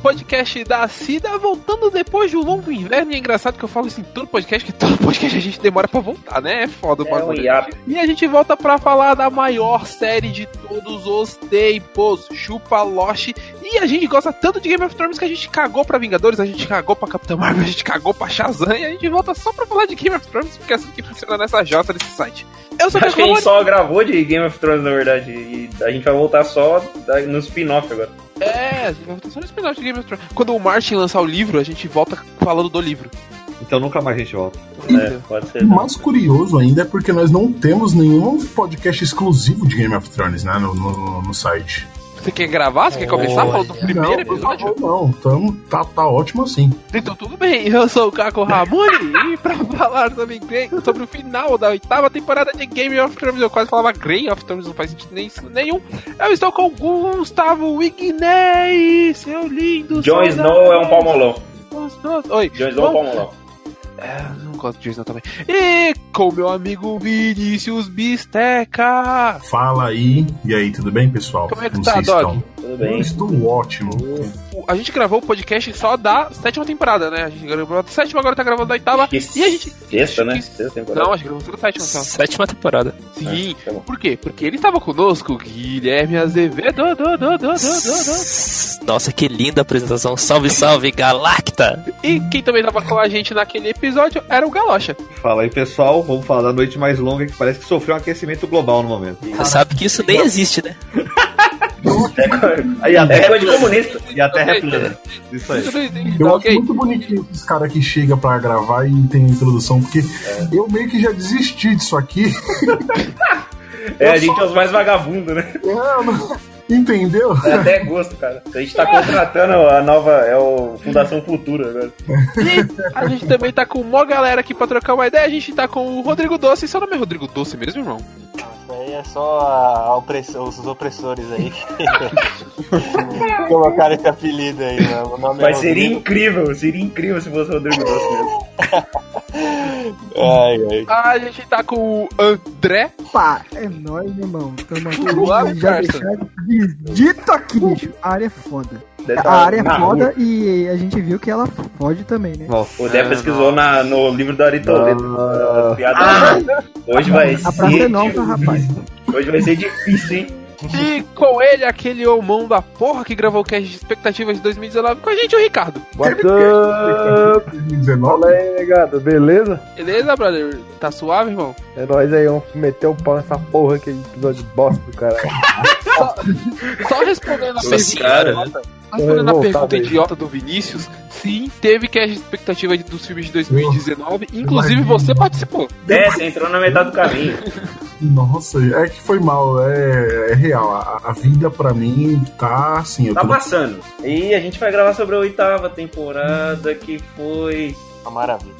podcast da Cida, voltando depois de um longo inverno. E é engraçado que eu falo isso em todo podcast, que todo podcast a gente demora pra voltar, né? É foda o É bagulho. um. E a gente volta pra falar da maior série de todos os tempos, Chupa Lost. E a gente gosta tanto de Game of Thrones que a gente cagou pra Vingadores, a gente cagou pra Capitão Marvel, a gente cagou pra Shazam. E a gente volta só pra falar de Game of Thrones, porque é assim que funciona nessa jota desse site. Eu sou Acho que a gente só gravou de Game of Thrones, na verdade. E a gente vai voltar só no spin-off agora. É, a gente vai voltar só no spin-off de Game of Thrones. Quando o Martin lançar o livro, a gente volta falando do livro. Então nunca mais a gente volta. É, pode ser. O mais curioso ainda é porque nós não temos nenhum podcast exclusivo de Game of Thrones, né, no, no, no site. Você quer gravar? Você quer começar falando do primeiro não, episódio? favor, não, tamo, tá, tá ótimo assim. Então tudo bem, eu sou o Caco Ramone e pra falar também sobre o final da oitava temporada de Game of Thrones, eu quase falava Game of Thrones, não faz sentido nem- nenhum. Eu estou com Gustavo Wigney, seu lindo. Jon. Snow é um palmolão. Jon Snow é um palmolão. É, não gosto de Jon Snow também. E com meu amigo Vinícius Bisteca. Fala aí. E aí, tudo bem, pessoal? Como é que Como tá, vocês Dog? estão? Tudo Eu bem. estou ótimo. A gente gravou o podcast só da sétima temporada, né? A gente gravou a sétima, agora tá gravando da oitava. Que E a gente. Sexta, né? Sexta temporada. Não, acho que gravou tudo sétima só. Sétima temporada. Sim. tá bom. Por quê? Porque ele estava conosco, Guilherme Azevedo. do, do, do, do, do, do. Nossa, que linda apresentação. Salve, salve, Galacta! E quem também estava com a gente naquele episódio era o Galocha. Fala aí, pessoal. Vamos falar da noite mais longa que parece que sofreu um aquecimento global no momento. Você sabe que isso nem existe, né? Aí a É Terra, coisa de comunista. e a terra é plana. Isso aí. Eu tá acho muito bonitinho esses caras que chegam pra gravar e tem introdução, porque eu meio que já desisti disso aqui. É, a gente é os mais vagabundos, né? É, não- Entendeu? É até gosto, cara. A gente tá contratando a nova. É o Fundação Futura agora. E a gente também tá com uma galera aqui pra trocar uma ideia. A gente tá com o Rodrigo Doce. Seu nome é Rodrigo Doce mesmo, irmão? Aí é só os opressores aí que colocaram esse apelido aí. Né? O nome Mas é seria incrível, seria incrível se fosse o Rodrigo Doce mesmo. Ai, ai. A gente tá com o André. Opa, é nóis, meu irmão. Tamo aqui. Já parça. deixar de- dito aqui, bicho. A área é foda. Deve A tá área é foda rua. e a gente viu que ela fode também, né? Nossa. O Dé pesquisou na, no livro do Ari Toledo. Ah. Piada. Hoje vai A praça é ser. nova, rapaz. Hoje vai ser difícil, hein? E com ele, aquele homão da porra que gravou o cast de expectativas de 2019 com a gente, o Ricardo. What's up? 2019. Fala aí, negado, beleza? Beleza, brother? Tá suave, irmão? É nóis aí, vamos meter o pau nessa porra que episódio de bosta do cara. Só respondendo a pergunta, respondendo a Voltado pergunta aí. idiota do Vinícius, sim, teve cast de expectativa dos filmes de 2019, inclusive você participou. É, você entrou na metade do caminho. Nossa, é que foi mal, é, é real. A, a vida pra mim tá assim. Tá tô- passando. E a gente vai gravar sobre a oitava temporada, que foi Uma maravilha.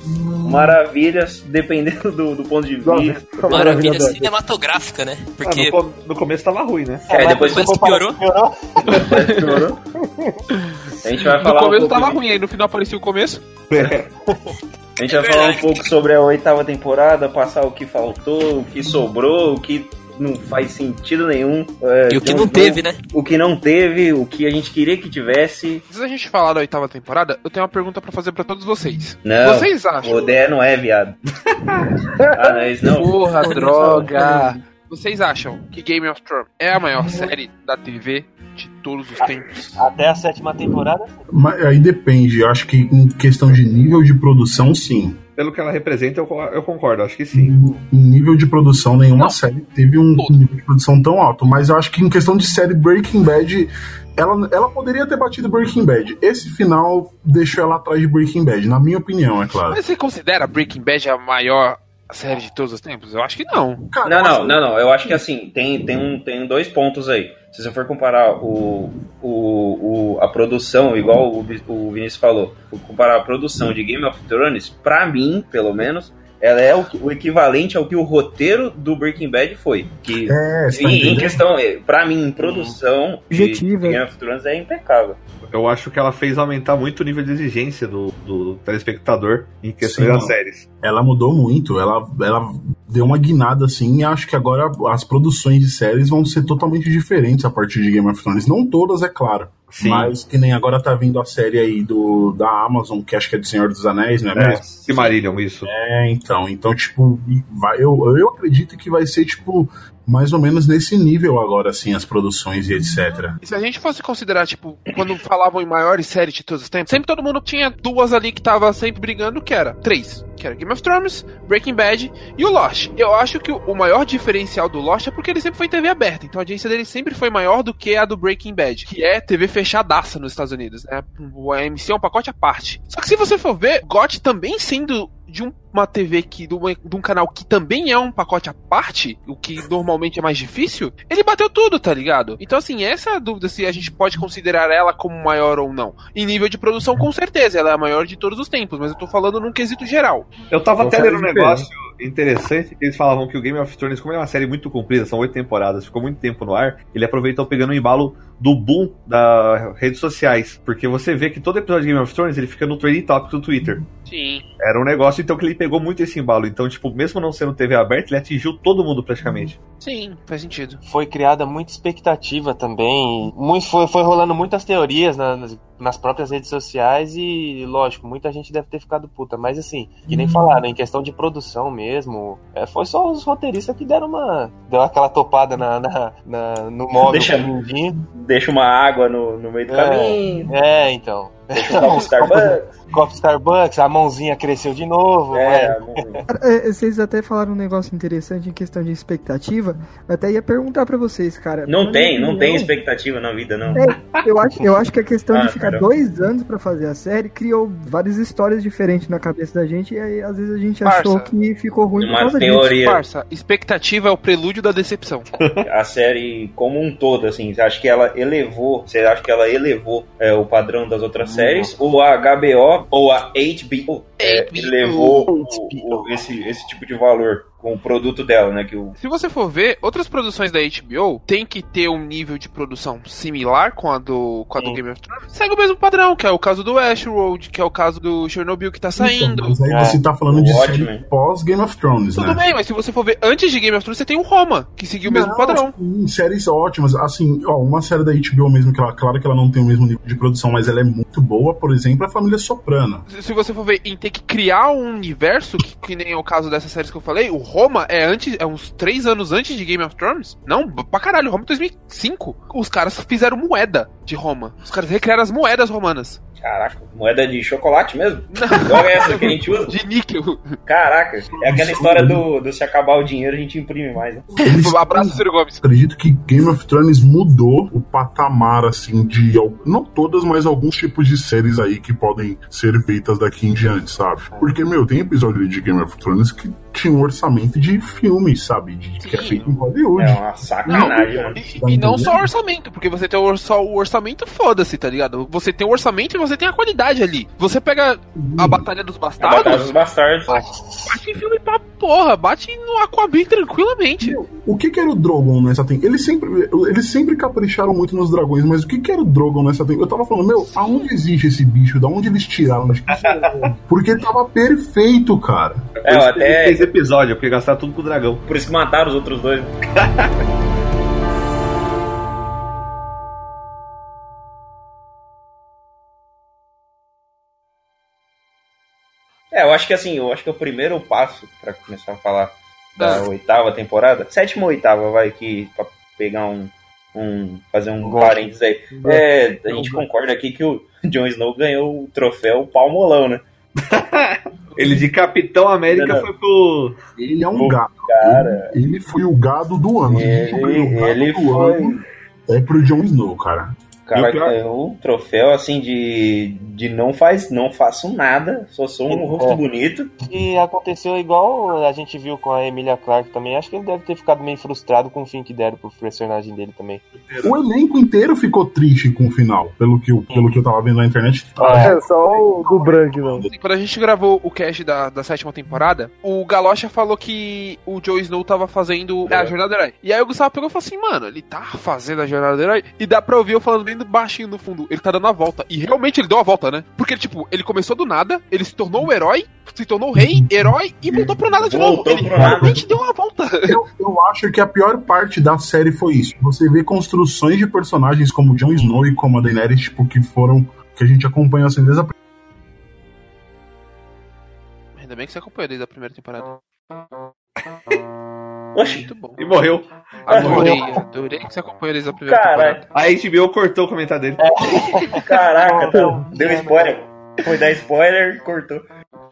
maravilhas, dependendo do, do ponto de vista. Maravilha cinematográfica, né? Ah, Porque no, com- no começo tava ruim, né? É, depois depois que piorou. Piorou? piorou. A gente vai No falar um começo pouco tava de- ruim, aí no final apareceu o começo. A gente vai falar um pouco sobre a oitava temporada, passar o que faltou, o que sobrou, o que não faz sentido nenhum. É, E o que não Snow, teve, né? O que não teve, o que a gente queria que tivesse. Antes da gente falar da oitava temporada, eu tenho uma pergunta pra fazer pra todos vocês. Não, Vocês acham? o Dé não é viado. ah, não, isso não. Porra, droga! Vocês acham que Game of Thrones é a maior série da TV de todos os tempos? Até a sétima temporada? Mas aí depende, eu acho que em questão de nível de produção, sim. Pelo que ela representa, eu, eu concordo, acho que sim. Em nível de produção, nenhuma Não. série teve um Todo. nível de produção tão alto. Mas eu acho que em questão de série Breaking Bad, ela, ela poderia ter batido Breaking Bad. Esse final deixou ela atrás de Breaking Bad, na minha opinião, é claro. Mas você considera Breaking Bad a maior série de todos os tempos? Eu acho que não. Cara, Não, não, não, não. Eu acho que assim, tem, tem, um, tem dois pontos aí. Se você for comparar o, o, o, a produção, igual o, o Vinícius falou, comparar a produção de Game of Thrones, pra mim, pelo menos, ela é o, o equivalente ao que o roteiro do Breaking Bad foi. Que É, tá em, em questão, eh, pra mim, em produção de Objetivo, Game of Thrones é impecável. Eu acho que ela fez aumentar muito o nível de exigência do, do telespectador em questões Sim. das séries. Ela mudou muito, ela, ela deu uma guinada assim, e acho que agora as produções de séries vão ser totalmente diferentes a partir de Game of Thrones. Não todas, é claro. Sim. Mas que nem agora tá vindo a série aí do, da Amazon, que acho que é do Senhor dos Anéis, não é, É, mesmo? Silmarillion, isso. É, então. Então, tipo, vai, eu, eu acredito que vai ser, tipo, mais ou menos nesse nível agora, assim, as produções e etc. E se a gente fosse considerar, tipo, quando falavam em maiores séries de todos os tempos, sempre todo mundo tinha duas ali que tava sempre brigando, que era três. Que era Game of Thrones, Breaking Bad e o Lost. Eu acho que o maior diferencial do Lost é porque ele sempre foi TV aberta. Então a audiência dele sempre foi maior do que a do Breaking Bad, que é TV fechadaça nos Estados Unidos, né? O AMC é um pacote à parte. Só que se você for ver, GOT também sendo de um- uma TV que, de, uma- de um canal que também é um pacote à parte, o que normalmente é mais difícil, ele bateu tudo, tá ligado? Então, assim, essa é a dúvida se a gente pode considerar ela como maior ou não. Em nível de produção, com certeza, ela é a maior de todos os tempos, mas eu tô falando num quesito geral. Eu tava até lendo um negócio interessante que eles falavam que o Game of Thrones, como é uma série muito comprida, são oito temporadas, ficou muito tempo no ar, ele aproveitou pegando o embalo do boom das redes sociais. Porque você vê que todo episódio de Game of Thrones ele fica no trending topic do Twitter. Sim. Era um negócio então que ele pegou muito esse embalo. Então, tipo, mesmo não sendo TV aberta, ele atingiu todo mundo praticamente. Sim, faz sentido. Foi criada muita expectativa também. Muito, foi, foi rolando muitas teorias na- nas, nas próprias redes sociais e, lógico, muita gente deve ter ficado puta. Mas assim, que nem falaram, em questão de produção mesmo, é, foi só os roteiristas que deram uma. Deu aquela topada na, na- na- no móvel Deixa-. Deixa uma água no, no meio do É. caminho. É, então. Deixa um copo Starbucks. Copo Starbucks, a mãozinha cresceu de novo. É? Cara, é, Vocês até falaram um negócio interessante em questão de expectativa. Eu até ia perguntar pra vocês, cara. Não tem, não tem expectativa na vida, não. É, eu acho, eu acho que a questão Ah, de ficar caramba. dois anos pra fazer a série criou várias histórias diferentes na cabeça da gente e aí às vezes a gente Parça. achou que ficou ruim por causa teoria. Parça, expectativa é o prelúdio da decepção. a série como um todo, assim, você acha que ela elevou, você acha que ela elevou é, o padrão das outras séries, ou a HBO ou a HBO é, HBO. elevou o- o- esse, esse tipo de valor com o produto dela, né? Que o, Se você for ver, outras produções da HBO tem que ter um nível de produção similar com a do, com a do. Game of Thrones. Segue o mesmo padrão, que é o caso do Westworld, que é o caso do Chernobyl que tá saindo. Então, mas aí É. você tá falando de série hein? pós Game of Thrones, Tudo né? bem, mas se você for ver antes de Game of Thrones, você tem o Roma, que seguiu o mesmo padrão. sim, séries ótimas. Assim, ó, uma série da HBO mesmo, que ela, claro que ela não tem o mesmo nível de produção, mas ela é muito boa, por exemplo, é a Família Soprano. Se se você for ver em ter que criar um universo, que, que nem é o caso dessas séries que eu falei, o Roma é antes, é uns três anos antes de Game of Thrones. Não, pra caralho, Roma é 2005. Os caras fizeram moeda de Roma. Os caras recriaram as moedas romanas. caraca, moeda de chocolate mesmo? Qual é essa que a gente usa? De níquel. Caraca, é aquela história do, do se acabar o dinheiro a gente imprime mais, né? Abraço, Ciro Gomes. Acredito que Game of Thrones mudou o patamar, assim, de. Não todas, mas alguns tipos de séries aí que podem ser feitas daqui em diante, sabe? Porque, meu, tem episódio de Game of Thrones que tinha um orçamento de filme, sabe? De, que é feito em Hollywood. É uma sacanagem, mano. E, e não só orçamento, porque você tem o, só o orçamento, foda-se, tá ligado? Você tem o orçamento e você tem a qualidade ali. Você pega a Batalha dos A Batalha dos Bastardos, Bastardos. bate em filme pra porra, bate no Aquaman tranquilamente. O que, que era o Drogon nessa tem? Eles sempre, eles sempre capricharam muito nos dragões, mas o que, que era o Drogon nessa tem? Eu tava falando, meu, aonde existe esse bicho? Da onde eles tiraram? Porque tava perfeito, cara. É, eu até. Fez episódio, porque gastaram tudo com o dragão. Por isso que mataram os outros dois. É, eu acho que assim, eu acho que o primeiro passo pra começar a falar da Ah. oitava temporada, sétima ou oitava, vai que pra pegar um, um fazer um Gosto. parênteses aí. É, a gente concorda aqui que o Jon Snow ganhou o troféu palmolão, né? Ele de Capitão América Não, não. foi pro. Ele é um Pô, gado. Cara, Ele foi o gado do ano. Ele, escolher o gado ele do foi. ano, É pro Jon Snow, cara. O cara o pior- ganhou um troféu assim de, de não faz, não faço nada, só sou um É. rosto bonito. E aconteceu igual a gente viu com a Emilia Clarke também. Acho que ele deve ter ficado meio frustrado com o fim que deram pro personagem dele também. O elenco inteiro ficou triste com o final, pelo que eu, pelo que eu tava vendo na internet. É só o do branco, não. Assim, Quando a gente gravou o cast da, da sétima temporada, o Galocha falou que o Joe Snow tava fazendo a Jornada do Herói. E aí o Gustavo pegou e falou assim, mano, ele tá fazendo a Jornada do Herói? E dá pra ouvir eu falando bem ali baixinho no fundo, ele tá dando a volta. E realmente ele deu a volta, né? Porque, tipo, ele começou do nada, ele se tornou o herói, se tornou o rei, herói e voltou pro nada de Voltou novo. Ele pro nada. realmente deu uma volta. Eu, eu acho que a pior parte da série foi isso. Você vê construções de personagens como Jon Snow e como a Daenerys, tipo, que foram. que a gente acompanhou assim desde a Ainda bem que você acompanhou desde a primeira temporada. Oxi, Muito bom. E morreu. Adorei, adorei que você acompanhou desde a primeira Caralho. temporada. A HBO cortou o comentário dele. caraca, tá- deu spoiler. Foi dar spoiler, cortou.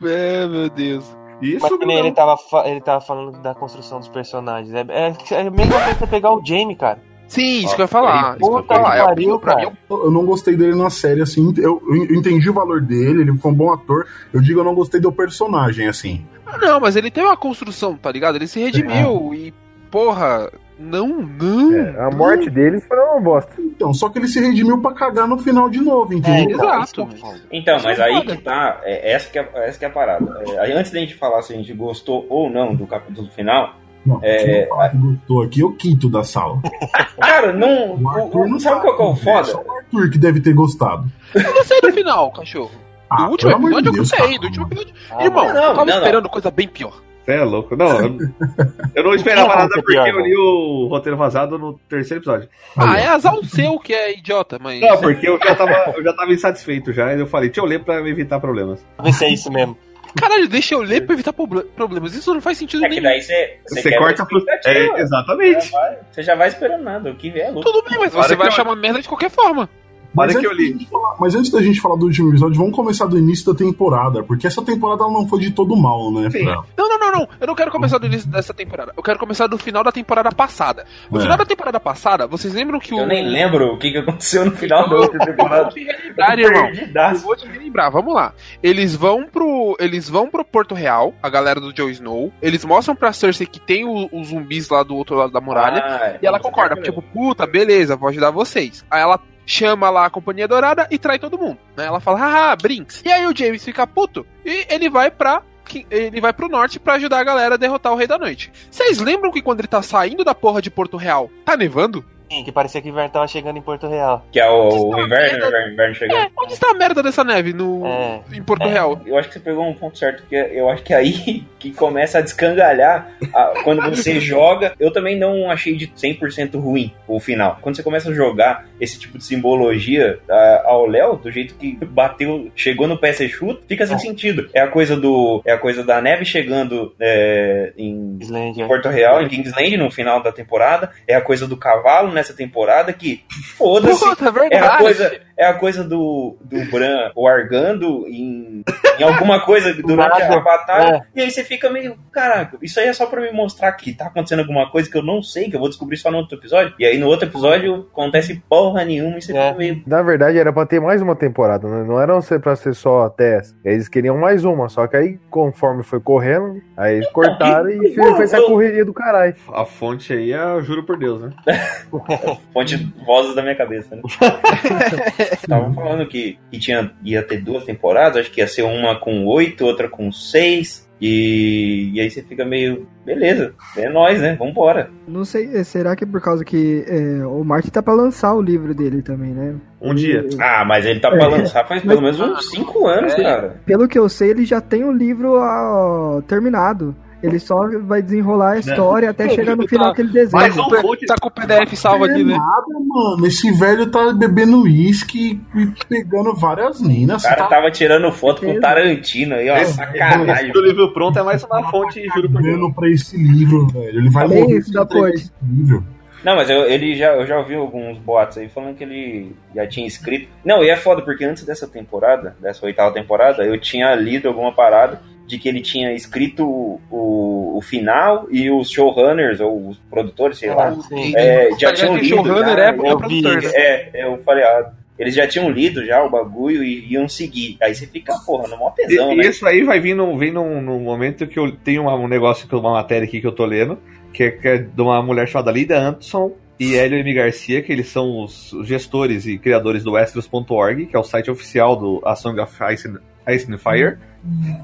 É, meu Deus. Isso, Mas também não. ele tava, fa- ele tava falando da construção dos personagens. É, é, é a mesma coisa que você pegar o Jamie, cara. Sim, isso que eu ia falar. Isso que eu ia Puta falar. que É, pariu, pra mim, cara. Eu eu não gostei dele na série, assim. Eu, eu entendi o valor dele, ele foi um bom ator. Eu digo, eu não gostei do personagem, assim. Ah, não, mas ele teve uma construção, tá ligado? Ele se redimiu e, porra, não, não. É, a morte deles foi uma bosta. Então, só que ele se redimiu pra cagar no final de novo, É, entendeu? exato. que eu falo. Então, mas é aí que tá, é, essa, que é, essa que é a parada. É, aí antes da gente falar se a gente gostou ou não do capítulo final, Não, É, gostou aqui é o quinto da sala. cara, não. O Arthur o- não sabe qual que é o É foda? só o Arthur que deve ter gostado. Eu gostei do final, cachorro. Ah, do último episódio eu Deus, gostei. cara. Do último episódio. Ah, Irmão, não, eu tava não, não. esperando coisa bem pior. Você é louco. Não, eu, eu não esperava Não, nada que porque pior, eu li o roteiro vazado no terceiro episódio. Ah, é azar o seu que é idiota, mas. Não, porque eu já tava, eu já tava insatisfeito já, e eu falei, deixa eu ler pra evitar problemas. Vê se é isso mesmo. Caralho, deixa eu ler pra evitar proble- problemas. Isso não faz sentido É que nenhum. daí você, você, Você corta a. É, exatamente. Já vai- Você já vai esperando nada, o que vier é lucro. Tudo bem, mas você vai eu- achar uma merda de qualquer forma. Mas que antes, eu li. da gente falar- mas antes da gente falar do último episódio, vamos começar do início da temporada, porque essa temporada ela não foi de todo mal, né? Sim. Não, não, não, não. Eu não quero começar do início dessa temporada. Eu quero começar do final da temporada passada. No É. final da temporada passada, vocês lembram que o. Eu nem lembro o que, que aconteceu no final da outra temporada. Vou te relembrar, irmão. Eu vou te relembrar, vamos lá. Eles vão pro. Eles vão pro Porto Real, a galera do Jon Snow. Eles mostram pra Cersei que tem o- os zumbis lá do outro lado da muralha. Ah, e ela concorda, tipo, puta, beleza, vou ajudar vocês. Aí ela chama lá a Companhia Dourada e trai todo mundo. Né? Ela fala, haha, Brinks. E aí o James fica puto e ele vai pra. Ele vai pro norte pra ajudar a galera a derrotar o Rei da Noite. Vocês lembram que quando ele tá saindo da porra de Porto Real, tá nevando? Sim, que parecia que o inverno tava chegando em Porto Real. Que é o, o Desculpa, inverno, é- o inverno chegando. É, onde está a merda dessa neve no, É. em Porto É, Real? Eu acho que você pegou um ponto certo, porque eu acho que é aí que começa a descangalhar a- quando você joga. Eu também não achei de 100% ruim o final. Quando você começa a jogar esse tipo de simbologia a- ao Léo, do jeito que bateu, chegou no pé ser chuta, fica sem sentido. É a coisa do é a coisa da neve chegando é, em Island, em é. Porto Real, em Kingsland, no final da temporada. É a coisa do cavalo nessa temporada que, foda-se, Puta, é é a coisa, é a coisa do, do Bran largando em, em alguma coisa durante a batalha. É. E aí você fica meio, caraca, isso aí é só pra me mostrar que tá acontecendo alguma coisa que eu não sei, que eu vou descobrir só no outro episódio. E aí no outro episódio acontece porra nenhuma e você É. fica meio. Na verdade, era pra ter mais uma temporada, né? Não era ser pra ser só até essa. Eles queriam mais uma, só que aí, conforme foi correndo, aí eles cortaram e fez, fez essa correria do caralho. A fonte aí é, eu juro por Deus, né? Fonte vozes da minha cabeça, né? Tava falando que, que tinha, ia ter duas temporadas, acho que ia ser uma com oito, outra com seis. E, e aí você fica meio, beleza, é nóis, né? Vambora. Não sei, eh, será que é por causa que é, o Martin tá pra lançar o livro dele também, né? Um dia. Ah, mas ele tá pra lançar faz pelo menos uns cinco anos, É. cara. Pelo que eu sei, ele já tem o livro ah, terminado. Ele só vai desenrolar a história até chegar no final que ele desenha. Mas um fonte Tá com o PDF salvo aqui, né? Nada, mano. Esse velho tá bebendo uísque e pegando várias minas. O cara tá tive tirando foto com o. Tarantino aí, ó, Esse- sacanagem. O livro pronto é mais uma fonte, juro por Deus. pra esse livro, velho. Ele vai Bem morrer isso esse livro. Não, mas eu, ele já, eu já ouvi alguns boatos aí falando que ele já tinha escrito. Não, e é foda, porque antes dessa temporada, dessa oitava temporada, eu tinha lido alguma parada de que ele tinha escrito o, o, final e os showrunners, ou os produtores, sei lá, Ah, é, já tinham lido. showrunner, já, é, eu produtor, né? É, eu falei, ah, eles já tinham lido já o bagulho e iam seguir. Aí você fica, porra, no maior tesão, E- né? Isso aí vai vir num, vem num, num momento que eu tenho uma- um negócio, uma matéria aqui que eu tô lendo, que é, que é de uma mulher chamada Lida Anderson e Hélio M. Garcia, que eles são os gestores e criadores do Westeros.org, que é o site oficial do A Song of Ice and, Ice and Fire.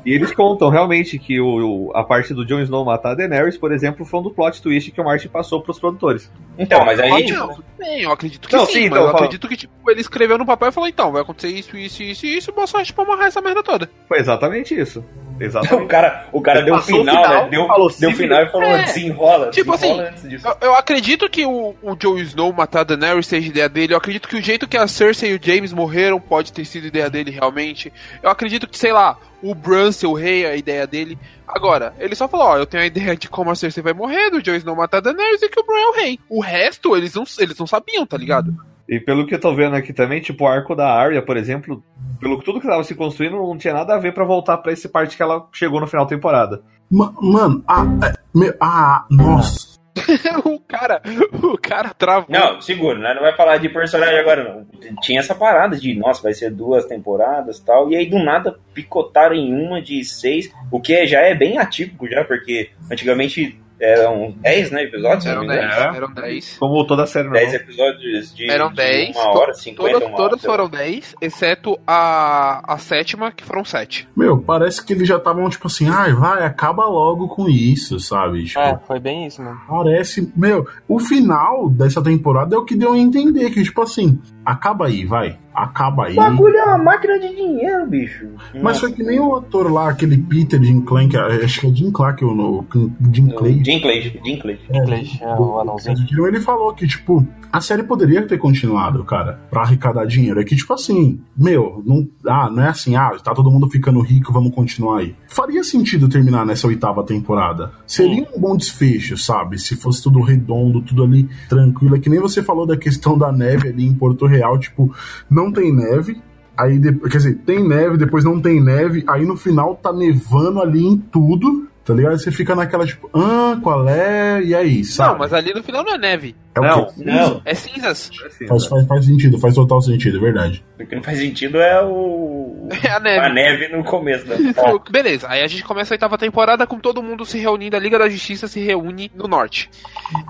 E eles contam realmente que o, o- a parte do Jon Snow matar a Daenerys, por exemplo, foi um do plot twist que o Martin passou pros produtores. Então, mas aí, Pode tipo, não, tudo bem, eu acredito que Não, sim, sim, mas então, eu fala- acredito que tipo, ele escreveu no papel e falou, então, vai acontecer isso, isso, isso e isso, e o Boa Sorte pra amarrar essa merda toda. Foi exatamente isso. o Exatamente. cara, o cara Ele deu o o final, final, né? Deu, falou, deu o se final e falou, É. desenrola, Tipo desenrola assim, antes disso. Eu, eu acredito que o, o Jon Snow matar a Daenerys seja ideia dele. Eu acredito que o jeito que a Cersei e o James morreram pode ter sido ideia dele realmente. Eu acredito que, sei lá, o Bran ser o rei a ideia dele. Agora, ele só falou, ó, eu tenho a ideia de como a Cersei vai morrer, do Jon Snow matar a Daenerys e que o Bran é o rei. O resto, eles não, eles não sabiam, tá ligado? E pelo que eu tô vendo aqui também, tipo, o arco da Arya, por exemplo, pelo que tudo que tava se construindo, não tinha nada a ver pra voltar pra esse parte que ela chegou no final da temporada. Ma- Mano, ah, é, meu, ah, nossa. cara, o cara travou. Não, seguro, né? Não vai falar de personagem agora, não. Tinha essa parada de, nossa, vai ser duas temporadas tal. E aí, do nada, picotaram em uma de seis, o que já é bem atípico já, porque antigamente eram 10, né, episódios? Eram me engano. 10, eram 10. Como toda a série 10 normal. episódios de, Eram de 10. uma hora, to- 50, todas uma todas hora. foram 10, exceto a, a sétima, que foram 7. Meu, parece que eles já estavam tipo assim, ai, vai, acaba logo com isso, sabe? Tipo, É, foi bem isso mesmo. Parece, meu, o final dessa temporada é o que deu a entender que, tipo assim, acaba aí, vai, acaba aí. O bagulho é uma máquina de dinheiro, bicho. Mas foi que nem o ator lá, aquele Peter Jim Clank, acho que é Jim Clark, o no, Jim Clay. Jim Clay, Jim Clay. Inglês, é, o anãozinho. Ele falou que, tipo, a série poderia ter continuado, cara, pra arrecadar dinheiro. É que, tipo assim, meu, não, ah, não é assim, ah, tá todo mundo ficando rico, vamos continuar aí. Faria sentido terminar nessa oitava temporada. Seria um bom desfecho, sabe? Se fosse tudo redondo, tudo ali tranquilo. É que nem você falou da questão da neve ali em Porto Real, tipo, não tem neve. Aí, de- quer dizer, tem neve, depois não tem neve. Aí no final tá nevando ali em tudo. Tá ligado? Você fica naquela, tipo, ah, qual é? E aí, sabe? Não, mas ali no final não é neve. É o Não, quê? Não, É cinzas. Assim, Faz, faz, faz sentido, faz total sentido, é verdade. o que não faz sentido é o. É a neve. A neve no começo da. Beleza, aí a gente começa a oitava temporada com todo mundo se reunindo, a Liga da Justiça se reúne no norte.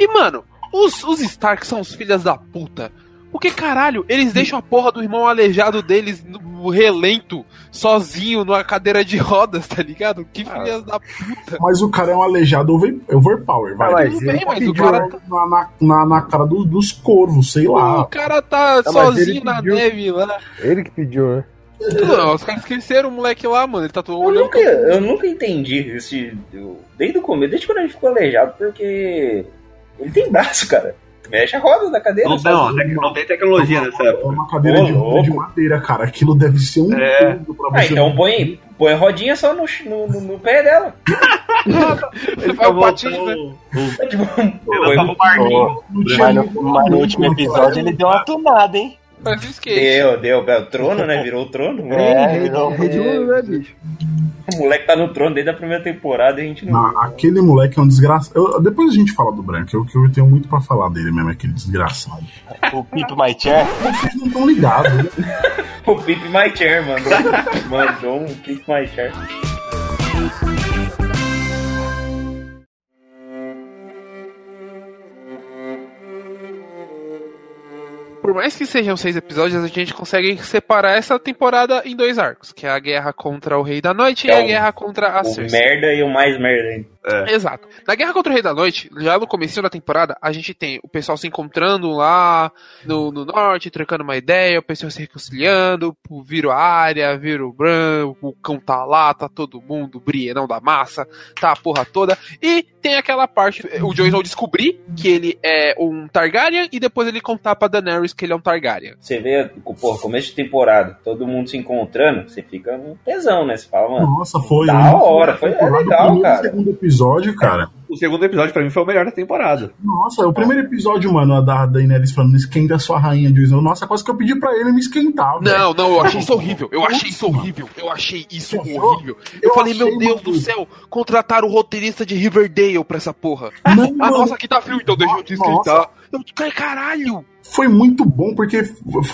E, mano, os, os Stark são os filhas da puta. Porque, caralho, eles deixam a porra do irmão aleijado deles no relento, sozinho, numa cadeira de rodas, tá ligado? Que filhas da puta. Mas o cara é um aleijado over, overpower, vai. Ah, mas Tudo ele bem, mas o cara, na, na, na, na cara do- dos corvos, sei o lá. cara tá sozinho ele na pediu. neve lá. Ele que pediu, né? Não, os caras esqueceram o moleque lá, mano. Ele tá todo Eu olhando. nunca, eu nunca entendi esse. desde o começo, desde quando a gente ficou aleijado, porque. Ele tem braço, cara. Mexe a roda da cadeira. Não, não, tec- não tem tecnologia nessa É época. uma cadeira de, roda de madeira, cara. Aquilo deve ser um É. pra Ah, você. então põe, põe rodinha só no, no, no- no pé dela. Ele vai o patins, né? É tipo, no, muito- mas no último episódio ele deu uma tunada, hein? Faz um skate. Deu, deu, é o trono, né? Virou o trono. É, virou- de mundo, né, bicho? O moleque tá no trono desde a primeira temporada e a gente não. Não, aquele moleque é um desgraçado. Depois a gente fala do Branco, eu, que eu tenho muito pra falar dele mesmo, aquele desgraçado. O Pip My Chair. Vocês não estão ligados, né? O Pip My Chair mandou, mandou um Pip My Chair. Por mais que sejam seis episódios, a gente consegue separar essa temporada em dois arcos, que é a guerra contra o Rei da Noite É e a o- guerra contra a O Cersei. merda e o mais merda ainda. Exato. Na Guerra contra o Rei da Noite, já no começo da temporada, a gente tem o pessoal se encontrando lá no, no norte, trocando uma ideia, o pessoal se reconciliando, o- vira a área, vira o Bran, o cão tá lá, tá todo mundo, o Brienão da massa, tá a porra toda. E tem aquela parte, o Jon Snow descobrir que ele é um Targaryen e depois ele contar pra Daenerys que ele é um Targaryen. Você vê, porra, começo de temporada, todo mundo se encontrando, você fica no tesão, né? Você fala, mano, Nossa, foi. Da hora, foi Temporada, legal, cara. segundo episódio, cara. O segundo episódio pra mim foi o melhor da temporada. Nossa, o primeiro episódio, mano, a da Daenerys falando esquenta a sua rainha de Snow. Nossa, quase que eu pedi pra ele me esquentar, velho. Não, não, eu achei isso horrível. Eu achei isso horrível. Eu achei isso horrível. Eu, Eu falei, meu Deus do céu, contrataram o roteirista de Riverdale pra essa porra. Não, Ah, nossa, aqui tá frio, então deixa eu te esquentar. Eu, cara, caralho! Foi muito bom, porque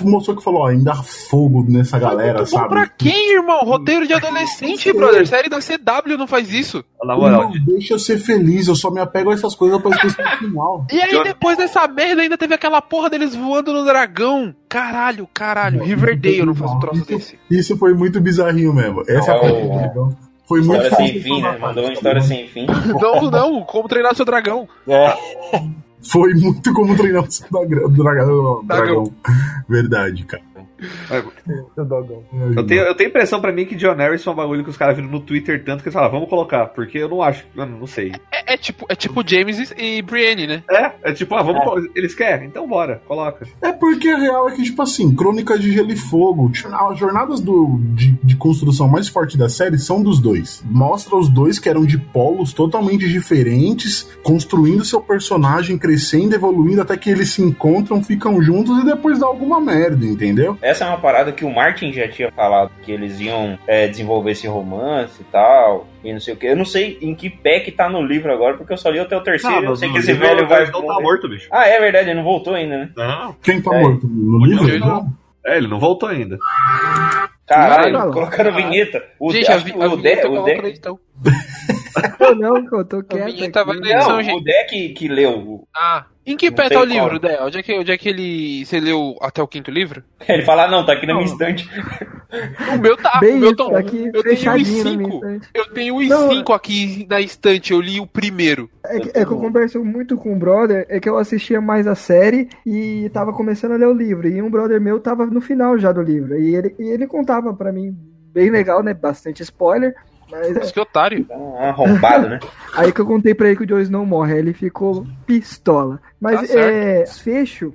mostrou que falou, ó, ainda há fogo nessa galera, Bom sabe? pra quem, irmão? Roteiro de adolescente, brother. Série da CW não faz isso. Na moral, Não, deixa eu ser feliz, eu só me apego a essas coisas pra esquecer o final. E aí, depois dessa merda, ainda teve aquela porra deles voando no dragão. Caralho, caralho. Riverdale não faz um troço desse. Isso foi muito bizarrinho mesmo. Essa Não, é a o- parte do Foi muito História sem fácil fim, né? Mandou uma história bom? sem fim. Não, não. Como treinar seu dragão. É, Foi muito como treinar o seu dragão. dragão. Verdade, cara. Dogão. eu tenho, eu tenho a impressão pra mim que John Harris foi um bagulho que os caras viram no Twitter tanto que eles falaram, vamos colocar, porque eu não acho, eu não sei. É, é tipo, é tipo James e Brienne, né? É, é tipo, ah, vamos, colo- eles querem, então bora, coloca. É porque a real é que, tipo assim, Crônicas de Gelo e Fogo, tipo, as jornadas do, de, de construção mais forte da série são dos dois. Mostra os dois que eram de polos totalmente diferentes, construindo seu personagem, crescendo, evoluindo, até que eles se encontram, ficam juntos e depois dá alguma merda, entendeu? Essa é uma parada que o Martin já tinha falado, que eles iam é, desenvolver esse romance e tal, e não sei o que. Eu não sei em que pé que tá no livro agora, porque eu só li até o terceiro, eu sei que esse velho vai... não tá morto, bicho. Ah, é verdade, ele não voltou ainda, né? Não. Quem tá É. morto? No livro? Ele Não. É, ele não voltou ainda. Caralho, Não, não. colocando vinheta. O, Gente, a, que a o vinheta o na Dé, edição. Eu não, eu tô quieto. vai aqui. não, gente. o Dé que, que leu. Ah, em que pé tá o livro, Dé? Onde é que, onde é que ele. Você leu até o quinto livro? Ele fala, ah, não, tá aqui na minha estante. O meu tá. Bem o meu tá tá aqui eu tenho os cinco. Eu tenho os Não, cinco aqui na estante, eu li o primeiro. É que, é que eu converso muito com um brother, é que eu assistia mais a série e tava começando a ler o livro. E um brother meu tava no final já do livro. E ele, e ele contava pra mim, bem legal, né? Bastante spoiler. Mas é, Nossa, que otário. Tá um arrombado, né? aí que eu contei pra ele que o Joe Snow morre, aí ele ficou pistola. Tá Mas certo. é, fecho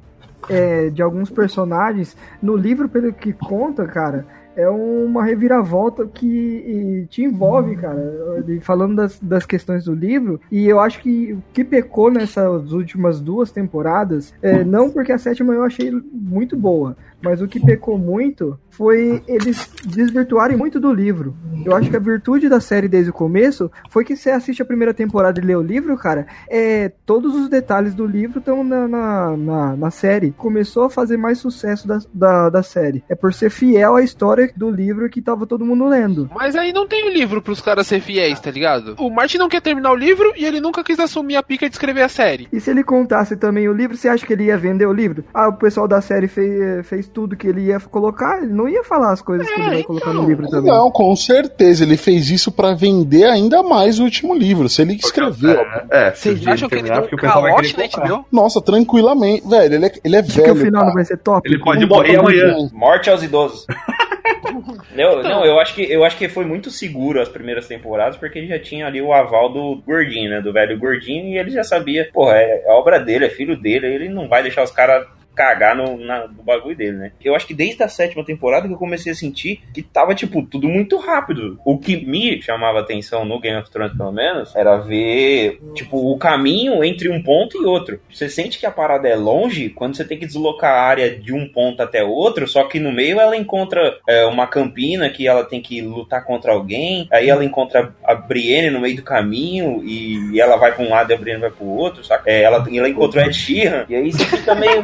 é, de alguns personagens, no livro, pelo que conta, cara, é uma reviravolta que te envolve, cara. Falando das, das questões do livro, e eu acho que o que pecou nessas últimas duas temporadas, é, não porque a sétima eu achei muito boa, mas o que pecou muito foi eles desvirtuarem muito do livro. Eu acho que a virtude da série desde o começo foi que você assiste a primeira temporada e lê o livro, cara, é, todos os detalhes do livro estão na, na, na, na série. Começou a fazer mais sucesso da, da, da série. É por ser fiel à história do livro que tava todo mundo lendo. Mas aí não tem o livro pros caras ser fiéis, tá ligado? O Martin não quer terminar o livro e ele nunca quis assumir a pica de escrever a série. E se ele contasse também o livro, você acha que ele ia vender o livro? Ah, o pessoal da série fez, fez tudo que ele ia colocar, ele não ia falar as coisas que ele vai colocar no livro também. Não, com certeza. Ele fez isso pra vender ainda mais o último livro. Se ele escreveu. É, se Vocês acham que ele deu um porque o pessoal vai calote na comprar. HBO? Nossa, tranquilamente. Velho, ele é, ele é Acha que velho. o final cara. não vai ser top? Ele pode morrer amanhã. Morte aos idosos. não, não, eu acho que eu acho que foi muito seguro as primeiras temporadas, porque ele já tinha ali o aval do gordinho, né? Do velho gordinho, e ele já sabia, pô, é, é obra dele, é filho dele, ele não vai deixar os caras cagar no, na- no bagulho dele, né? Eu acho que desde a sétima temporada que eu comecei a sentir que tava, tipo, tudo muito rápido. O que me chamava atenção no Game of Thrones, pelo menos, era ver, tipo, o caminho entre um ponto e outro. Você sente que a parada é longe quando você tem que deslocar a área de um ponto até outro, só que no meio ela encontra é, uma campina que ela tem que lutar contra alguém, aí ela encontra a Brienne no meio do caminho e ela vai pra um lado e a Brienne vai pro outro, saca? É, ela, ela encontrou Ed Sheeran, e aí você fica meio...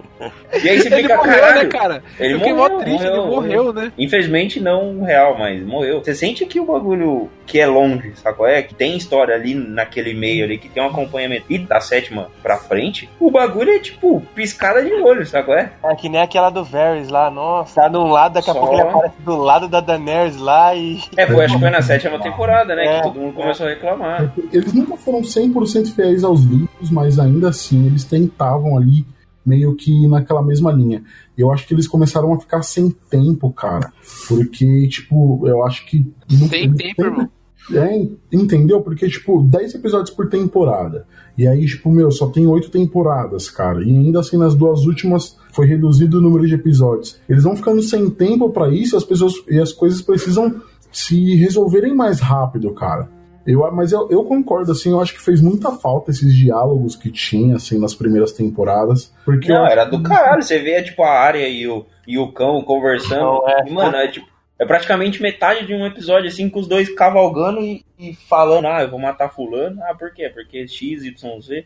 E aí você Ele fica, morreu, caralho, né, cara? ele morreu, mó triste, morreu, ele morreu, né? Infelizmente não real, mas morreu. Você sente que o bagulho que é longe, sacou? É que tem história ali naquele meio ali, que tem um acompanhamento. E da sétima pra frente, o bagulho é tipo piscada de olho, sacou? É? É que nem aquela do Varys lá, nossa. Tá de um lado, daqui a Só. pouco ele aparece do lado da Daenerys lá e. É, foi, acho que foi na sétima temporada, né? É. Que todo mundo começou a reclamar. Eles nunca foram 100% fiéis aos livros, mas ainda assim eles tentavam ali meio que naquela mesma linha. Eu acho que eles começaram a ficar sem tempo, cara. Porque, tipo, eu acho que. Sem tempo, irmão. É, entendeu? Porque, tipo, 10 episódios por temporada. E aí, tipo, meu, só tem 8 temporadas, cara. E ainda assim, nas duas últimas foi reduzido o número de episódios. Eles vão ficando sem tempo pra isso as pessoas e as coisas precisam se resolverem mais rápido, cara. Eu, mas eu, eu concordo, assim, eu acho que fez muita falta esses diálogos que tinha, assim, nas primeiras temporadas. Porque Não, era que- do caralho. Você vê, tipo, a área e o, e o cão conversando. Não, é. E, mano, é tipo. É praticamente metade de um episódio, assim, com os dois cavalgando e, e falando, ah, eu vou matar fulano. Ah, por quê? Porque X, Y, Z.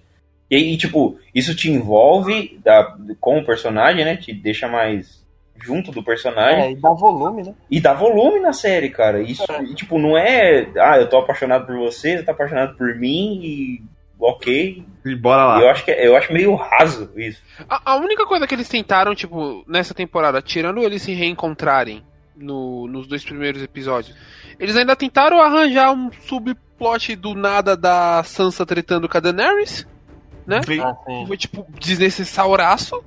E aí, tipo, isso te envolve da- com o personagem, né? Te deixa mais junto do personagem. É, e dá volume, né? E dá volume na série, cara. Isso, e, tipo, não é. Ah, eu tô apaixonado por você, você tá apaixonado por mim e. Ok. E bora lá. Eu acho, que, é- eu acho meio raso isso. A, a única coisa que eles tentaram, tipo, nessa temporada, tirando eles se reencontrarem no- nos dois primeiros episódios, eles ainda tentaram arranjar um subplot do nada da Sansa tretando com a Daenerys, né? Ah. Foi, tipo, desnecessauraço.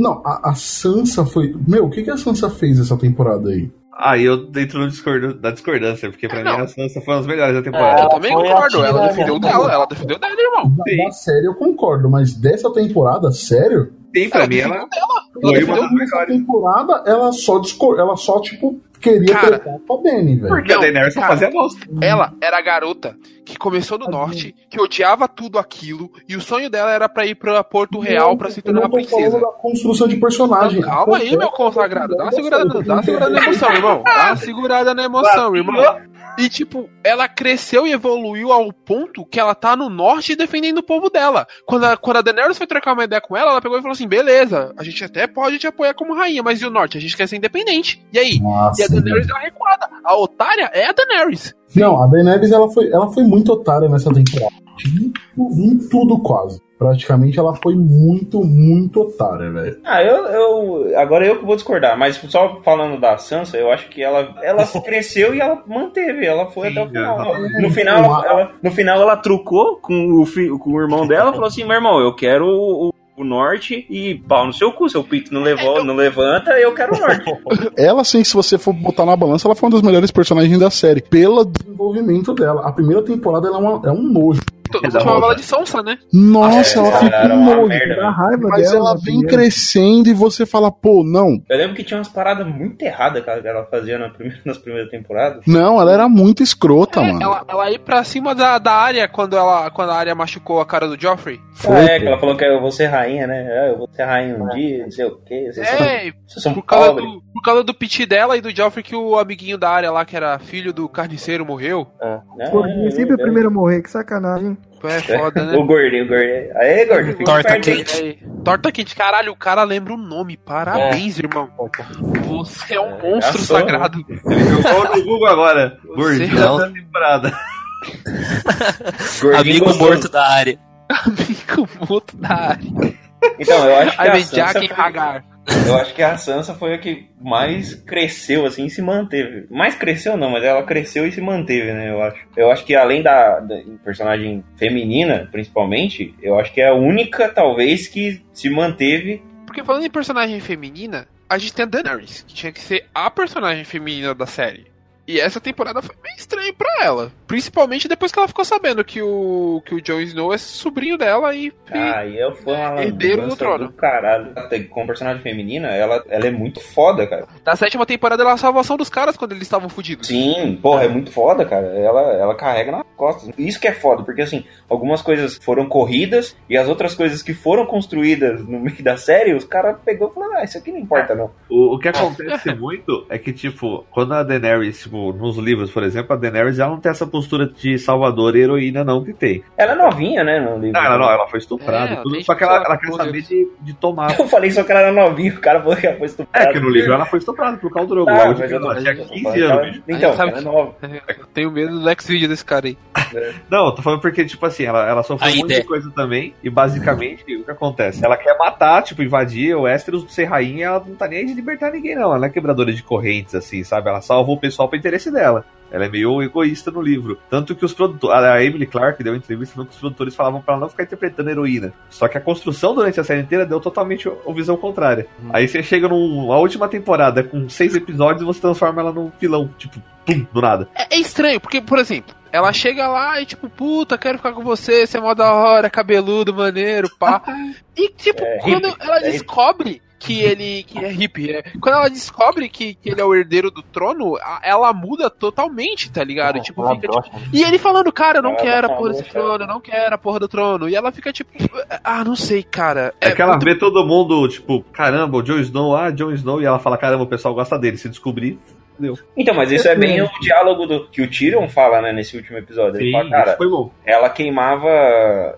Não, a, a Sansa foi. Meu, o que, que a Sansa fez essa temporada aí? Aí eu dentro no discordo, da discordância, porque pra Não. mim a Sansa foi uma das melhores da Eu temporada. também foi concordo, a ela defendeu né? dela, ela defendeu dela, irmão. Da, da série eu concordo, mas dessa temporada, sério? Tem pra Ela mim, ela dela. foi Ela uma defendeu das Nessa melhores. temporada, ela só, discor... ela só tipo, queria Cara, tretar com a Dany, velho. Porque a Não, Daenerys só fazia bosta. Ela era a garota que começou no norte, que odiava tudo aquilo, e o sonho dela era pra ir pra Porto Real pra se tornar uma não princesa. da construção de personagem. Calma aí, meu consagrado. Dá uma segurada, dá uma segurada na emoção, irmão. Dá uma segurada na emoção, irmão. E, tipo, ela cresceu e evoluiu ao ponto que ela tá no norte defendendo o povo dela. Quando a, quando a Daenerys foi trocar uma ideia com ela, ela pegou e falou assim: beleza, a gente até pode te apoiar como rainha, mas e o norte? A gente quer ser independente. E aí? Nossa, E a Daenerys é uma recuada. A otária é a Daenerys. Não, a Daenerys ela foi, ela foi muito otária nessa temporada. Em, tu- em tudo quase. Praticamente ela foi muito, muito otária, velho. Ah, eu, eu. Agora eu que vou discordar, mas só falando da Sansa, eu acho que ela, ela cresceu e ela manteve, ela foi Sim, até o final. No final, ela, ela- no final ela trucou com o, fi- com o irmão dela e falou assim: meu irmão, eu quero o, o norte e pau no seu cu, seu pinto não, levou, não levanta, eu quero o norte. Ela, sim, se você for botar na balança, ela foi uma das melhores personagens da série. Pela. Desenvolvimento dela. A primeira temporada ela é, uma- é um nojo. Todo mundo da chamava ela de Sonsa, né? Nossa, É, ela fica um Dá velho. raiva Mas dela. ela na vem crescendo e você fala, pô, não. Eu lembro que tinha umas paradas muito erradas que ela fazia na primeira, nas primeiras temporadas. Não, ela era muito escrota, É, mano. ela, ela ir pra cima da, da área quando, ela, quando a área machucou a cara do Joffrey. Ah, é, que ela falou que eu vou ser rainha, né? É, eu vou ser rainha um dia, não sei o quê. Vocês são, É, vocês são por causa, do, por causa do piti dela e do Joffrey que o amiguinho da área lá, que era filho do carniceiro, morreu. Né? Gordinho é sempre o primeiro a morrer, que sacanagem. É foda, né? O gordinho, o gordinho. Aê, gordinho. fica Torta perto. quente. Aí, torta quente, caralho, o cara lembra o nome. Parabéns, irmão. Você é um monstro Garçom. sagrado. Ele jogou no Google agora. Gordinho Não. da temporada. Gordinho Amigo gostoso. morto da área. Amigo morto da área. Então, eu acho que Aí vem Jack e Hagar. Eu acho que a Sansa foi a que mais cresceu, assim, e se manteve. Mais cresceu não, mas ela cresceu e se manteve, né, eu acho. Eu acho que além da, da personagem feminina, principalmente, eu acho que é a única, talvez, que se manteve. Porque falando em personagem feminina, a gente tem a Daenerys, que tinha que ser a personagem feminina da série. E essa temporada foi meio estranho pra ela. Principalmente depois que ela ficou sabendo que o, que o Jon Snow é sobrinho dela e. Ah, e eu fui uma Herdeiro do trono. do caralho. Com personagem feminina, ela, ela é muito foda, cara. Na sétima temporada ela é a salvação dos caras quando eles estavam fudidos. Sim, porra, é muito foda, cara. Ela, ela carrega nas costas. Isso que é foda, porque assim, algumas coisas foram corridas e as outras coisas que foram construídas no meio da série, os caras pegou e falaram, ah, isso aqui não importa, não. O, o que acontece muito é que, tipo, quando a Daenerys, tipo, nos livros, por exemplo, a Daenerys ela não tem essa postura de salvadora e heroína, não, que tem. Ela é novinha, né, no livro. Não, ela, não, ela foi estuprada. É, tudo, só que ela, ela quer saber de, de tomar. Eu falei só que ela era novinha, o cara falou que ela foi estuprada. É, que no livro ela foi estuprada por Khal Drogo. Ah, mas eu ela tinha eu tô 15 falando anos, Então, sabe ela é que- nova. Eu tenho medo do Lex Video desse cara aí. Não, eu tô falando porque, tipo assim, ela, ela sofreu A um monte ideia. de coisa também. E basicamente, o que acontece? Ela quer matar, tipo, invadir o Westeros, ser rainha, ela não tá nem aí de libertar ninguém, não. Ela não é quebradora de correntes, assim, sabe? Ela salva o pessoal pro interesse dela. Ela é meio egoísta no livro. Tanto que os produtores. A Emily Clark deu uma entrevista falando que os produtores falavam pra ela não ficar interpretando heroína. Só que a construção durante a série inteira deu totalmente a visão contrária. Aí você chega numa última temporada com seis episódios e você transforma ela num vilão. Tipo, pum, do nada. É, é estranho, porque, por exemplo, ela chega lá e tipo, puta, quero ficar com você, você é mó da hora, cabeludo, maneiro, pá. E tipo, É, quando hippie, ela é descobre que ele que é hippie, é. Quando ela descobre que, que ele é o herdeiro do trono, a- ela muda totalmente, tá ligado? E, tipo, fica, tipo, e ele falando, cara, eu não Ela quero a porra desse trono, eu não quero a porra do trono. E ela fica tipo, ah, não sei, cara. É, que ela muito- vê todo mundo, tipo, caramba, o Jon Snow, ah, Jon Snow, e ela fala, caramba, o pessoal gosta dele. Se descobrir, Então, mas isso é bem o diálogo do, que o Tyrion fala, né, nesse último episódio. Ele Sim, fala, cara, foi bom. ela queimava.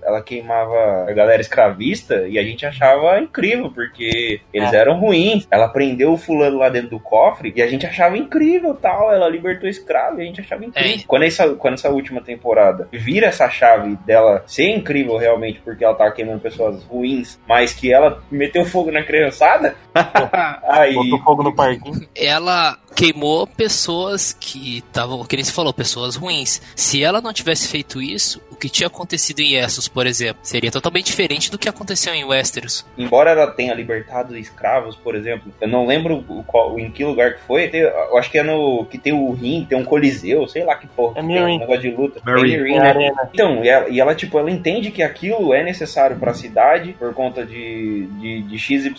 Ela queimava a galera escravista e a gente achava incrível, porque eles É. eram ruins. Ela prendeu o fulano lá dentro do cofre e a gente achava incrível tal. Ela libertou escravo e a gente achava incrível. É. Quando, essa, quando essa última temporada vira essa chave dela ser incrível realmente, porque ela tava queimando pessoas ruins, mas que ela meteu fogo na criançada, aí. Botou fogo no parquinho. ela queimou pessoas que estavam, que nem se falou, pessoas ruins. Se ela não tivesse feito isso, que tinha acontecido em Essos, por exemplo, seria totalmente diferente do que aconteceu em Westeros. embora ela tenha libertado escravos, por exemplo, eu não lembro qual, em que lugar que foi. tem- eu acho que é no que tem o rim, tem um coliseu, sei lá que porra. É que tem um negócio de luta. É Meereen, É né? Então, e ela, e ela, tipo, ela entende que aquilo é necessário pra cidade por conta de, de, de XYZ.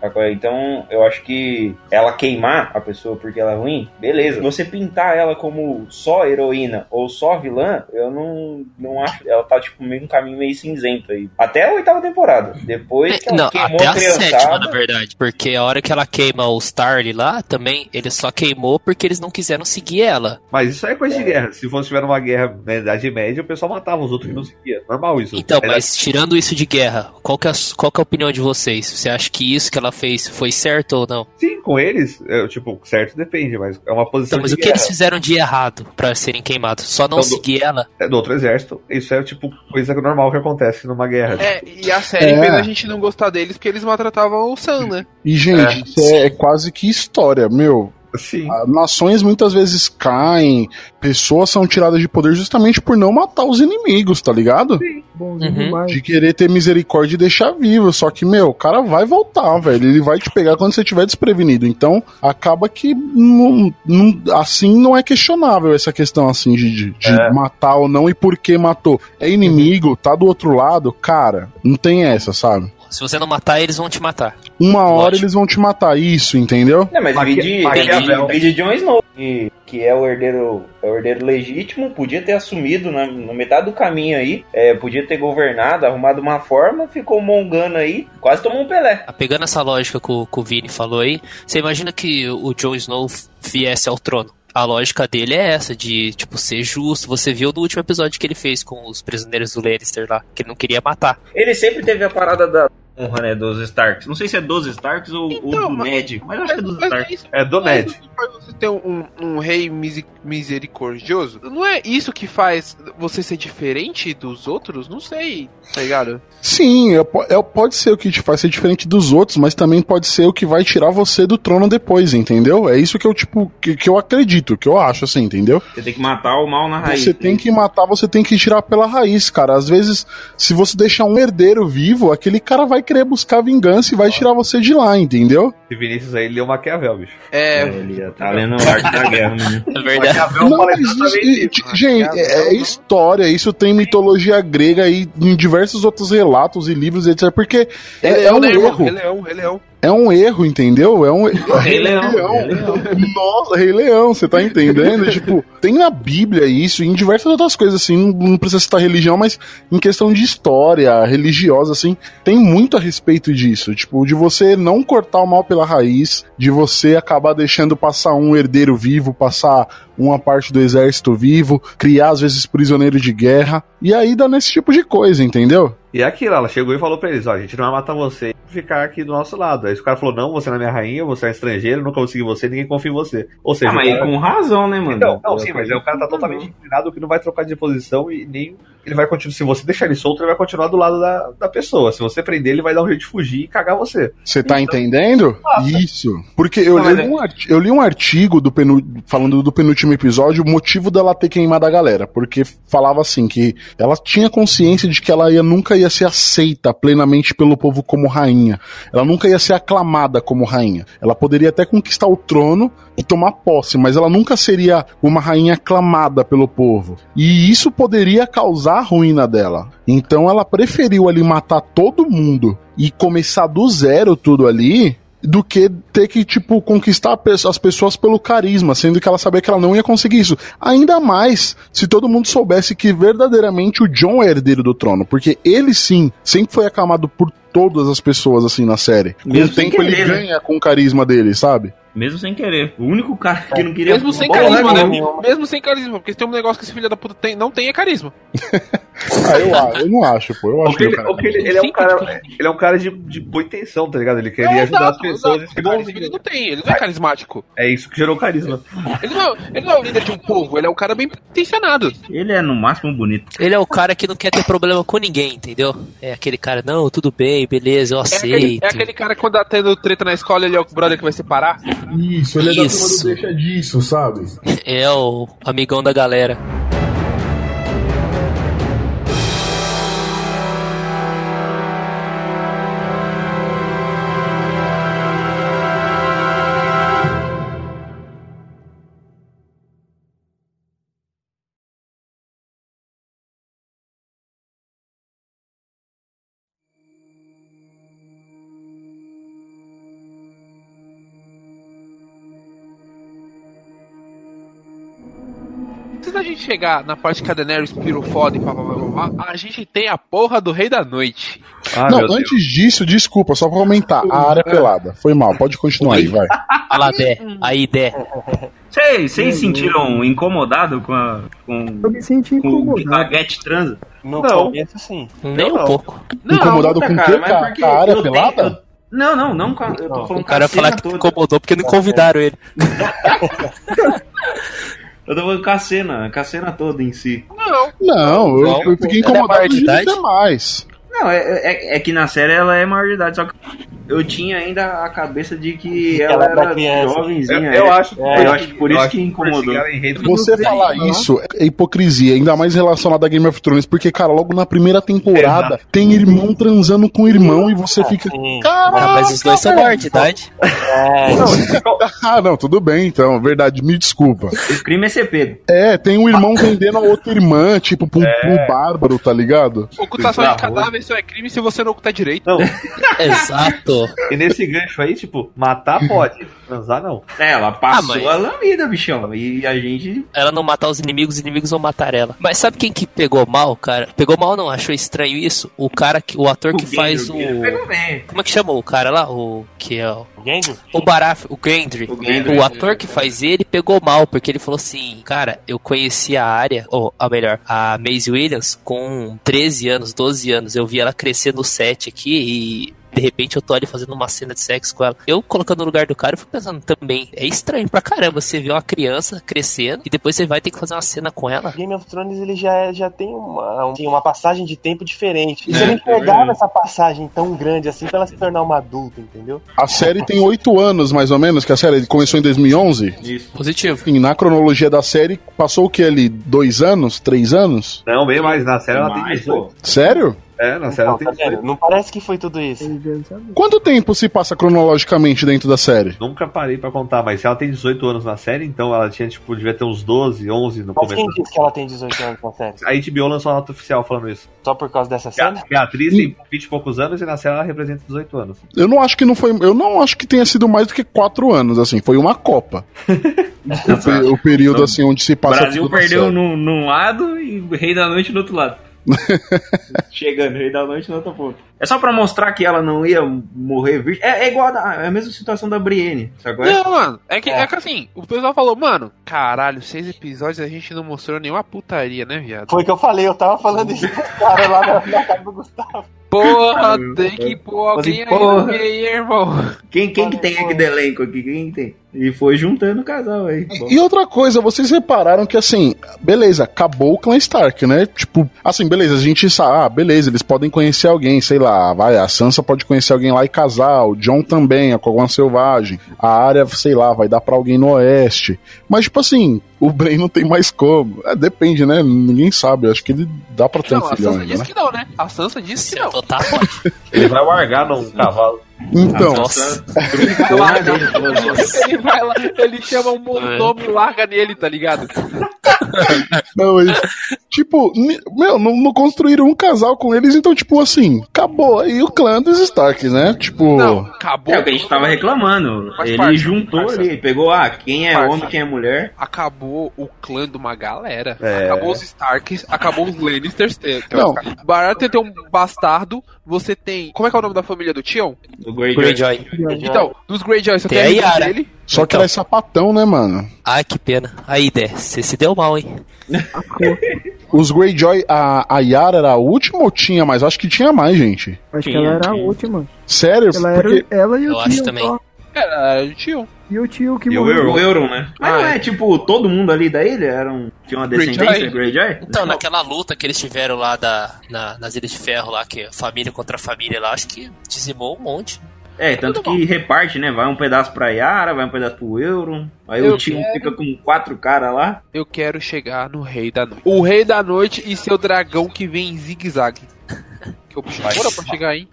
sacou? Então, eu acho que ela queimar a pessoa porque ela é ruim, beleza. Você pintar ela como só heroína ou só vilã, eu não, não acho. Ela tá, tipo, meio um caminho meio cinzento aí. Até a oitava temporada. Depois que ela Não, queimou até a a sétima, criançada. na verdade. Porque a hora que ela queima o Starly lá, também, ele só queimou porque eles não quiseram seguir ela. Mas isso aí é coisa de guerra. Se fosse tiver uma guerra na Idade Média, o pessoal matava os outros que não seguia. Normal isso. Então, É mas tirando isso de guerra, qual que, é a, qual que é a opinião de vocês? Você acha que isso que ela fez foi certo ou não? Sim, com eles, é, tipo, certo depende, mas é uma posição Então, mas de o que guerra. eles fizeram de errado pra serem queimados? Só não Então, do- seguir ela? É do outro exército. Isso é, tipo, coisa normal que acontece numa guerra. É, e a série É. fez a gente não gostar deles porque eles maltratavam o Sam, né? E, gente, isso é, é quase que história, meu. Sim. Ah, Nações muitas vezes caem, pessoas são tiradas de poder justamente por não matar os inimigos, tá ligado? Bonzinho Uhum. De querer ter misericórdia e deixar vivo. Só que, meu, o cara vai voltar, velho. Ele vai te pegar quando você estiver desprevenido. Então, acaba que não, não- assim não é questionável essa questão assim de, de- de É. matar ou não e por que matou. É inimigo, tá do outro lado, cara, não tem essa, sabe? Se você não matar, eles vão te matar. Uma hora Lógico. eles vão te matar, isso, entendeu? Não, mas Maqui- vide, Maquiavel. vide, vide Jon Snow, que, que é o herdeiro, é o herdeiro legítimo, podia ter assumido na, na metade do caminho aí, é, podia ter governado, arrumado uma forma, ficou mongando aí, quase tomou um Pelé. Pegando essa lógica que o, que o Vini falou aí, você imagina que o Jon Snow viesse ao trono. A lógica dele é essa, de, tipo, ser justo. Você viu no último episódio que ele fez com os prisioneiros do Lannister lá, que ele não queria matar. Ele sempre teve a parada da honra, né, dos Starks. Não sei se é dos Starks ou, ou Então, do mas- Ned, mas eu acho que é dos Starks. isso É do é Ned. faz você ter um, um rei misericordioso? Não é isso que faz você ser diferente dos outros? Não sei, tá ligado? Sim, é, é- pode ser o que te faz ser diferente dos outros, mas também pode ser o que vai tirar você do trono depois, entendeu? É isso que eu, tipo, que, que eu acredito, que eu acho, assim, entendeu? Você tem que matar o mal na raiz. Você tem que matar, você tem que tirar pela raiz, cara. Às vezes, se você deixar um herdeiro vivo, aquele cara vai querer buscar vingança e vai tirar você de lá, entendeu? Esse Vinícius aí leu Maquiavel, bicho. É, Ele já tá lendo arte da guerra, menino. É verdade. Maquiavel Não, mas isso, e- gente, é, é história, isso tem mitologia grega e em diversos outros relatos e livros, etc. Porque é, é Leão, um né, erro. Rei Leão, Rei Leão. É um erro, entendeu? É um Rei Leão, Rei Leão. Nossa, Rei Leão, você tá entendendo? tipo, tem na Bíblia isso e em diversas outras coisas, assim, não, precisa citar religião, mas em questão de história religiosa, assim, tem muito a respeito disso. Tipo, de você não cortar o mal pela raiz, de você acabar deixando passar um herdeiro vivo, passar uma parte do exército vivo, criar às vezes prisioneiros de guerra, e aí dá nesse tipo de coisa, entendeu? E é aquilo, ela chegou e falou pra eles, ó, a gente não vai matar você ficar aqui do nosso lado. Aí o cara falou, não, você não é minha rainha, você é estrangeiro, nunca vou seguir você, ninguém confia em você. Ou seja, Ah, mas cara- com razão, né, mano? Não, não, sim, mas aí o cara tá totalmente inclinado que não vai trocar de posição e nem. Ele vai continuar. Se você deixar ele solto, ele vai continuar do lado da, da pessoa. Se você prender, ele vai dar um jeito de fugir e cagar você. Você tá entendendo? Isso. Porque eu, Não, li é- um arti- eu li um artigo do penu- falando do penúltimo episódio, o motivo dela ter queimado a galera. Porque falava assim, que ela tinha consciência de que ela ia, nunca ia ser aceita plenamente pelo povo como rainha. Ela nunca ia ser aclamada como rainha. Ela poderia até conquistar o trono e tomar posse, mas ela nunca seria uma rainha aclamada pelo povo. E isso poderia causar a ruína dela. Então ela preferiu ali matar todo mundo e começar do zero tudo ali do que ter que, tipo, conquistar as pessoas pelo carisma, sendo que ela sabia que ela não ia conseguir isso. Ainda mais se todo mundo soubesse que verdadeiramente o John é herdeiro do trono, porque ele sim sempre foi aclamado por todas as pessoas assim na série. Com o tempo ele né? ganha com o carisma dele, sabe? Mesmo sem querer. O único cara que não queria. Mesmo sem Porra carisma, né? nenhuma. Mesmo sem carisma, porque se tem um negócio que esse filho da puta tem, não tem é carisma. Ah, eu, eu não acho, pô. Eu acho que ele, o cara- ele, ele é um cara, ele é um cara de, de boa intenção, tá ligado? Ele queria É, ajudar exato, as pessoas exato. Ele não tem, ele não é carismático. É isso que gerou carisma. Ele não, ele não é o líder de um povo, ele é um cara bem intencionado. Ele é no máximo bonito. Ele é o cara que não quer ter problema com ninguém, entendeu? É aquele cara, não, tudo bem, beleza, eu É aquele, aceito. é aquele cara que quando tá tendo treta na escola, ele é o brother que vai separar. Isso, ele é da turma Isso. do deixa disso, sabe? É o amigão da galera. Chegar na parte que a Daenerys pirou foda e pá, pá, pá, pá, pá, a gente tem a porra do Rei da Noite. Ah, não, meu Deus. antes disso, desculpa, só pra comentar. A área é pelada. Foi mal, pode continuar aí, vai. Olha lá, Dé. Aí, Dé. Vocês vocês sentiram incomodado com a. com, Eu me senti incomodado. a Get Transa? No Não. começo, sim. Nem um não. pouco. Incomodado com o quê? Com a- área eu tenho- pelada? eu- Não, não, não. Eu tô Não, falando O cara falar que toda. incomodou porque não convidaram ele. Eu tô falando com a cena, com a cena toda em si. Não, Não, eu, Não, eu fiquei é incomodado maior de? Não, é, é, é que na série ela é maior de idade, só que eu tinha ainda a cabeça de que Ela ela era criança. jovenzinha. Eu, eu é. acho que É, eu acho que por isso que incomodou. Você falar isso é hipocrisia, ainda mais relacionado a Game of Thrones, porque, cara, logo na primeira temporada tem irmão transando com irmão e você fica. Sim. Ah, Caraca, mas os dois são maior de idade. É, Ah, não, tudo bem, então, verdade, me desculpa. O crime é ser pego. É, tem um irmão vendendo a outra irmã, tipo, pra um, um bárbaro, tá ligado? ocultação de Pra é crime se você não ocultar direito. Não, Exato. e nesse gancho aí, tipo, matar pode, transar não. É, ela passou Ah, mas- a lambida, bichão. E a gente. Ela não matar os inimigos, os inimigos vão matar ela. Mas sabe quem que pegou mal, cara? Pegou mal não, achou estranho isso? O cara que. O ator que faz o. Gendry, bem. Como é que chama o cara lá? O. Que é o. Gendry? O Baraf, o Gendry. O Gendry. O ator que faz ele pegou mal, porque ele falou assim, cara, eu conheci a área, ou a melhor, a Maisie Williams com 13 anos, 12 anos. Eu vi ela crescer no set aqui e de repente eu tô ali fazendo uma cena de sexo com ela. Eu colocando no lugar do cara, eu fico pensando também, é estranho pra caramba você ver uma criança crescendo e depois você vai ter que fazer uma cena com ela. Game of Thrones ele já, já tem uma, um- uma passagem de tempo diferente. E É, você não é pegava essa passagem tão grande assim pra ela se tornar uma adulta, entendeu? A série tem oito anos, mais ou menos, que a série começou em 2011. Isso. Positivo. Enfim, na cronologia da série, passou o que ali? Dois anos? Três anos? Não, bem mais, na série ela tem Mas, 18. pô, Sério? É, na série Não, tem tá vendo? 18. Não parece que foi tudo isso. Quanto tempo se passa cronologicamente dentro da série? Nunca parei pra contar, mas se ela tem 18 anos na série, então ela tinha, tipo, devia ter uns 12, 11 no Mas quem começo. disse que ela tem 18 anos na série? A HBO lançou uma nota oficial falando isso. Só por causa dessa Que a, cena? que a atriz tem 20 e poucos anos e na série ela representa 18 anos. Eu não acho que não foi. Eu não acho que tenha sido mais do que quatro anos, assim. Foi uma Copa. o, o período assim onde se o passa. Brasil tudo na perdeu num, num lado e o Rei da Noite do outro lado. Chegando, Rei da Noite no outro ponto. É só pra mostrar que ela não ia morrer virgem. É, é igual a, da- é a mesma situação da Brienne, sabe? é? Não, mano, é que, é. que assim, o pessoal falou, mano, caralho, seis episódios a gente não mostrou nenhuma putaria, né, viado? Foi o que eu falei, eu tava falando isso com o cara lá na, na casa do Gustavo. Porra, tem que pôr alguém aí porra. no meio, irmão. Quem, quem que tem aqui do elenco aqui? Quem que tem? E foi juntando o casal aí. E outra coisa, vocês repararam que assim, beleza, acabou o clã Stark, né? Tipo, assim, beleza, a gente sabe, ah, beleza, eles podem conhecer alguém, sei lá, vai, a Sansa pode conhecer alguém lá e casar, o John também, a Kogan Selvagem, a área, sei lá, vai dar pra alguém no Oeste. Mas, tipo assim, o Bran não tem mais como. É, depende, né? Ninguém sabe, acho que ele dá pra ter Não, um a filhão Sansa ainda, disse né? que não, né? A Sansa disse que não. Tá. Ele vai largar num cavalo. Então, Nossa. Ele vai lá, ele chama um mordomo e larga nele, tá ligado? Não, mas, tipo, meu, não, não construíram um casal com eles, então, tipo, assim, acabou aí o clã dos Stark, né? Tipo. Não, acabou. É o que a gente tava reclamando. Faz Ele parte, juntou faz ali, pegou, ah, quem é Parte. homem, quem é mulher. Acabou o clã de uma galera. É. Acabou os Starks, acabou os Lannisters. Não. Barato tem um bastardo. Você tem. Como é que é o nome da família do Tion? Do Greyjoy. Greyjoy. Então, dos Greyjoy, você Tem tem, a Yara. dele. Só que Então. ela é sapatão, né, mano? Ai, que pena. Aí, Dé, você se deu mal, hein? Os Greyjoy, a, a Yara era a última ou tinha mais? Acho que tinha mais, gente. Acho que ela era a última. Sério? Ela era Porque ela e o Eu tio. acho também. só. Era, era o Tion. E o tio que E morreu. O Euron, né? Mas Ah, não é. é tipo todo mundo ali da ilha? Era um, tinha uma descendência Greyjoy? Então, naquela luta que eles tiveram lá da, na- nas Ilhas de Ferro, lá, que é família contra família lá, acho que dizimou um monte. É, tanto que reparte, né? Vai um pedaço pra Yara, vai um pedaço pro Euron. Aí Eu o time quero- fica com quatro caras lá. Eu quero chegar no Rei da Noite. O Rei da Noite e seu dragão que vem em zigue-zague. Que o bicho demora pra chegar aí.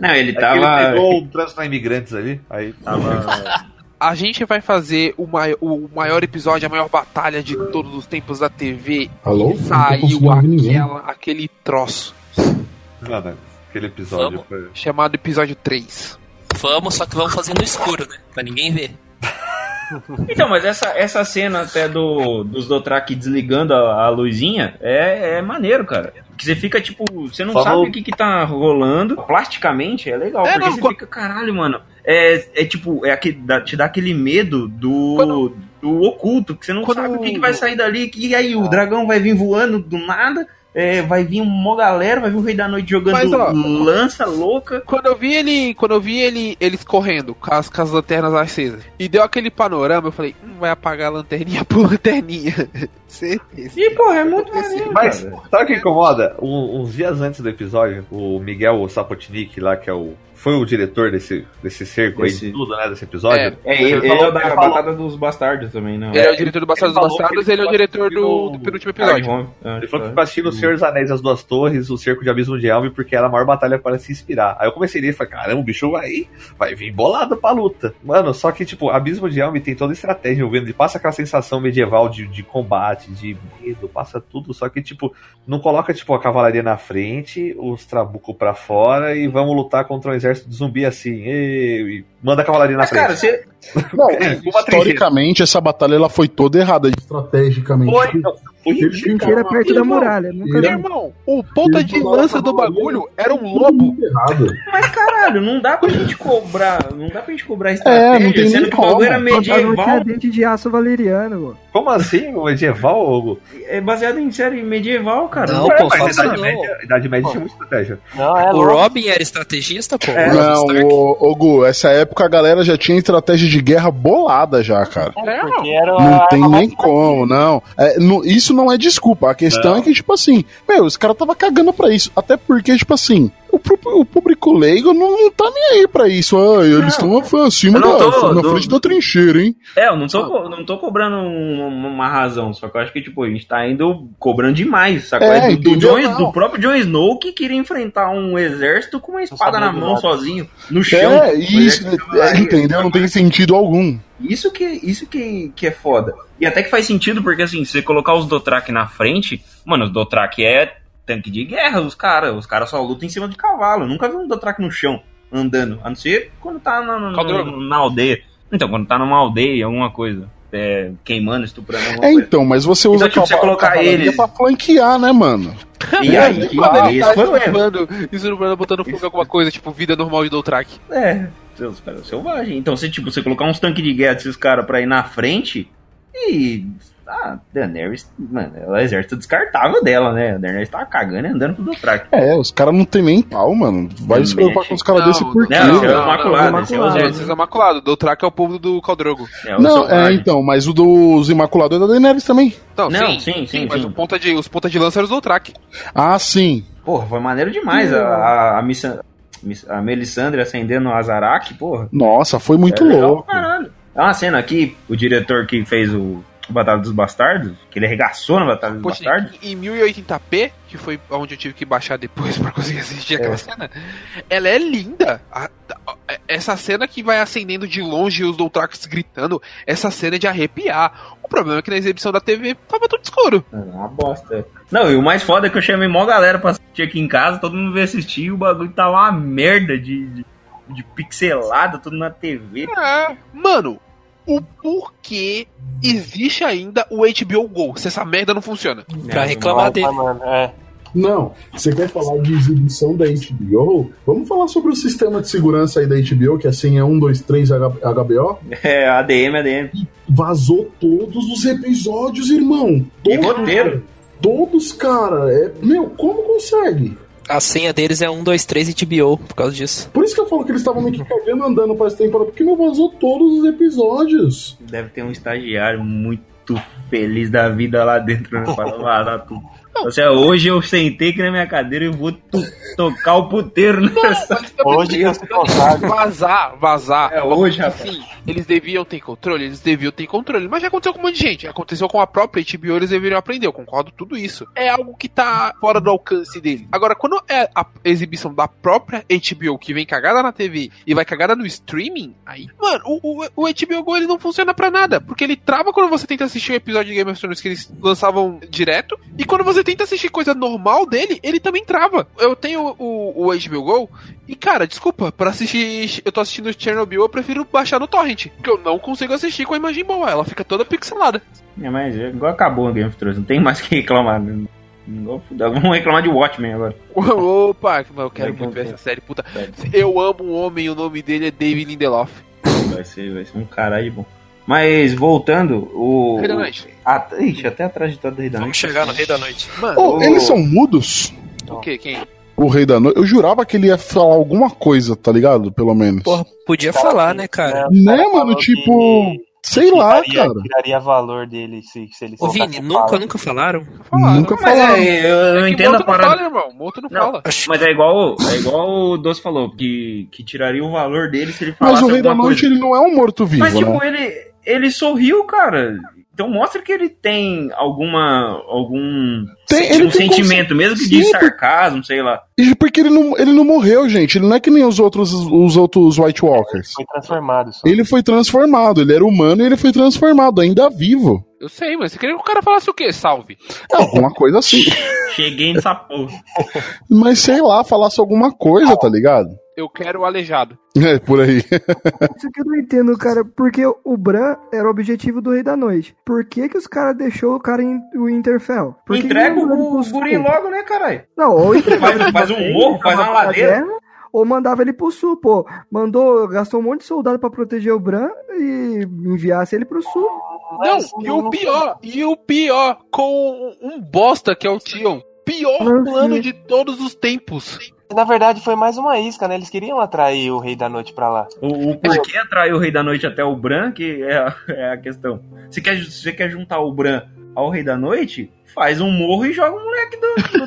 Não, ele ele tava. pegou o trânsito na imigrantes ali. Aí tava... A gente vai fazer o maior, o maior episódio, a maior batalha de todos os tempos da TV. Alô? Tô Saiu aquela, aquele troço Mano, aquele episódio foi. chamado episódio 3. Vamos, só que vamos fazer no escuro, né? Pra ninguém ver. Então, mas essa, essa cena até do, dos Dothraki desligando a, a luzinha é, é maneiro, cara. Que você fica tipo, você não Só sabe o que que tá rolando. Plasticamente é legal, É, porque não, você co- fica, caralho, mano. É, é tipo, é aquele, te dá aquele medo do, Quando- do oculto, que você não Quando- sabe o que, que vai sair dali. E aí, o dragão vai vir voando do nada. É, vai vir uma galera, vai vir o Rei da Noite jogando Mas, ó, lança louca. Quando eu vi ele, quando eu vi ele, eles correndo com as, com as lanternas acesas e deu aquele panorama, eu falei, hum, vai apagar a lanterninha por lanterninha. Certeza. E, porra, é muito maneiro, Mas, cara. sabe o que incomoda? Um- uns dias antes do episódio, o Miguel Sapotnik lá, que é o. Foi o diretor desse, desse cerco aí Desse- de tudo, né? Desse episódio. É, ele, ele falou- é o da ele falou- Batalha dos Bastardos também, não. Ele é o diretor do Bastardos ele dos Bastardos, que ele é o ele diretor do, do penúltimo episódio. Ah, Ele falou que ficou assistindo o Senhor dos Anéis, As Duas Torres, o Cerco de Abismo de Elme, porque era a maior batalha para se inspirar. Aí eu comecei a ler e falei, caramba, o bicho vai, vai vir bolado pra luta. Mano, só que, tipo, Abismo de Elme tem toda a estratégia envolvendo, ele passa aquela sensação medieval de, de combate, de medo, passa tudo, só que, tipo, não coloca, tipo, a cavalaria na frente, os trabucos pra fora e vamos lutar contra um exército de zumbi assim, e manda a cavalaria na Mas, frente. cara, você. Não, É, historicamente, essa batalha ela foi toda errada. Estrategicamente. Foi, não, foi Ele- ridículo. Trincheira perto da muralha. Nunca vi. Irmão, o ponta de lança do bagulho era um lobo. Errado. Mas, caralho, não dá pra gente cobrar. Não dá pra gente cobrar É, estratégia, não tem sendo que o bagulho era medieval. dente de aço valeriano, mano. Como assim? O medieval, Hugo? É baseado em série medieval, cara. Não, Ué, pô, mas Idade isso não. Média, Idade Média tinha muita estratégia. Não, é O. Robin era estrategista, pô. É. o Não, ô Gu, essa época a galera já tinha estratégia de guerra bolada já, cara. É, Não tem nem como, não. É, não- Isso não é desculpa. A questão Não. é que, tipo assim, meu, os caras tava cagando pra isso. Até porque, tipo assim, o, público leigo não, não tá nem aí pra isso. Ah, eles estão acima da, tô- na tô- frente da trincheira, hein? É, eu não tô, co- não tô cobrando um- uma razão, só que eu acho que, tipo, a gente tá indo cobrando demais, sacou? É, É, do, do, entendeu? Não. do próprio Jon Snow que queria enfrentar um exército com uma espada na sabia do mão sozinho, no chão. É, isso, é, entendeu? Não tem sentido algum. Isso que, isso que, que é foda. E até que faz sentido, porque assim, se você colocar os Dothraki na frente, mano, os Dothraki é tanque de guerra, os caras. Os caras só lutam em cima de cavalo. Eu nunca vi um Dothraki no chão, andando. A não ser quando tá na, na, na aldeia. Então, quando tá numa aldeia, alguma coisa. é, queimando, estuprando alguma É, coisa. então, mas você usa Então, tipo, você colocar eles- pra flanquear, né, mano? E aí, que Quando ele isso tá foi o erro. estuprando, estuprando, botando fogo em alguma coisa, tipo vida normal de Doutrak. É, os caras selvagens. Então, você, tipo, você colocar uns tanques de guerra desses caras pra ir na frente e. Ah, Daenerys, mano, ela é o exército descartável dela, né? A Daenerys tava cagando e andando pro Dothraki. É, os caras não tem nem pau, mano. Vai se preocupar com os caras desse por quê? Não, é o Imaculado, esse é o Imaculado. É o povo do Caldrogo. É Não, é, então, mas o dos Imaculados é da Daenerys também. Não, Não, sim, sim, sim, mas sim. o ponta de, os ponta de lança eram os Doutrak. Ah, sim. Porra, foi maneiro demais. A, a, a, Missa- Miss- a Melisandre acendendo o Azarak, porra. Nossa, foi muito é louco. Caralho. É uma cena aqui, o diretor que fez o Batalha dos Bastardos, que ele arregaçou na Batalha dos Poxa, Bastardos. em 1080p, que foi onde eu tive que baixar depois pra conseguir assistir aquela É. cena, ela é linda. A- a- essa cena que vai acendendo de longe e os Doutrax gritando, essa cena é de arrepiar. O problema é que na exibição da TV tava tudo escuro. É uma bosta. Não, e o mais foda é que eu chamei mó galera pra assistir aqui em casa, todo mundo veio assistir e o bagulho tava uma merda de, de, de pixelado, tudo na TV. É. Mano, o porquê existe ainda o HBO Go se essa merda não funciona? Pra reclamar dele. É. Não, você quer falar de exibição da HBO? Vamos falar sobre o sistema de segurança aí da HBO, que é senha 123 HBO? É, ADM, ADM. Vazou todos os episódios, irmão. E Todos, roteiro. Todos, cara. É, meu, como consegue? A senha deles é 1, 2, 3 e TBO, por causa disso. Por isso que eu falo que eles estavam meio que cagando andando pra essa temporada, porque não vazou todos os episódios. Deve ter um estagiário muito feliz da vida lá dentro, né? Pra não vazar tudo. Ou seja, hoje eu sentei aqui na minha cadeira e vou to- tocar o puteiro nessa. Hoje eu. Vazar, vazar. É hoje, rapaz. Sim, eles deviam ter controle, eles deviam ter controle. Mas já aconteceu com um monte de gente. Aconteceu com a própria HBO, eles deveriam aprender. Eu concordo tudo isso. É algo que tá fora do alcance dele. Agora, quando é a exibição da própria HBO que vem cagada na TV e vai cagada no streaming, aí, mano, o, o, o HBO Go ele não funciona pra nada. Porque ele trava quando você tenta assistir um episódio de Game of Thrones que eles lançavam direto. E quando você tenta assistir coisa normal dele, ele também trava. Eu tenho o, o HBO Go e, cara, desculpa, pra assistir. Eu tô assistindo Chernobyl, eu prefiro baixar no Torrent. Porque eu não consigo assistir com a imagem boa. Ela fica toda pixelada. É, mas igual acabou o Game of Thrones, não tem mais o que reclamar. né? Vamos reclamar de Watchmen agora. Opa, eu quero muito ver essa série, puta. Eu amo um homem o nome dele é David Lindelof. Vai ser, vai ser um caralho bom. Mas voltando, o. Rei da Noite. A, ixi, até a trajetória do Rei da Vamos Noite. chegar no Rei da Noite. Mano, Oh, eles são mudos? o que? Quem? O Rei da Noite. Eu jurava que ele ia falar alguma coisa, tá ligado? Pelo menos. Porra, podia falar, né, cara? o Né, cara mano? Tipo, que- sei lá, tiraria- cara. Tiraria valor dele se, se ele Ô, Vini, o nunca, fala. nunca falaram? Falaram. Nunca Mas falaram. é, eu, É entendo a Moto não parada. fala, irmão. Moto não, Não, fala. Mas é igual, é igual o Doce falou, que, que tiraria o valor dele se ele Mas falasse o Rei da Noite, coisa. ele não é um morto-vivo, Mas tipo, né? ele, ele sorriu, cara. Então mostra que ele tem alguma. algum Tem- um ele tem sentimento, mesmo que de sarcasmo, sei lá. E Porque ele não, ele não morreu, gente. Ele não é que nem os outros, os outros White Walkers. Foi transformado. Só. Ele foi transformado. Ele era humano e ele foi transformado, ainda vivo. Eu sei, mas você queria que o cara falasse o quê? Salve. É alguma coisa assim. Cheguei nessa porra. Mas sei lá, falasse alguma coisa, tá ligado? Eu quero o aleijado. É, por aí. Isso que eu não entendo, cara. Porque o Bran era o objetivo do Rei da Noite. Por que, que os caras deixou o cara em o Interfell? Entrega o pro guri logo, né, caralho? Não, ou Faz- faz um morro, faz uma ladeira. Ou mandava ele pro sul, pô. Mandou, gastou um monte de soldado pra proteger o Bran e enviasse ele pro sul. Não, e o pior, e o pior, com um bosta que é o Tion. Pior plano de todos os tempos. Na verdade, foi mais uma isca, né? Eles queriam atrair o Rei da Noite pra lá. O, o porquê atraiu o Rei da Noite até o Bran, que é a, é a questão. Se quer, se você quer juntar o Bran ao Rei da Noite, faz um morro e joga o moleque do. do, do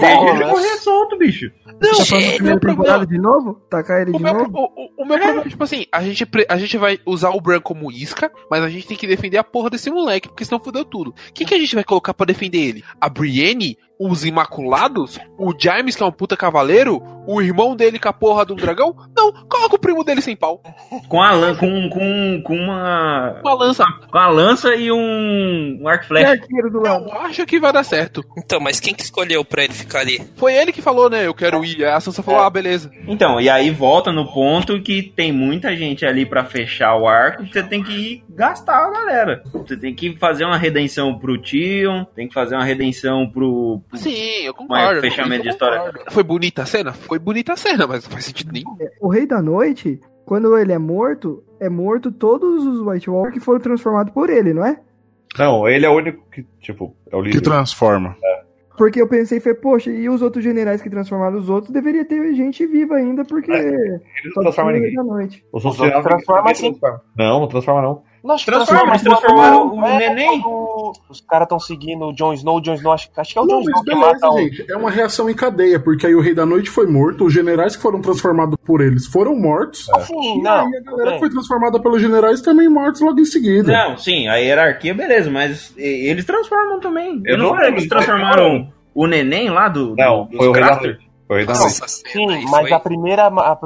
Deixa ele correr solto, bicho. Não, Tá falando é, problema. temporada de novo? Tacar ele O de meu, novo? o, o- o meu problema é, tipo assim, a gente, a gente vai usar o Bran como isca, mas a gente tem que defender a porra desse moleque, porque senão fudeu tudo. Quem que a gente vai colocar pra defender ele? A Brienne? Os Imaculados? O James, que é um puta cavaleiro? O irmão dele com a porra do dragão? Não, coloca o primo dele sem pau. Com a lan, com, com, com uma. Uma lança. Com a lança e um, um arco flecha. do lado. Eu acho que vai dar certo. Então, mas quem que escolheu pra ele ficar ali? Foi ele que falou, né? Eu quero ir. Aí a Sansa falou, ah, beleza. Então, e aí volta no ponto que tem muita gente ali pra fechar o arco, você tem que ir gastar a galera. Você tem que fazer uma redenção pro Tion, tem que fazer uma redenção pro. pro- Sim, eu concordo. Mas fechamento eu de história. concordo. Foi bonita a cena? Foi bonita a cena, mas não faz sentido nenhum. O Rei da Noite, quando ele é morto, é morto todos os White Walkers que foram transformados por ele, não é? Não, ele é o único que, tipo, é o Que líder. transforma. Porque eu pensei, foi, poxa, e os outros generais que transformaram os outros, deveria ter gente viva ainda, porque Ele só não transforma o ninguém. da Noite. Os Os outros transformam assim. transforma. Não, não transforma não. Que Transforma, eles transforma transformaram o é, neném. quando Os caras estão seguindo o Jon Snow, o Jon Snow, acho, acho que é o Jon Snow que mata gente. É uma reação em cadeia, porque aí o Rei da Noite foi morto, os generais que foram transformados por eles foram mortos. Assim, e não. aí a galera bem. que foi transformada pelos generais também mortos logo em seguida. Não, sim, a hierarquia, beleza, mas eles transformam também. Eu Eu não não falei que lembro. eles transformaram o neném lá do. Não, do, foi o dos Rei da Craster? Noite. Foi o Rei da. Nossa, cena Sim, mas foi- a primeira. a- a-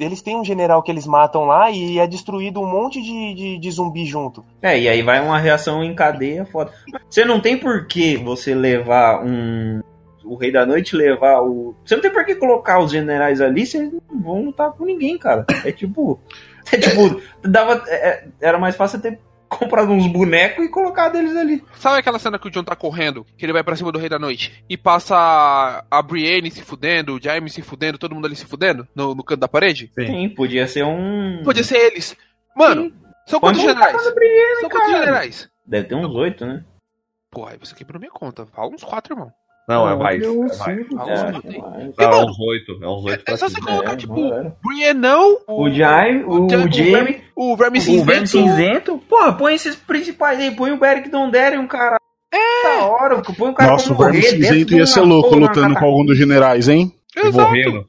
eles têm um general que eles matam lá e é destruído um monte de, de, de zumbi junto. É, e aí vai uma reação em cadeia foda. Você não tem por que você levar um. O Rei da Noite levar o. Você não tem por que colocar os generais ali, vocês não vão lutar com ninguém, cara. É tipo. É tipo. Dava, é- era mais fácil ter comprado uns bonecos e colocado eles ali. Sabe aquela cena que o John tá correndo, que ele vai pra cima do Rei da Noite e passa a- Brienne se fudendo, o Jaime se fudendo, todo mundo ali se fudendo no, no canto da parede? Sim, podia ser um. Podia ser eles. Mano, são Põe quantos generais? Brienne, São quantos generais? Deve ter uns oito, né? Porra, aí você quebrou minha conta. Fala uns quatro, irmão. Não, é mais. É mais. É, uns é, é mano, uns oito. É uns oito É só você colocar, É, tipo, mano. Briennão, O Jaime, o, Ja- Jamie, o Verme o Verme Cinzento. Cinzento. Porra, põe esses principais aí. Põe o Beric Dondarrion, cara. É. Da hora. Põe o cara Nossa, o Verme Cinzento ia ser louco lutando com algum dos generais, hein? Exato. Morrendo.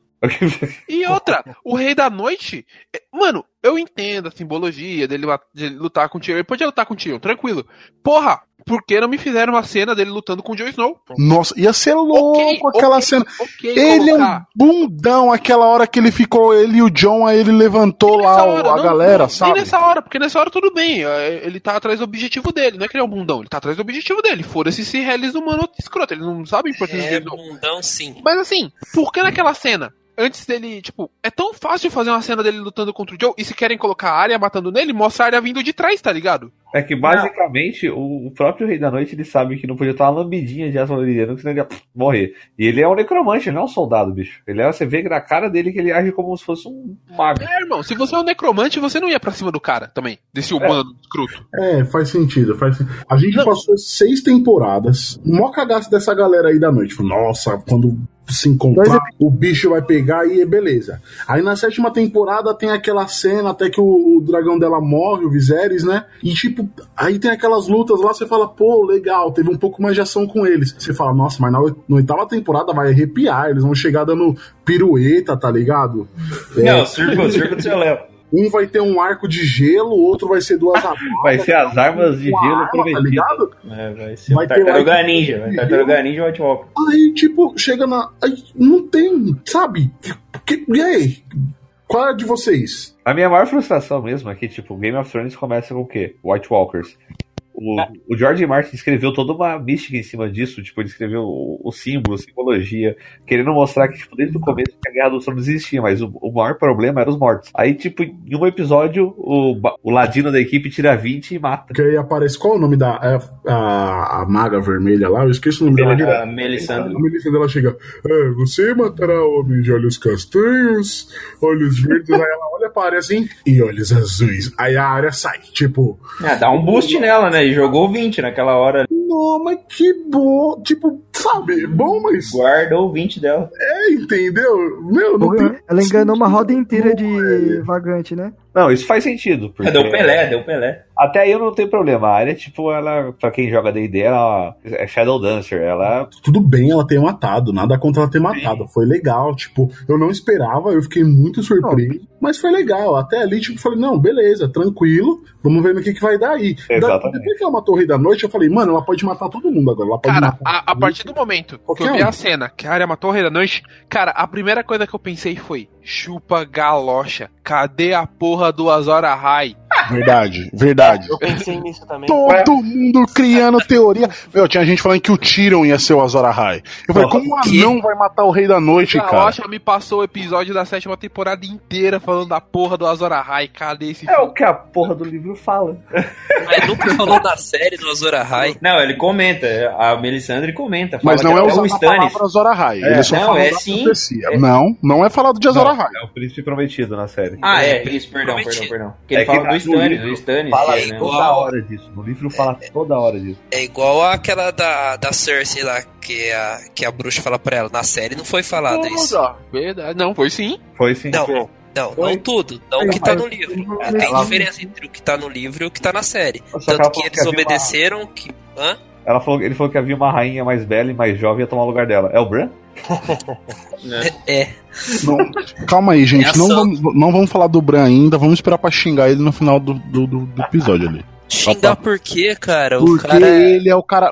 E outra, o Rei da Noite. é- Mano, eu entendo a simbologia dele, ma- de ele lutar com o Tyrion. Ele podia lutar com o Tyrion, tranquilo. Porra, por que não me fizeram uma cena dele lutando com o Jon Snow? Nossa, ia ser louco Ok, aquela ok, cena. Ok, Ele é um bundão, aquela hora que ele ficou, ele e o John, aí ele levantou lá hora, a não, galera, não, sabe? Nessa hora, porque nessa hora tudo bem. é, Ele tá atrás do objetivo dele, não é que ele é um bundão, ele tá atrás do objetivo dele. Foda-se se realiza um mano escroto, ele não sabe a importância É dele. não. bundão, sim. Mas assim, por que naquela cena? Antes dele, tipo, é tão fácil fazer uma cena dele lutando contra o Joe, e se querem colocar a área matando nele, mostra a área vindo de trás, tá ligado? É que basicamente o, o próprio Rei da Noite ele sabe que não podia estar uma lambidinha de valeriano, que senão ele ia morrer. E ele é um necromante, ele não é um soldado, bicho. Ele é, você vê na cara dele que ele age como se fosse um mago. É, irmão, se você é um necromante, você não ia pra cima do cara também, desse humano escroto. É, faz sentido, faz sentido. A gente Não. passou seis temporadas, mó cagaço dessa galera aí da noite. Nossa, quando se encontrar, o bicho vai pegar e beleza. Aí na sétima temporada tem aquela cena até que o, o dragão dela morre, o Viserys, né? E tipo, aí tem aquelas lutas lá, você fala, pô, legal, teve um pouco mais de ação com eles. Você fala, nossa, mas na, oit- na oitava temporada vai arrepiar, eles vão chegar dando pirueta, tá ligado? É, Não, circo, circo do seu Léo. Um vai ter um arco de gelo, o outro vai ser duas armadas. Vai ser as armas de gelo arma, tá prometidas. ligado? É, vai ser Vai ter Tartaruga Ninja. Vai Tartaruga Ninja e White Walker. Aí, tipo, chega na. Aí, não tem, sabe? Que, e aí? Qual é a de vocês? A minha maior frustração mesmo é que, tipo, Game of Thrones começa com o quê? White Walkers. O, o George Martin escreveu toda uma mística em cima disso, tipo, ele escreveu o, o símbolo, a simbologia, querendo mostrar que, tipo, desde o começo que a Guerra do Trono existia, mas o, o maior problema era os mortos. Aí, tipo, em um episódio, o, o ladino da equipe tira 20 e mata. Porque aí aparece qual é o nome da. é, a, a maga vermelha lá? Eu esqueci o nome dela. A. Melisandre. A Melissa dela chega. É, você matará homens de olhos castanhos, olhos verdes. aí ela olha para a área assim e olhos azuis. Aí a área sai. Tipo, Ah, dá um boost nela, né? E jogou 20 naquela hora. não, mas que bom. Tipo, sabe? Bom, mas. Guardou o 20 dela. É, entendeu? Meu, não tem. Ela enganou uma roda inteira de vagante, né? Não, isso faz sentido. Porque... Deu Pelé, deu Pelé. Até aí eu não tenho problema. A área, tipo, ela, pra quem joga D&D, ela é Shadow Dancer. Ela tudo bem ela ter matado, nada contra ela ter matado. Foi legal, tipo, eu não esperava, eu fiquei muito surpreso, mas foi legal. Até ali, tipo, falei, não, beleza, tranquilo, vamos ver no que, que vai dar aí. Da- Exatamente. Depois que ela matou o Rei da Noite, eu falei, mano, ela pode matar todo mundo agora. Ela pode Cara, matar. a, a partir do momento que eu vi um. a cena que a área matou o Rei da Noite, cara, a primeira coisa que eu pensei foi: chupa galocha, cadê a porra do Azor Ahai? Verdade, verdade. Eu pensei nisso também. Todo mundo criando teoria. Meu, tinha gente falando que o Tyrion ia ser o Azor Ahai. Eu falei, como um anão vai matar o Rei da Noite, cara? Galocha me passou o episódio da sétima temporada inteira falando da porra do Azor Ahai. Cadê esse é o que a porra do livro fala. Mas nunca falou na série do Azor Ahai. Não, ele comenta. A Melisandre comenta. Mas não que é até usar a palavra Azor Ahai. É, Ele só não, fala é da sim. É. Não, não é falado de Azor Não, Ahai. é o príncipe prometido na série. Ah, é, isso, perdão, perdão, perdão. Que É ele que fala tá do Stannis, do Stannis. Fala é, né? igual- toda hora disso. No livro fala toda hora disso. É igual aquela da, da Cersei lá, que a, que a bruxa fala pra ela. Na série não foi falado isso. Verdade, não, foi sim. Foi sim. Não, não, Foi. não tudo. Não o que tá no livro. Tem diferença entre o que tá no livro e o que tá na série. Tanto que eles obedeceram que. Hã? Ela falou, ele falou que havia uma rainha mais bela e mais jovem ia tomar o lugar dela. É o Bran? Né? É. Não- Calma aí, gente. É Não vamos, não vamos falar do Bran ainda. Vamos esperar pra xingar ele no final do, do, do- do episódio ali. Xingar por quê, cara? O Porque cara é... ele é o cara.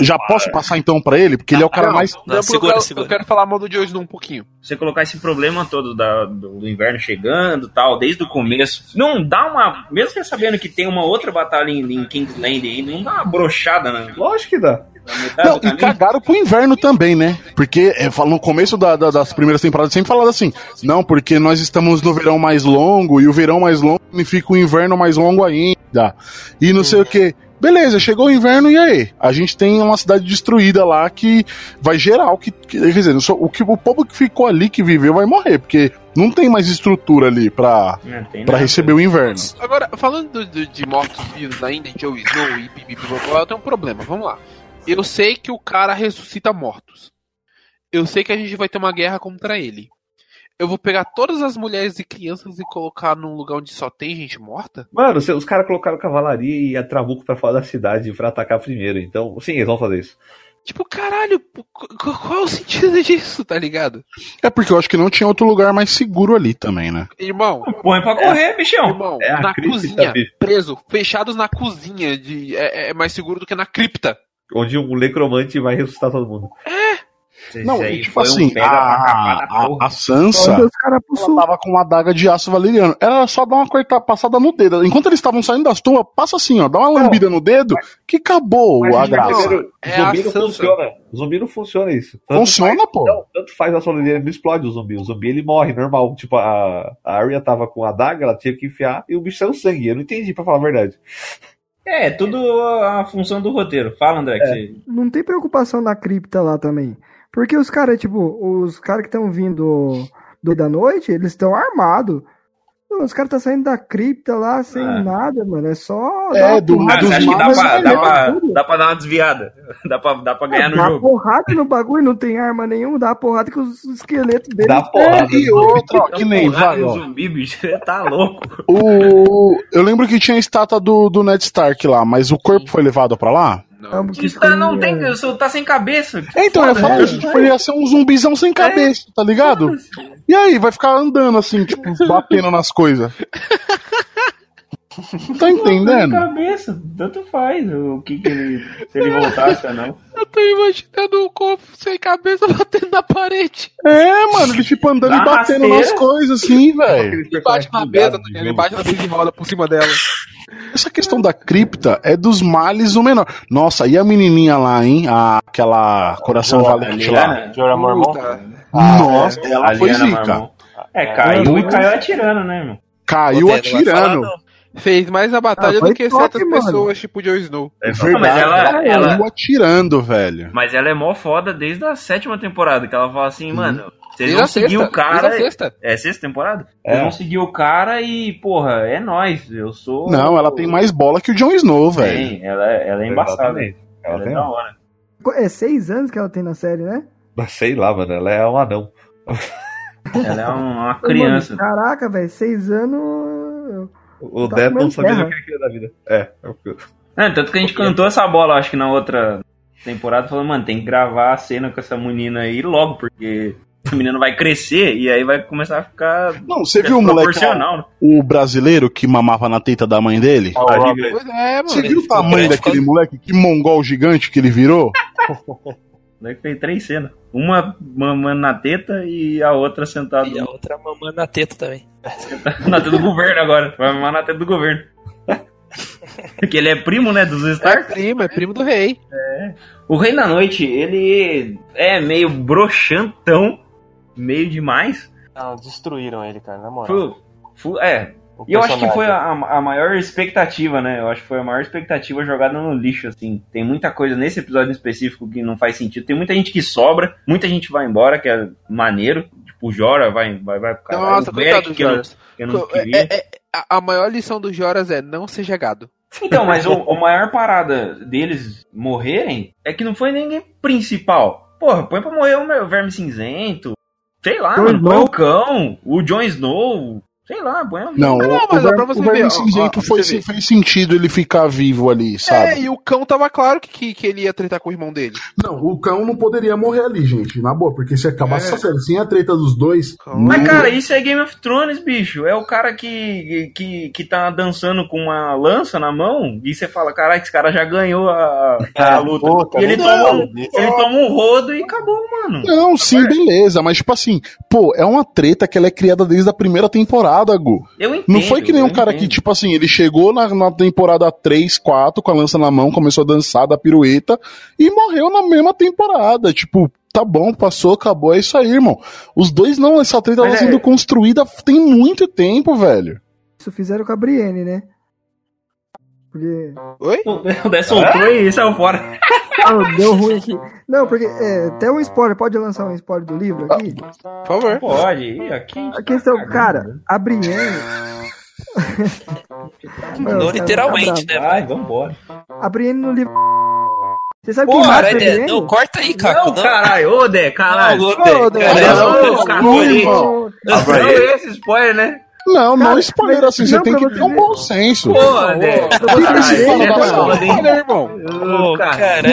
Já posso passar então pra ele? Porque ele é o cara Não, mais. não, segura, eu, quero- segura. eu quero falar mal do Joe Snow um pouquinho. Você colocar esse problema todo da- do, do inverno chegando tal, desde o começo, não dá uma. Mesmo você sabendo que tem uma outra batalha em, em Kingsland aí, não dá uma brochada na, Lógico que dá. Não, e cagaram pro inverno também, né? Porque é, no começo da- da- das primeiras temporadas sempre falava assim: não, porque nós estamos no verão mais longo e o verão mais longo significa o inverno mais longo ainda. E não sei o que. Beleza, chegou o inverno e aí? A gente tem uma cidade destruída lá que vai gerar o que. que- quer dizer, o, que, o povo que ficou ali, que viveu, vai morrer, porque não tem mais estrutura ali pra, pra receber o inverno. Agora, falando do- do- de mortos-vivos ainda, em Joe Snow e Bibi eu tenho um problema. Vamos lá. Eu sei que o cara ressuscita mortos. Eu sei que a gente vai ter uma guerra contra ele. Eu vou pegar todas as mulheres e crianças e colocar num lugar onde só tem gente morta? Mano, os caras colocaram cavalaria e a Trabuco pra fora da cidade pra atacar primeiro. Então, sim, eles vão fazer isso. Tipo, caralho, qu- qu- qual é o sentido disso, tá ligado? É porque eu acho que não tinha outro lugar mais seguro ali também, né? Irmão, Põe pra correr, bichão. irmão, É na cripta, cozinha, bicho. preso, fechados na cozinha, de, é, é mais seguro do que na cripta. Onde um necromante vai ressuscitar todo mundo. Não, Isso aí e, tipo um assim, pega a, a, a Sansa. Ela tava com uma adaga de aço valeriano. Era só dar uma corta, passada no dedo. Enquanto eles estavam saindo das tumbas, passa assim, ó, dá uma lambida no dedo, que acabou Mas a graça. É zumbi a não Sansa. funciona. Zumbi não funciona isso. Tanto Funciona, faz- pô. Não, tanto faz a soleneira, não explode o zumbi. O zumbi ele morre, normal. Tipo, a, a Arya tava com a adaga, ela tinha que enfiar e o bicho saiu sangue. Eu não entendi, pra falar a verdade. É, tudo a função do roteiro. Fala, André, que você. Não tem preocupação na cripta lá também. Porque os caras, tipo, os caras que estão vindo do da noite, eles estão armados. Os caras tá saindo da cripta lá sem Ah. nada, mano. É só. É, do- porrada dos você acha que dá pra, é dá, pra, dá pra dar uma desviada? Dá pra, dá pra ganhar no Dá jogo? porrada no bagulho, não tem arma nenhuma, dá porrada que os esqueletos dele. Dá porrada. E outra, ó, que nem, vai, ó. zumbi, bicho, tá louco. O... Eu lembro que tinha a estátua do, do Ned Stark lá, mas o corpo foi levado pra lá? Não. que Isso tá, não tem, você tá sem cabeça. Que É, então, eu né? isso, tipo, ele ia ser um zumbizão sem cabeça, tá ligado? E aí, vai ficar andando assim, tipo, batendo nas coisas. Não tá Sem entendendo? cabeça, tanto faz o que, que ele. Se ele voltasse ou não. Eu tô imaginando o corpo sem cabeça batendo na parede. É, mano, ele tipo andando Dá e batendo rasteira. nas coisas assim, velho. Aqueles Ele bate na mesa, ele bate na mesa e rola por cima dela. Essa questão da cripta é dos males o menor. Nossa, e a menininha lá, hein? A, aquela coração valente lá. Liana, Jorah Mormont? Puta. Nossa, ela a foi zica. É, caiu e caiu atirando, né, irmão? Caiu atirando. Não. Fez mais a batalha Ah, do que top, certas mano. pessoas, tipo Joe Snow. É Não, verdade. mas ela, Caiu ela, atirando, velho. mas ela é mó foda desde a sétima temporada, que ela fala assim, mano, vocês vão seguir sexta, o cara. sexta. É sexta temporada? É. Vocês vão seguir o cara e, porra, é nós. Eu sou. Não, ela tem mais bola que o Jon Snow, velho. Tem, ela, ela é embaçada. Exatamente. Ela Ela é tem da hora. É seis anos que ela tem na série, né? Sei lá, mano. Ela é um anão. Ela é um- uma criança. mano, caraca, velho, seis anos. O Tá Dead não sabia o terra. que ele queria da vida. É. é o que- É, tanto que a gente cantou essa bola, acho que na outra temporada, falando, mano, tem que gravar a cena com essa menina aí logo, porque a menina vai crescer e aí vai começar a ficar Não, você viu o moleque, proporcional. né? o brasileiro que mamava na teta da mãe dele? O. Pois é, Você viu o tamanho daquele moleque? Que mongol gigante que ele virou? Daí tem três cenas. Uma mamando na teta e a outra sentada E a outra mamando na teta também. na teta do governo agora. Vai mamar na teta do governo. Porque ele é primo, né, dos É Stark. primo, é primo do rei. O Rei da Noite, ele é meio broxantão, meio demais. Não, destruíram ele, cara, na moral. Fu- fu- é, O E eu acho que foi a, a maior expectativa, né? Eu acho que foi a maior expectativa jogada no lixo, assim. Tem muita coisa nesse episódio específico que não faz sentido. Tem muita gente que sobra, muita gente vai embora, que é maneiro. Tipo, o Jora vai, vai, vai pro caralho. Nossa, o dos que eu, que eu não É, queria. é, é, a- a maior lição dos Joras é não seja gado. Então, mas o, o maior parada deles morrerem é que não foi ninguém principal. Porra, põe pra morrer o meu verme cinzento. Sei lá, mano. O cão, o Jon Snow. Sei lá, põe ali. Não, Não, o, mas o, ver- pra você o ver, ó, Cinzento ó, foi, fez sentido ele ficar vivo ali, sabe? É, e o cão tava claro que, que, que ele ia tretar com o irmão dele. Não, o cão não poderia morrer ali, gente. Na boa, porque se acabasse É. essa série sem a treta dos dois. Mas, não- cara, isso é Game of Thrones, bicho. É o cara que, que, que tá dançando com uma lança na mão e você fala, caralho, esse cara já ganhou a, a luta. ele não. toma, um, ele toma um rodo e acabou, mano. Não, sim, beleza, mas tipo assim, pô, é uma treta que ela é criada desde a primeira temporada, Gu. Eu entendo. Não foi que nem um cara que, entendo. tipo assim, ele chegou na, na temporada 3, 4, com a lança na mão, começou a dançar da pirueta e morreu na mesma temporada. Tipo, tá bom, passou, acabou, é isso aí, irmão. Os dois não, essa treta tá é- sendo construída tem muito tempo, velho. Isso fizeram com a Brienne, né? Porque. Oi? O Dé soltou e saiu fora. Ah, deu ruim aqui. Não, porque é, até um spoiler, pode lançar um spoiler do livro aqui? Por favor. Pode, aqui. A questão, cara, a Brienne. Mano, Não cara, literalmente, tá né? Vai, vambora. A Brienne no livro. Você sabe Pô, quem mata Dé, Brienne? não, corta aí, Caco. Não, caralho, ô Dé, caralho. Não, Ô, Dé, caralho. Não, Não, não, Não, Não, esse spoiler, né? Não, não Cara, spoiler mas- assim, você não, tem que ter um bom senso. É foda, hein? Olha, irmão. Pô, Cara,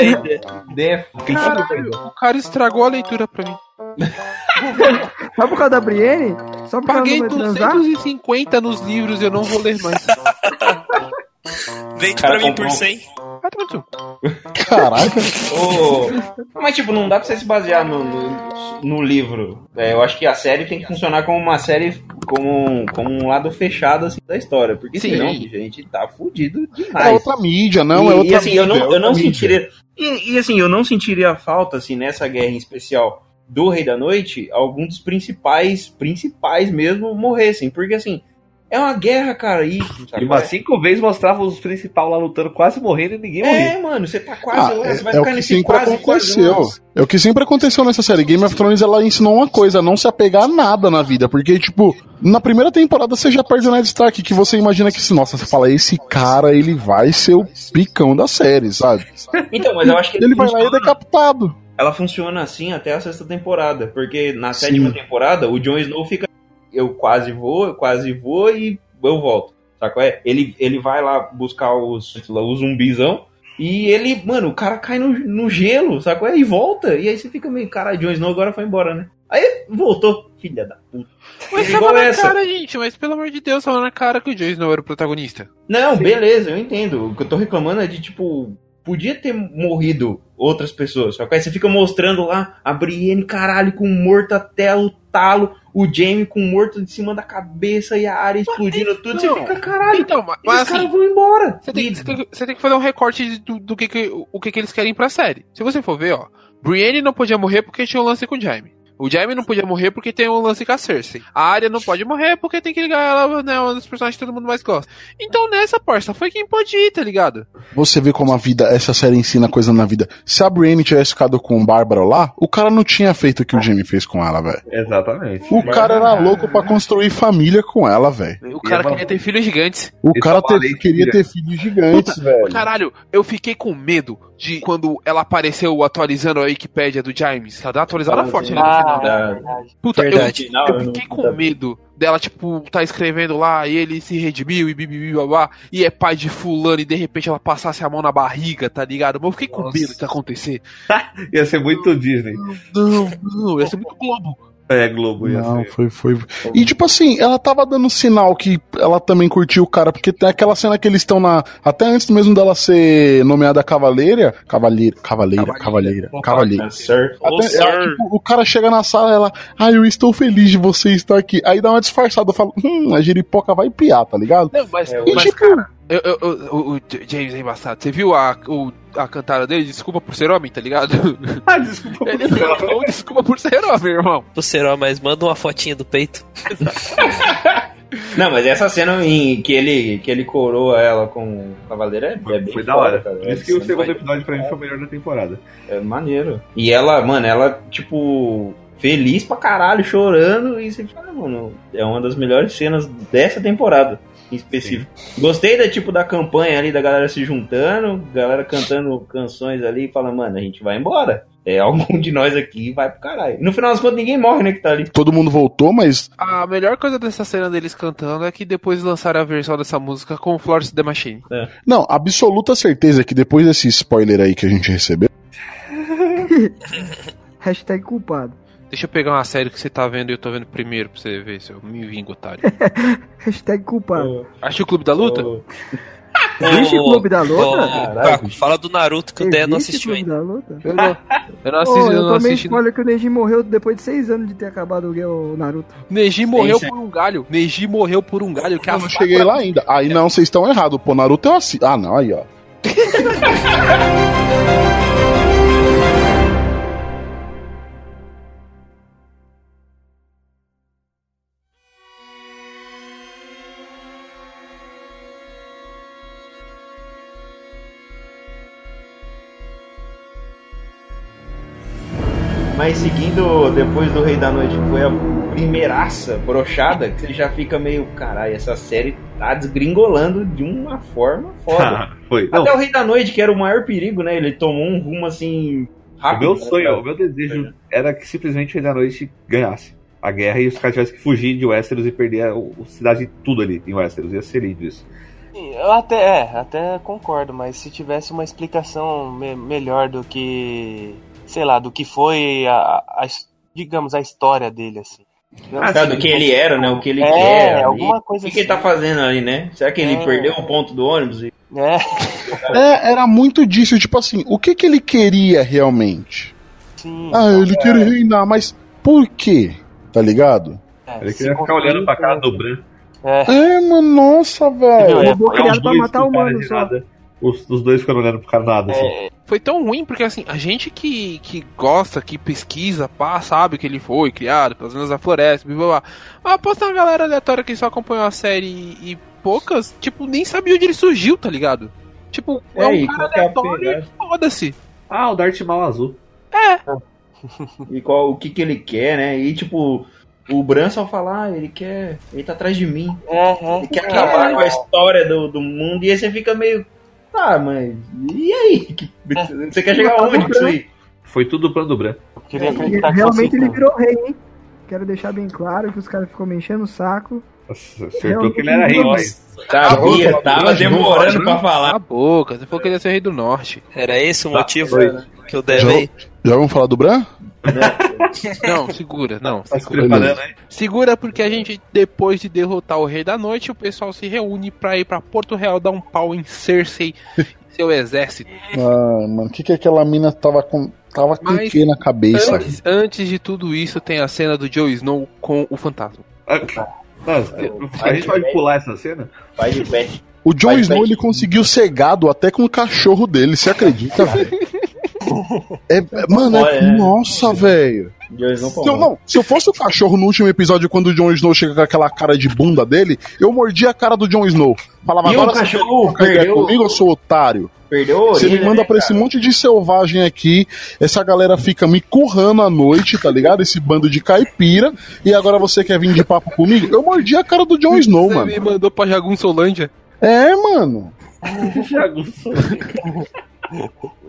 O cara estragou a leitura pra mim. Só por causa da Brienne? Só por causa Paguei não transar? 250 nos livros e eu não vou ler mais. Vende pra mim comprou. por 100. Vai tomar no seu. Caraca. Ô, Mas, tipo, não dá pra você se basear no, no, no livro. É, eu acho que a série tem que funcionar como uma série, como, como um lado fechado assim, da história. Porque Sim. senão, gente tá fudido É demais. outra mídia, não, e, é outra e, assim, eu mídia, não, é eu não outra mídia. sentiria. E, e, assim, eu não sentiria falta, assim, nessa guerra em especial do Rei da Noite, algum dos principais, principais mesmo, morressem. Porque assim, é uma guerra, cara. E, sabe? E umas cinco vezes mostrava os principais lá lutando, quase morrendo e ninguém morria. É, mano, você tá quase Ah, lá, é, você vai é o ficar que nesse sempre quase, quase aconteceu. lá. É o que sempre aconteceu nessa série. Game of Thrones ela ensinou uma coisa, não se apegar a nada na vida. Porque, tipo, na primeira temporada você já perde o Ned Stark, que você imagina que, se, nossa, você fala, esse cara, ele vai ser o picão da série, sabe? Então, mas eu acho que Ele vai lá e é decapitado. ela funciona assim até a sexta temporada. Porque na sétima temporada, o Jon Snow fica. Eu quase vou, eu quase vou e eu volto. Sabe qual é? Ele, ele vai lá buscar os, os zumbizão. E ele, mano, o cara cai no, no gelo, sabe qual é? E volta. E aí você fica meio, cara, Jon Snow agora foi embora, né? Aí voltou, filha da puta. Mas tava na essa. cara, gente. Mas pelo amor de Deus, tava na cara que o Joyce não era o protagonista. Não, beleza, eu entendo. O que eu tô reclamando é de, tipo, podia ter morrido outras pessoas. Só que aí você fica mostrando lá a Brienne, caralho, com morto até o talo, o Jaime com morto em cima da cabeça e a área explodindo tudo. Você não. fica, caralho, Então, mas, e mas os caras assim, vão embora. você tem, você, tem, que- você tem que fazer um recorte de- do, do que, que, o que, que eles querem pra série. Se você for ver, ó, Brienne não podia morrer porque tinha um lance com o Jaime. O Jaime não podia morrer porque tem um lance com a Cersei. A Arya não pode morrer porque tem que ligar ela, né, uma dos personagens que todo mundo mais gosta. Então nessa, parça, foi quem pode ir, tá ligado? Você vê como a vida, essa série ensina coisa na vida. Se a Brienne tivesse ficado com o Bárbara lá, o cara não tinha feito o que o Jamie fez com ela, velho. Exatamente. O cara era louco pra construir família com ela, velho. O cara é queria ter filhos gigantes. O cara é ter- queria ter filhos gigantes, velho. Caralho, eu fiquei com medo de quando ela apareceu atualizando a Wikipédia do James. Ela dá uma atualizada forte ali no final. Ah, né? é verdade. Puta, eu, Verdade. Eu eu fiquei com medo dela, tipo, tá escrevendo lá e ele se redimiu e bibibi babá, e é pai de fulano e de repente ela passasse a mão na barriga, tá ligado? Mas eu fiquei com Nossa. medo disso acontecer. Ia ser muito Disney. Não, não, ia ser muito Globo. É, Globo ia Não, foi, foi. E tipo assim, ela tava dando sinal que ela também curtiu o cara, porque tem aquela cena que eles estão na. Até antes mesmo dela ser nomeada cavaleira. Cavaleira, cavaleira, cavaleira, cavaleira. Ela, tipo, o cara chega na sala ela, ai, eu estou feliz de você estar aqui. Aí dá uma disfarçada, eu falo, hum, a giripoca vai piar, tá ligado? Não, mas, É, E mas tipo, cara, eu, eu- eu- o, James é embaçado. Você viu a, o- a cantada dele? Desculpa por ser homem, tá ligado? Ah, desculpa. Ele falou desculpa por ser homem, irmão. Do Seró, mas manda uma fotinha do peito. Não, mas essa cena em que ele, que ele coroa ela com o cavaleiro é, é bem Foi da hora. cara. Por isso que o segundo cena episódio pra mim foi o melhor da temporada. É maneiro. E ela, mano, ela, tipo, feliz pra caralho, chorando. E você fala, mano, é uma das melhores cenas dessa temporada, em específico. Gostei da, tipo, da campanha ali, da galera se juntando, galera cantando canções ali e fala, mano, a gente vai embora. é, algum de nós aqui vai pro caralho. No final das contas, ninguém morre, né, que tá ali. Todo mundo voltou, mas A melhor coisa dessa cena deles cantando é que depois lançaram a versão dessa música com Florence The Machine. Não, absoluta certeza que depois desse spoiler aí que a gente recebeu. Hashtag culpado. Deixa eu pegar uma série que você tá vendo e eu tô vendo primeiro pra você ver se eu me vingo, otário. Hashtag culpado. Acha o Clube da Luta? Existe Ô, Clube da Luta? Paco, fala do Naruto que o Dé não Existe assistiu Clube ainda. da Luta? Eu não, eu não assisti, eu eu não tomei assisti. spoiler que o Neji morreu depois de seis anos de ter acabado o Naruto. Neji morreu sim. por um galho. Neji morreu por um galho. Que Eu não cheguei lá ainda. Aí não, vocês estão errados. Pô, Naruto eu assisto. Ah, não, aí ó. depois do Rei da Noite, que foi a primeiraça brochada, que você já fica meio, caralho, essa série tá desgringolando de uma forma foda. Foi. Não, Até o Rei da Noite, que era o maior perigo, né? Ele tomou um rumo assim. o Rápido. meu né, sonho, cara? o meu desejo era que simplesmente o Rei da Noite ganhasse a guerra e os caras tivessem que fugir de Westeros e perder a, a cidade tudo ali em Westeros. Ia ser lindo isso. Eu até, é, até concordo, mas se tivesse uma explicação me- melhor do que, sei lá, do que foi a, a digamos, a história dele, assim. Ah, do que ele era, né? O que ele É, quer. alguma coisa O que, que ele tá assim. fazendo ali, né? Será que ele É. perdeu o ponto do ônibus? E- É, É, era muito disso, tipo assim, o que que ele queria realmente? sim. Ah, ele queria reinar, mas por quê? Tá ligado? é, Ele queria ficar olhando pra cara do construir- Bran. É, É, mano, nossa, velho. É, Robô É, criado pra matar com cara humano de só. nada. Os, os dois ficando olhando pro cara nada, assim. é, Foi tão ruim porque assim, a gente que, que gosta, que pesquisa, pá, sabe que ele foi criado pelas Lendas da Floresta, blá blá blá. Mas aposta uma galera aleatória que só acompanhou a série e, e poucas, tipo, nem sabia onde ele surgiu, tá ligado? Tipo, é, É, um cara é aleatório e foda-se. Ah, o Darth Maul azul. E qual, o que que ele quer, né? E tipo, o Bran só fala, ah, ele quer. Ele tá atrás de mim. é, é. Ele quer acabar com a história do, do mundo. E aí você fica meio. Tá, mas. E aí? Que- Você quer chegar aonde com isso aí? Foi tudo o plano do Bran. Eu queria acreditar que realmente ele virou rei, hein? Quero deixar bem claro que os caras ficou me enchendo o saco. Nossa, acertou que ele era rei, mas. Sabia, tava demorando pra Cala falar. a boca, você falou que ele ia ser rei do norte. Era esse o Tá, motivo que o Dé Já, já vamos falar do Bran? Não, segura, não. Tá se Segura. preparando? Segura porque a gente, depois de derrotar o Rei da Noite, o pessoal se reúne pra ir pra Porto Real dar um pau em Cersei e seu exército. Ah, mano, o que que aquela mina tava com. Tava com Mas o que na cabeça? Antes, antes de tudo isso, tem a cena do Jon Snow com o fantasma. Ah, Nossa, a gente pode pular essa cena? Vai de pet. O Vai, Snow ele conseguiu ser gado até com o cachorro dele, você acredita, velho? É, é- mano, é, Olha, nossa, velho. Se eu, não, se eu fosse o cachorro no último episódio, quando o Jon Snow chega com aquela cara de bunda dele, eu mordia a cara do Jon Snow. Falava, E o agora você cachorro perdeu- comigo, eu sou otário. Perdeu a Você orelha, me manda né, pra esse cara? monte de selvagem aqui, essa galera fica me currando à noite, tá ligado? Esse bando de caipira, e agora você quer vir de papo comigo? Eu mordi a cara do Jon Snow, Você mano. me mandou pra Jagunçolândia. É, mano.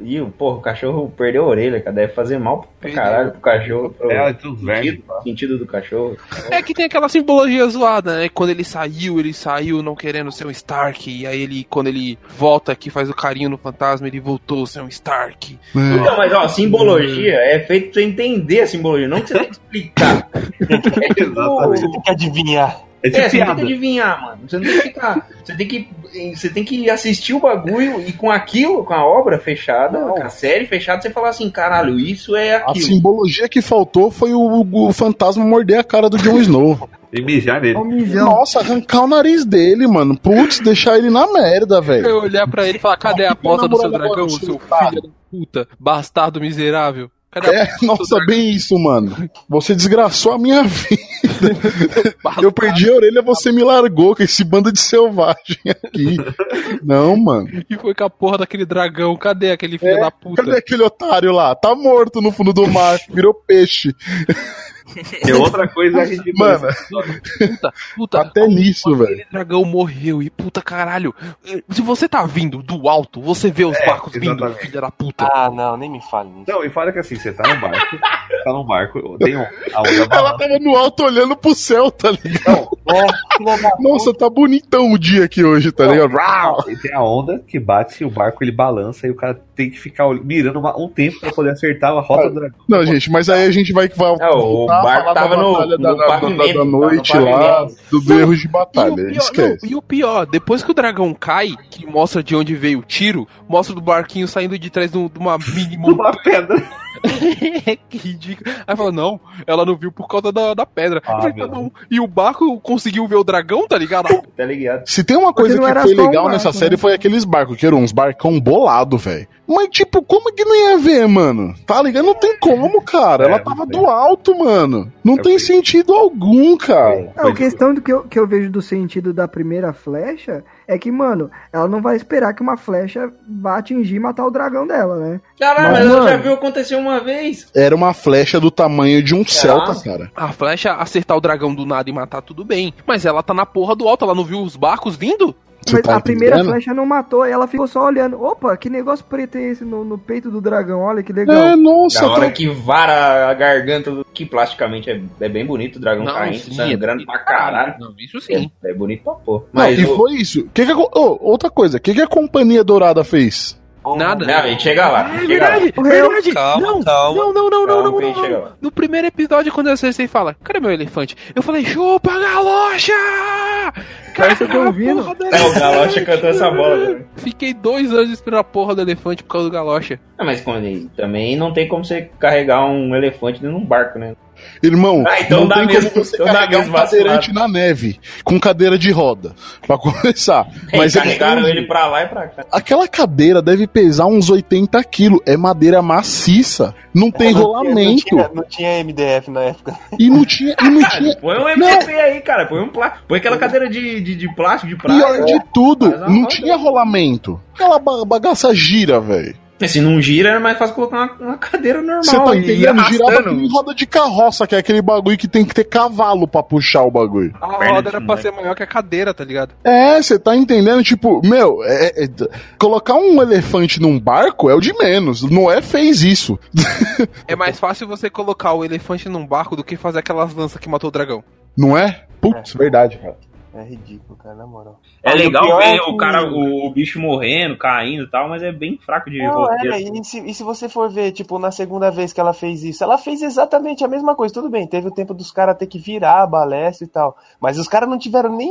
E, porra, o cachorro perdeu a orelha, cara. Deve fazer mal pra caralho pro cachorro. Pro É, vermes. sentido, sentido do cachorro. É que tem aquela simbologia zoada, né? Quando ele saiu, ele saiu não querendo ser um Stark. E aí ele, quando ele volta aqui, faz o carinho no fantasma, ele voltou a ser um Stark. É. Então, mas ó, simbologia é feito pra você entender a simbologia, não que você tem que explicar. É tipo, Você tem que adivinhar. É É, você tem que adivinhar, mano. Você não tem que ficar. Você tem que. Você tem que assistir o bagulho e com aquilo, com a obra fechada, com a série fechada, você falar assim, caralho, isso é A aquilo. simbologia que faltou foi o, o fantasma morder a cara do Jon Snow. E mijar nele. Mijão. Nossa, arrancar o nariz dele, mano. Putz, deixar ele na merda, velho. Eu olhar pra ele e falar: cadê a bota do seu dragão, seu filho da puta, bastardo miserável? É, nossa, bem isso, mano. Você desgraçou a minha vida. Eu perdi a orelha, você me largou com esse bando de selvagem aqui. Não, mano. E foi com a porra daquele dragão. Cadê aquele filho É, da puta? Cadê aquele otário lá? Tá morto no fundo do mar, virou peixe. E outra coisa é a gente. Mano, Puta, puta. até nisso, velho. Aquele dragão morreu e puta caralho. Se você tá vindo do alto, você vê os É, barcos vindo, exatamente. filha da puta. Ah, não, nem me fale nisso. Não, e fala que assim, você tá num barco, tá num barco, tem um, a onda Ela tava no alto olhando pro céu, tá ligado? É, filha da Nossa, tá bonitão o dia aqui hoje, tá ligado? E tem a onda que bate, o barco ele balança e o cara tem que ficar mirando uma- um tempo pra poder acertar a rota do dragão. Não, gente, mas aí a gente vai, vai É, o barco tava da no- batalha no da, da- da- da tava no noite lá, dos erros de E o, batalha. pior, Esquece. não, e o pior, depois que o dragão cai, que mostra de onde veio o tiro, mostra do barquinho saindo de trás de um- uma mini montanha. Uma pedra. que ridículo. Aí fala, não, ela não viu por causa da, da pedra. Ah, falei, tá. E o barco conseguiu ver o dragão, tá ligado? Tá ligado? Se tem uma coisa que foi um legal barco, nessa né? série foi aqueles barcos, que eram uns barcão bolado, velho. Mas, tipo, como que não ia ver, mano? Tá ligado? Não tem como, cara. É, Ela não tava do alto, mano. Não Eu tem vi. sentido algum, cara. Não, a questão do que eu, que eu vejo do sentido da primeira flecha é que, mano, ela não vai esperar que uma flecha vá atingir e matar o dragão dela, né? Caralho, Mas, mas ela já viu acontecer uma vez. Era uma flecha do tamanho de um Celta, cara. A flecha acertar o dragão do nada e matar tudo bem. Mas ela tá na porra do alto, ela não viu os barcos vindo? Você Mas tá a primeira entendendo? flecha não matou, e ela ficou só olhando. Opa, que negócio preto é esse no, no peito do dragão? Olha que legal. É, nossa, Da hora tá- que vara a garganta, do- que plasticamente é, é bem bonito, o dragão Não, caindo, sim, sangrando é pra caralho. Não, isso sim. É, é bonito pra pôr. Não, Mas e o- foi isso. Que que a Ô, outra coisa, o que, que a Companhia Dourada fez? Nada. Não, a gente chega lá. É chega lá. verdade, O réu- verdade. Calma, não, calma. não, não, não, não, Calma não, não, não. lá. No primeiro episódio, quando a Cersei fala, cadê meu elefante? Eu falei, chupa, galocha! Cara, você tá ouvindo? É, o Galocha cantou essa bola. velho. Fiquei dois anos esperando a porra do elefante por causa do galocha. Ah, mas quando ele- também não tem como você carregar um elefante dentro de um barco, né? Irmão, Ah, então não dá tem mesmo, como você então carregar um cadeirante na neve, com cadeira de roda, pra começar. Mas Mas ele carregaram ele pra lá e pra cá. Aquela cadeira deve pesar uns 80 quilos. É madeira maciça. Não tem Não rolamento. tinha, não tinha MDF na época. E não tinha. E não tinha. Põe um MDF aí, cara. Põe um plástico. Põe aquela cadeira de, de, de plástico, de praia. Pior de tudo, não roda. tinha rolamento. Aquela ba- bagaça gira, velho. Se não gira, é mais fácil colocar uma, uma cadeira normal. Você tá e ir entendendo? Girava em roda de carroça, que é aquele bagulho que tem que ter cavalo pra puxar o bagulho. A roda era pra ser maior que a cadeira, tá ligado? É, você tá entendendo? Tipo, meu, é- é- colocar um elefante num barco é o de menos. Noé fez isso. É mais fácil você colocar o elefante num barco do que fazer aquelas lanças que matou o dragão. Não é? Putz, verdade, cara. É ridículo, cara, na moral. É o legal ver é que- o cara, o, o bicho morrendo, caindo e tal, mas é bem fraco de Não, roteiro. é, e se, e se você for ver, tipo, na segunda vez que ela fez isso, ela fez exatamente a mesma coisa. Tudo bem, teve o tempo dos caras ter que virar a balestra e tal. Mas os caras não tiveram nem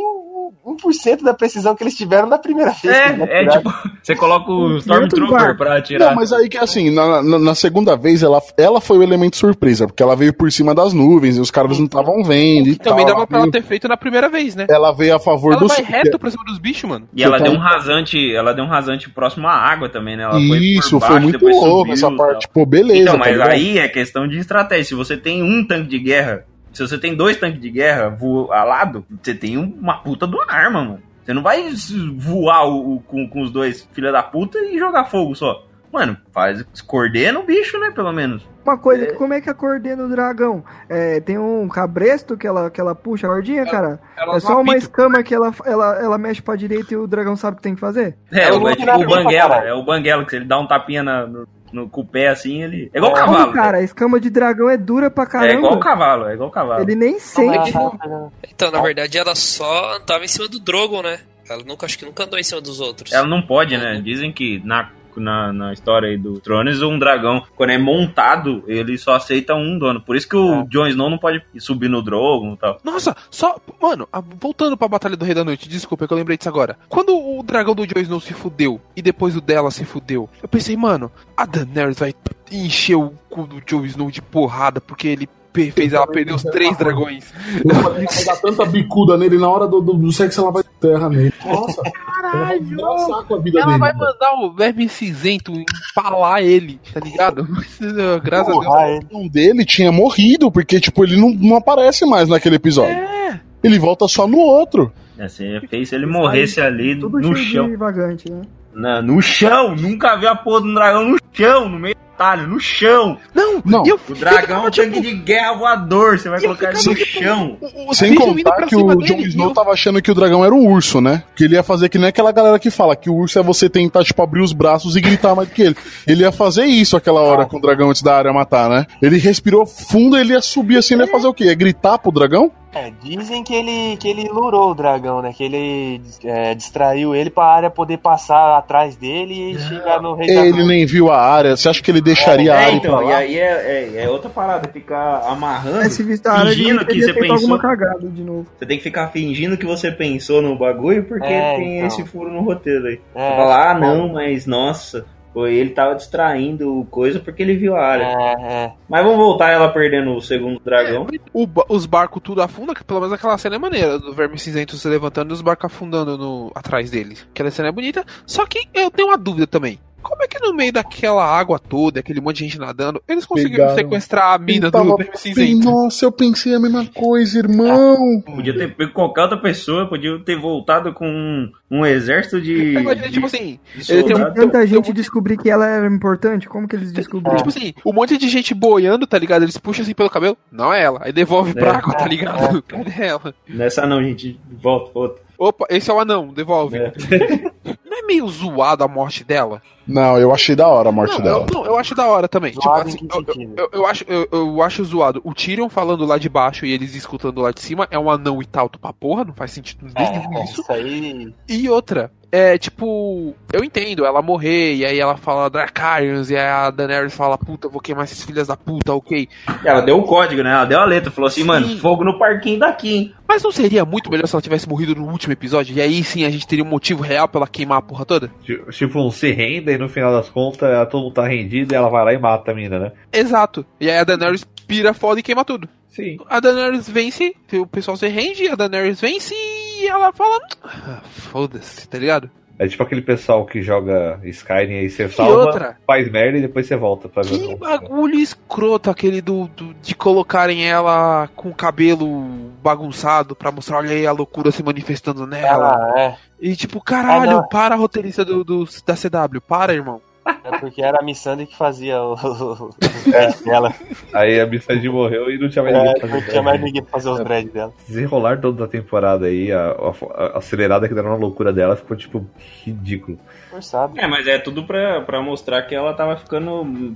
1% da precisão que eles tiveram na primeira vez. É, é atiraram. tipo, você coloca o Stormtrooper pra atirar. Não, mas aí que assim, na, na, na segunda vez ela, ela foi o elemento surpresa, porque ela veio por cima das nuvens e os caras não estavam vendo e Também tal. dava pra ela ter feito na primeira vez, né? Ela veio a favor Ela do vai reto pra cima dos bichos, mano. E ela deu tá- um rasante, ela deu um rasante próximo à água também, né? Ela Isso, por foi baixo, muito depois louco subiu essa parte. tal. Pô, beleza. Então, tá mas ligado? aí é questão de estratégia. Se você tem um tanque de guerra, se você tem dois tanques de guerra voa ao lado, você tem uma puta de uma arma, mano. Você não vai voar o, o- com, com os dois filha da puta e jogar fogo só. Mano, faz, coordena o bicho, né, pelo menos. Uma coisa, que como é que a coordena o dragão? É, tem um cabresto que ela, que ela puxa a cordinha, cara? Ela É só uma escama que ela, ela, ela mexe pra direita e o dragão sabe o que tem que fazer? É, Ela o, é tipo o banguela, é o banguela, que se ele dá um tapinha na- no, no- com o pé assim, ele. É igual o É. cavalo. Não, cara, a escama de dragão é dura pra é caramba. igual o cavalo, é igual o cavalo. Ele nem sente. Ah, Então, na verdade, ela só andava em cima do Drogon, né? Ela nunca, acho que nunca andou em cima dos outros. Ela não pode, né? Dizem que na, na, na história aí do Tronos, um dragão, quando é montado, ele só aceita um dono. Por isso que o Jon Snow não pode subir no Drogon e tal. Nossa, só. Mano, a- voltando pra Batalha do Rei da Noite, desculpa, é que eu lembrei disso agora. Quando o dragão do Jon Snow se fudeu e depois o dela se fudeu, eu pensei, mano, a Daenerys vai encher o cu do Jon Snow de porrada porque ele fez ela perder os três dragões. Vai dar tanta bicuda nele na hora do, do, do sexo, ela vai terra nele. Nossa, ela vida Ela dele. vai mandar o verme cinzento empalar ele, tá ligado? Graças a Deus. Ah, é. Dele tinha morrido, porque, tipo, ele não, não aparece mais naquele episódio. É. Ele volta só no outro. Feio se ele morresse ali Tudo no chão. vagante, né? Na- no chão! Nunca vi a porra de um dragão no chão, no meio no chão. Não, Não. eu, O dragão é um ficava, tanque de guerra voador, você vai colocar ele no tipo, chão. o- os Sem contar que o Jon Snow eu- tava achando que o dragão era um urso, né? Que ele ia fazer que nem aquela galera que fala que o urso é você tentar, tipo, abrir os braços e gritar mais do que ele. Ele ia fazer isso aquela hora com o dragão antes da área matar, né? Ele respirou fundo ele ia subir assim, ele ia fazer o quê? Ia gritar pro dragão? É, dizem que ele, que ele lurou o dragão, né? Que ele é, distraiu ele pra área poder passar atrás dele e chegar no rei da Ele nem viu a área. Você acha que ele deixaria a É, área então, pra e aí é, é, é outra parada, ficar amarrando, É, se vista a área, fingindo que você pensou. alguma cagada de novo. Você tem que ficar fingindo que você pensou no bagulho, porque É, tem então. esse furo no roteiro aí. É, Você fala, ah, não, mas nossa, foi ele tava distraindo coisa porque ele viu a área. É, é. Mas vamos voltar ela perdendo o segundo dragão. o ba- os barcos tudo afunda, que pelo menos aquela cena é maneira, do verme cinzento se levantando e os barcos afundando no, atrás deles. Aquela cena é bonita, só que eu tenho uma dúvida também. Como é que no meio daquela água toda, aquele monte de gente nadando, eles conseguiram Pegaram. sequestrar a mina Ele do verme cinzento? Nossa, eu pensei a mesma coisa, irmão. Podia ter pego qualquer outra pessoa, podia ter voltado com um, um exército de. Imagina, de- tipo assim, de ele tem um-. Tanta tem gente um- descobrir que ela era importante, como que eles descobriram? tipo assim, um monte de gente boiando, tá ligado? Eles puxam assim pelo cabelo, não é ela. Aí devolve pra É. água, tá ligado? Cadê ela? Nessa não, gente. Volta, volta. Opa, esse é o anão, devolve. É. Não é meio zoado a morte dela? Não, eu achei da hora a morte não, dela. Eu, não, eu acho da hora também. Tipo, assim, eu, eu, eu- acho, eu, eu acho zoado. O Tyrion falando lá de baixo e eles escutando lá de cima é um anão e tal, pra porra, não faz sentido nenhum É, isso. isso aí. E outra, é tipo, eu entendo ela morrer, e aí ela fala Dracarians, e aí a Daenerys fala, puta, vou queimar esses filhos da puta, ok. Ela deu o código, né? Ela deu a letra. Falou assim, Sim. mano, fogo no parquinho daqui, hein? Mas não seria muito melhor se ela tivesse morrido no último episódio? E aí sim a gente teria um motivo real pra ela queimar a porra toda? Tipo, Tipo, um se renda e no final das contas ela- todo mundo tá rendido e ela vai lá e mata a mina, né? Exato. E aí a Daenerys pira foda e queima tudo. Sim. A Daenerys vence, o pessoal se rende, a Daenerys vence e ela fala. "Ah, Foda-se, tá ligado? É tipo aquele pessoal que joga Skyrim aí você E salva, outra, faz merda e depois você volta pra ver. que o- bagulho escroto aquele do, do- de colocarem ela com o cabelo bagunçado pra mostrar, olha aí a loucura se manifestando nela. Ah, é. E tipo, caralho, Ah, para roteirista do, do- da CW, para, irmão. É porque era a Missandei que fazia o. o dela. Aí a Missandei morreu e não tinha mais ninguém É, pra não fazer. tinha mais ninguém pra fazer os dreads dela. Desenrolar toda a temporada aí, a, a- a acelerada que deram na loucura dela ficou tipo ridículo. Forçado. É, mas é tudo pra, pra mostrar que ela tava ficando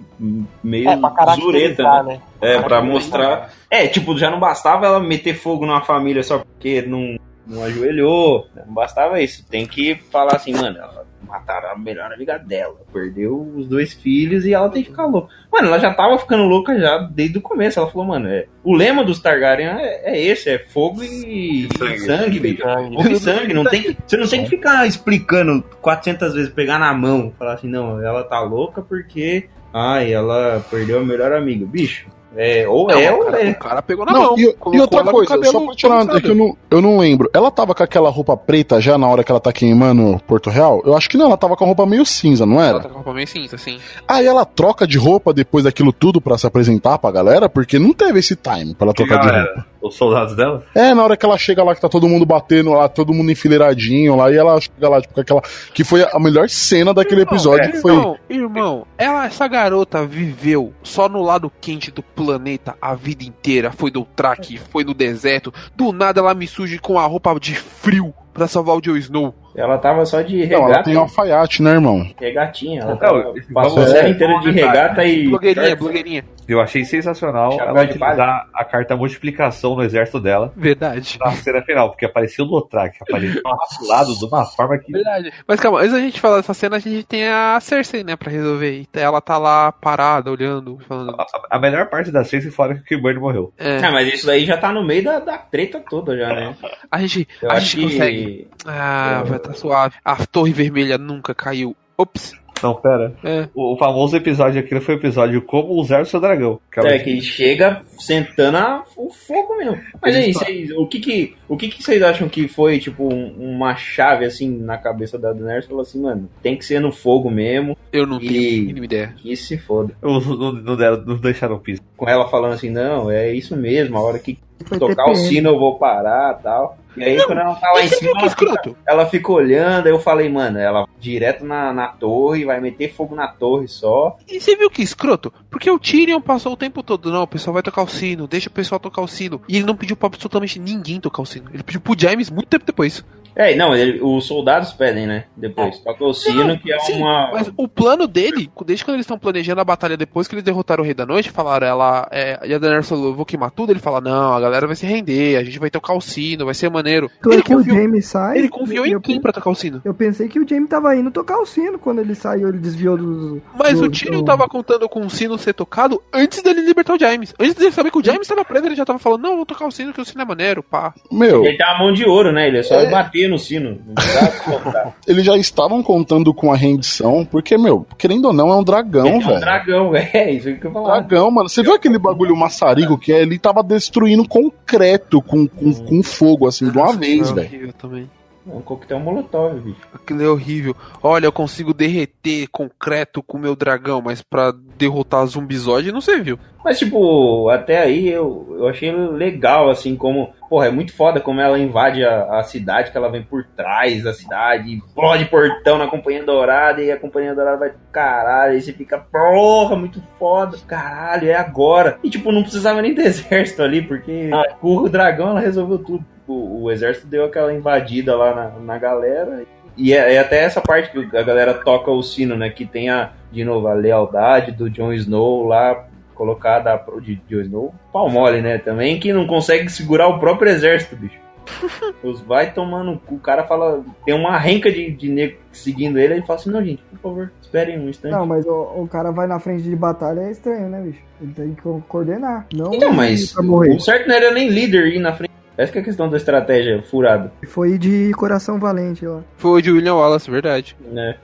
meio É, pra zureta, né? né? É, pra mostrar. É, tipo, já não bastava ela meter fogo numa família só porque não, não ajoelhou. Não bastava isso. Tem que falar assim, mano, ela mataram a melhor amiga dela. Perdeu os dois filhos e ela tem que ficar louca. Mano, ela já tava ficando louca já desde o começo. Ela falou, mano, é, o lema dos Targaryen é, é esse, é fogo e, Sangue. sangue. Fogo e sangue. Não tem que, você não tem que ficar explicando 400 vezes, pegar na mão, falar assim, não, ela tá louca porque, ai, ela perdeu a melhor amiga. Bicho, é, ou Não, é o, ou cara, é. o cara pegou na Não, mão. e, e colocou outra coisa, cabelo só pra tirar, é que eu não, eu não lembro. Ela tava com aquela roupa preta já na hora que ela tá queimando Porto Real? Eu acho que não, ela tava com a roupa meio cinza, não Ela era? tá com a roupa meio cinza, assim. Aí ela troca de roupa depois daquilo tudo pra se apresentar pra galera, porque não teve esse time pra ela trocar de roupa. Os soldados dela? É, na hora que ela chega lá, que tá todo mundo batendo lá, todo mundo enfileiradinho lá, e ela chega lá, tipo, com aquela. Que foi a melhor cena daquele episódio, que foi. Irmão, irmão, ela, essa garota viveu só no lado quente do planeta a vida inteira. Foi do Track, foi no deserto. Do nada ela me surge com a roupa de frio pra salvar o Joe Snow. Ela tava só de Não, ela regata, tem um alfaiate, né, irmão? regatinha. Ela tava, passou a série é, inteira de regata e. Blogueirinha, blogueirinha. Eu achei sensacional Chapéu ela utilizar a carta multiplicação no exército dela Verdade. na cena final, porque apareceu o Lotrak, apareceu do lado de uma forma que. Verdade. Mas calma, antes da gente falar dessa cena, a gente tem a Cersei, né, pra resolver. E ela tá lá parada, olhando, falando. A, a melhor parte da Cersei fora que o Kilburn morreu. É, Ah, mas isso daí já tá no meio da, da treta toda já, né? a gente, Eu a acho gente que. consegue. Ah, vai tá suave. A torre vermelha nunca caiu. Ops. Não, pera. É. O, famoso episódio aqui foi o episódio Como Usar o Seu Dragão. Que ela- É, que chega sentando a- o fogo mesmo. Mas aí, vocês, o que que, o que que vocês acham que foi, tipo, um- uma chave, assim, na cabeça da Daenerys? Falou assim, mano, tem que ser no fogo mesmo, Eu não E- tenho a mínima ideia. que se foda. Os- Não, não deram- não deixaram pista. Com ela falando assim, não, é isso mesmo, a hora que Foi tocar o sino eu vou parar tal. E aí, Não, quando ela tá lá em Você cima, ela fica, ela fica olhando. Aí eu falei, mano, ela direto na, na torre, vai meter fogo na torre só. E você viu que escroto? Porque o Tyrion passou o tempo todo, não, o pessoal vai tocar o sino, deixa o pessoal tocar o sino. E ele não pediu pra absolutamente ninguém tocar o sino. Ele pediu pro James muito tempo depois. É, não, ele- os soldados pedem, né? Depois. Toca o sino, que é Sim, uma. Mas o plano dele, desde quando eles estão planejando a batalha depois que eles derrotaram o Rei da Noite, falaram, ela. É, e a Daenerys falou, eu vou queimar tudo. Ele fala, não, a galera vai se render, a gente vai tocar o sino, vai ser Ele que o confiou, James sai. ele confiou em eu, quem pra tocar o sino? eu pensei que o James tava indo tocar o sino quando ele saiu, ele desviou do. Mas do- o Tyrion do- tava contando com o sino ser tocado antes dele libertar o James. Antes dele saber que o James tava preso, ele já tava falando, não, vou tocar o sino, que o sino é maneiro, pá. Meu, Ele tem uma mão de ouro, né? Ele é só bater no sino. Eles já estavam contando com a rendição, porque, meu, querendo ou não, é um dragão, Ele é um velho. dragão, é isso que eu falar. Dragão, mano. Você viu aquele bagulho maçarico que é? Ele tava destruindo concreto com, com, com fogo, assim, de uma vez, é velho. É um coquetel molotov, bicho. Aquilo é horrível. Olha, eu consigo derreter concreto com o meu dragão, mas pra derrotar zumbizode não serviu. Mas, tipo, até aí eu, eu achei legal, assim, como. Porra, é muito foda como ela invade a, a cidade, que ela vem por trás da cidade, explode portão na Companhia Dourada, e a Companhia Dourada vai pro caralho, aí você fica, porra, muito foda, caralho, é agora. E, tipo, não precisava nem do exército ali, porque com o dragão ela resolveu tudo. O, o exército deu aquela invadida lá na, na galera. E é, é até essa parte que a galera toca o sino, né? Que tem a, de novo, a lealdade do Jon Snow lá colocada pro- de Jon Snow. Pau mole, né? Também que não consegue segurar o próprio exército, bicho. Os vai tomando. o cara fala. Tem uma renca de, de nego seguindo ele. Ele fala assim: Não, gente, por favor, esperem um instante. Não, mas o, o cara vai na frente de batalha é estranho, né, bicho? Ele tem que co- coordenar. Não então, mas o certo não era nem líder ir na frente. Essa que é a questão da estratégia furada. Foi de coração valente lá. Foi de William Wallace, verdade. né?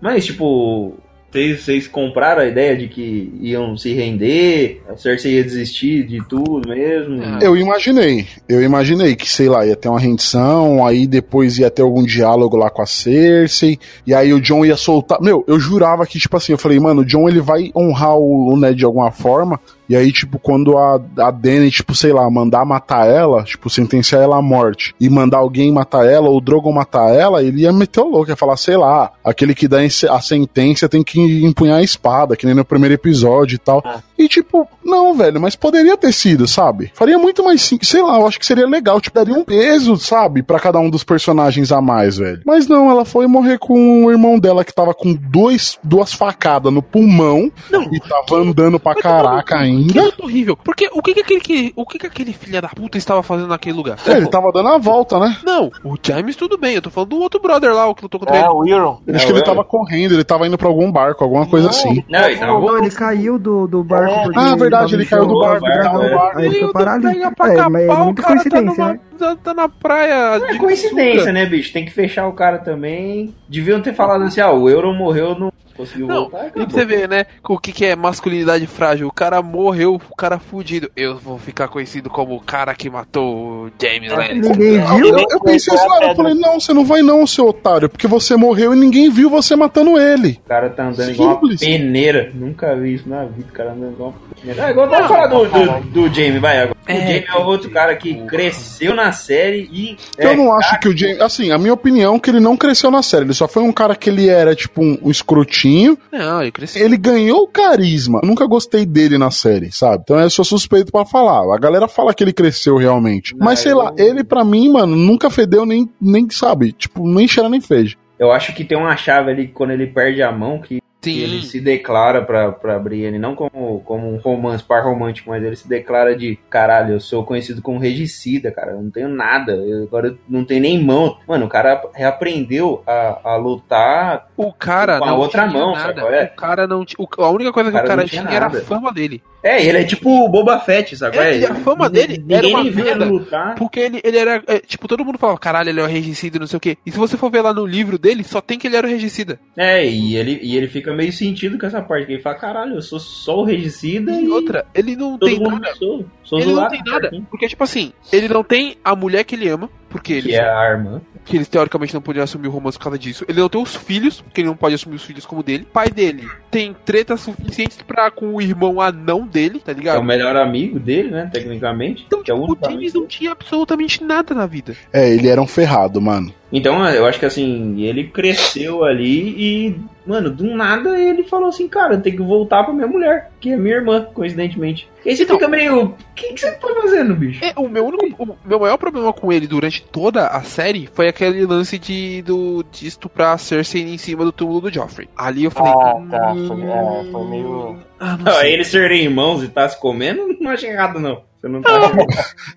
Mas, tipo, vocês, vocês compraram a ideia de que iam se render, a Cersei ia desistir de tudo mesmo? Ah. Eu imaginei, eu imaginei que, sei lá, ia ter uma rendição, aí depois ia ter algum diálogo lá com a Cersei, e aí o John ia soltar. Meu, eu jurava que, tipo assim, eu falei, mano, o John ele vai honrar o, o Ned de alguma forma, e aí, tipo, quando a, a Dany, tipo, sei lá, mandar matar ela, tipo, sentenciar ela à morte, e mandar alguém matar ela, ou o Drogon matar ela, ele ia meter o louco, ia falar, sei lá, aquele que dá a sentença tem que empunhar a espada, que nem no primeiro episódio e tal. E tipo, não, velho, mas poderia ter sido, sabe? Faria muito mais simples, sei lá, eu acho que seria legal, tipo, daria um peso, sabe, pra cada um dos personagens a mais, velho. Mas não, ela foi morrer com o irmão dela que tava com dois, duas facadas no pulmão e tava andando pra caraca Que ainda. luta horrível. Porque o que que aquele, que, o que que aquele filho da puta estava fazendo naquele lugar? É, ele tava dando a volta, né? Não, o James tudo bem, eu tô falando do outro brother lá, o que lutou contra É, ele. o Euron. Acho que ele tava correndo, ele tava indo pra algum barco, alguma coisa assim. Não, ele tava Não, ele caiu do, do barco. É. Ah, verdade, ele no caiu do barco, no. Aí ele foi parar ali. Pega pra É, capar, mas é o muita cara tá, coincidência, né? tá- tá na praia. É de coincidência, né, bicho? Tem que fechar o cara também. Deviam ter falado assim, ah, o Euron morreu, não conseguiu Não, voltar. e pra acabou. você ver, né, o que, que é masculinidade frágil. O cara morreu, o cara fudido. Eu vou ficar conhecido como o cara que matou o James Lannister. Ninguém viu? Eu, eu pensei assim, eu falei, não, você não vai não, seu otário, porque você morreu e ninguém viu você matando ele. O cara tá andando igual uma Simples. peneira. Nunca vi isso na vida, o cara andando igual uma peneira. Ah, agora vamos falar do, do, do Jamie, vai. Agora. O É, Jamie é outro cara que cresceu na série e. Eu é, não acho que o James. Assim, a minha opinião é que ele não cresceu na série. Ele só foi um cara que ele era, tipo, um, um escrotinho. Não, ele cresceu. Ele ganhou carisma. Eu nunca gostei dele na série, sabe? Então eu sou suspeito pra falar. A galera fala que ele cresceu realmente. Mas sei lá, ele pra mim, mano, nunca fedeu nem, nem sabe? Tipo, nem cheira nem fez. Eu acho que tem uma chave ali quando ele perde a mão que Sim. ele se declara pra, pra Brienne, não como, como um romance, par romântico, mas ele se declara de caralho, eu sou conhecido como regicida, cara, eu não tenho nada, eu agora não tenho nem mão. Mano, o cara reaprendeu a, a lutar. O cara Com a não outra mão, sabe nada. qual é? O cara não o- A única coisa que O cara o cara tinha era a fama dele. É, ele é tipo o Boba Fett, sabe? É, É, e a fama dele ninguém era uma merda. lutar. Porque ele, ele era. é, tipo, todo mundo falava, caralho, ele é o regicida e não sei o quê. E se você for ver lá no livro dele, só tem que ele era o regicida. É, e ele, e ele fica meio sentido com essa parte, que ele fala, caralho, eu sou só o regicida e, E outra, ele não todo tem mundo nada. sou, sou Ele não tem nada. Porque, tipo assim, ele não tem a mulher que ele ama. Porque Que eles, é a irmã. que eles teoricamente não podiam assumir o romance por causa disso. Ele não tem os filhos, porque ele não pode assumir os filhos como dele. Pai dele tem tretas suficientes pra com o irmão anão dele, tá Que é ligado? o melhor amigo dele, né? Tecnicamente. Então, que é o James não tinha absolutamente nada na vida. É, ele era um ferrado, mano. Então, eu acho que assim, ele cresceu ali e, mano, do nada ele falou assim, cara, eu tenho que voltar pra minha mulher, que é minha irmã, coincidentemente. E aí você Então- fica meio, o que, que você tá fazendo, bicho? É, o meu único, o meu maior problema com ele durante toda a série foi aquele lance de, do, de estuprar Cersei em cima do túmulo do Joffrey. Ali eu falei. Ah, tá. "Hum, Foi, é, foi meio. Ah, não Não, sei. eles serem irmãos e tá se comendo, não acho errado, não. Você não tá.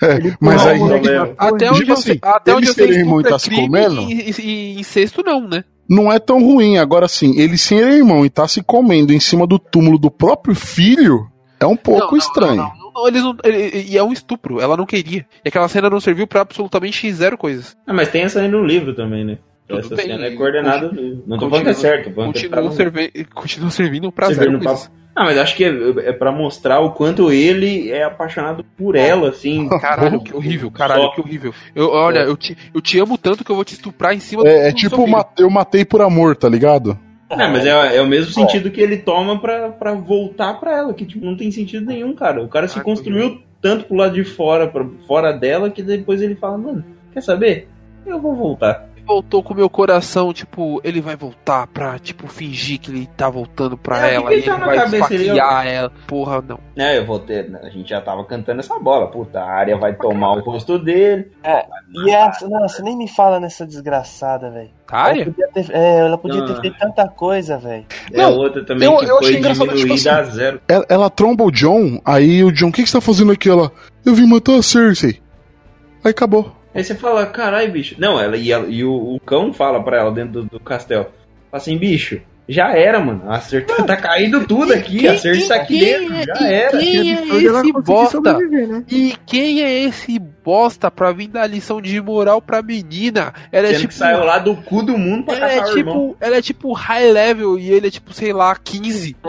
É, mas aí. Não, Até Tipo onde eu assim, sei, até eles onde eu sei, serem irmão e estupro tá é se crime comendo? E, incesto não, né? Não é tão ruim. Agora sim, ele ser irmão e tá se comendo em cima do túmulo do próprio filho é um pouco Não, não, estranho. não, não, não, eles não, ele- e é um estupro, ela não queria. E aquela cena não serviu pra absolutamente zero coisas. Ah, mas tem essa aí no livro também, né? Tudo essa bem. cena é coordenada. Não tô falando que é certo, é Continua, serve, continua servindo pra Servindo zero pra- coisas. Ah, mas acho que é, é pra mostrar o quanto ele é apaixonado por ela, assim. Caralho, que horrível, caralho, Só. que horrível. Eu, olha, eu te, eu te amo tanto que eu vou te estuprar em cima É, é do tipo, seu filho. ma- eu matei por amor, tá ligado? Não, mas é, é o mesmo sentido que ele toma pra, pra voltar pra ela, que tipo, não tem sentido nenhum, cara. O cara se Ah, construiu tanto pro lado de fora, pra fora dela, que depois ele fala, mano, quer saber? Eu vou voltar. Voltou com o meu coração, tipo, ele vai voltar pra, tipo, fingir que ele tá voltando pra É, ela ele vai esfaquear ela. Porra, não. É, eu vou ter. A gente já tava cantando essa bola. Puta, a área vai tomar o rosto dele. E essa, nossa, nem me fala nessa desgraçada, velho. Ela Área? podia ter, é, ela podia Não. ter feito tanta coisa, velho. É Não, outra também eu- que eu foi tipo diminuída assim, a zero. Ela, ela tromba o John, aí o John, o que, que você tá fazendo aqui? Ela, eu vim matar a Cersei. Aí acabou. Aí você fala, carai, bicho. Não, ela e, ela- e o, o cão fala pra ela dentro do, do castelo. Fala assim, bicho, já era, mano. A Cersei tá caindo tudo aqui. a Cersei tá aqui dentro. Já era. Quem é ela esse bosta? né? E quem é esse bosta pra vir dar lição de moral pra menina? Ela é Sendo tipo. que saiu lá do cu do mundo pra Ela é, caçar o irmão. tipo, ela é tipo high level e ele é tipo, sei lá, 15.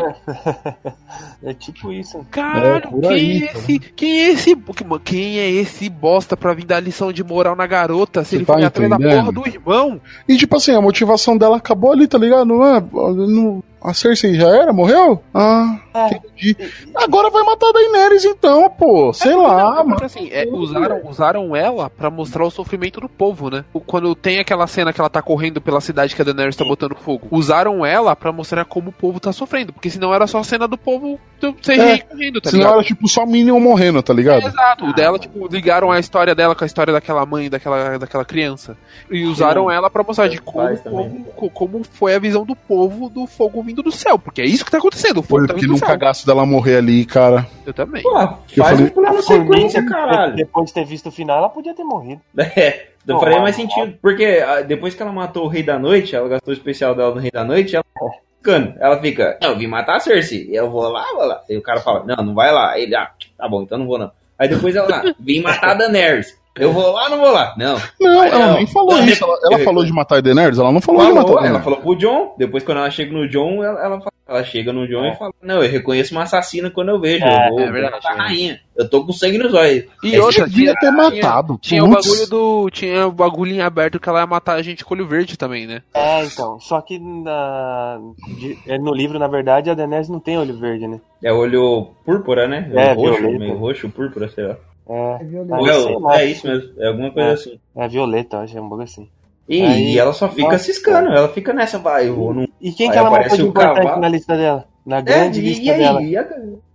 É tipo isso. Caralho, É, quem, aí, é esse, quem é esse. Quem é esse bosta pra vir dar lição de moral na garota se Você ele tá foi atrás da porra do irmão? E tipo assim, a motivação dela acabou ali, tá ligado? Não é, não- a Cersei já era? Morreu? Ah. Entendi. Agora vai matar a Daenerys então, pô. Sei lá, Não, mano. assim, é, usaram, usaram ela pra mostrar o sofrimento do povo, né? Quando tem aquela cena que ela tá correndo pela cidade que a Daenerys tá botando fogo. Usaram ela pra mostrar como o povo tá sofrendo. Porque senão era só a cena do povo CGI É, correndo, tá Senão ligado? era tipo só Minion morrendo, tá ligado? Exato, o dela, tipo, ligaram a história dela com a história daquela mãe, daquela, daquela criança. E usaram ela pra mostrar de como, como, co- como foi a visão do povo do fogo vindo do céu. Porque é isso que tá acontecendo, o fogo Foi tá que vindo não do céu. Cagasse dela morrer ali, cara. Eu também. Pô, Eu faz falei- um plano mim, sequência, caralho. Depois de ter visto o final, ela podia ter morrido. É, eu Pô, faria mais sentido. Porque ah, depois que ela matou o Rei da Noite, ela gastou o especial dela no Rei da Noite, ela fica ficando. Ela fica, não, eu vim matar a Cersei. Eu vou lá, vou lá. Aí o cara fala, não, não vai lá. Ele, ah, tá bom, então não vou não. Aí depois ela, ah, vim matar a Daenerys. Eu vou lá, não vou lá. Não. Não, ela não. nem falou Não, isso. Ela, ela falou de matar a Daenerys? Ela não falou, de Falou, matar a ela Daenerys. falou pro John. Depois, quando ela chega no John, ela, ela, fala- ela chega no John e fala: Não, eu reconheço uma assassina quando eu vejo. É, eu vou, é verdade, vou é. rainha. Eu tô com sangue nos olhos. E É, outra, Devia tinha, ter matado. tinha o Putz. bagulho do. Tinha o bagulho em aberto que ela ia matar a gente com olho verde também, né? É, então. Só que na, de- é, no livro, na verdade, a Daenerys não tem olho verde, né? É olho púrpura, né? É, roxo, violeta. meio roxo, púrpura, sei lá. É, É violento. Ou é, o- é isso mesmo, é alguma coisa É. assim. é violeta, eu acho, é um bagulho assim. E, Aí- e ela só fica Nossa. ciscando, ela fica nessa, vai, eu vou num. E quem Aí que ela de o importante cavalo. na lista dela? Na É, grande e, lista e aí? dela. E a-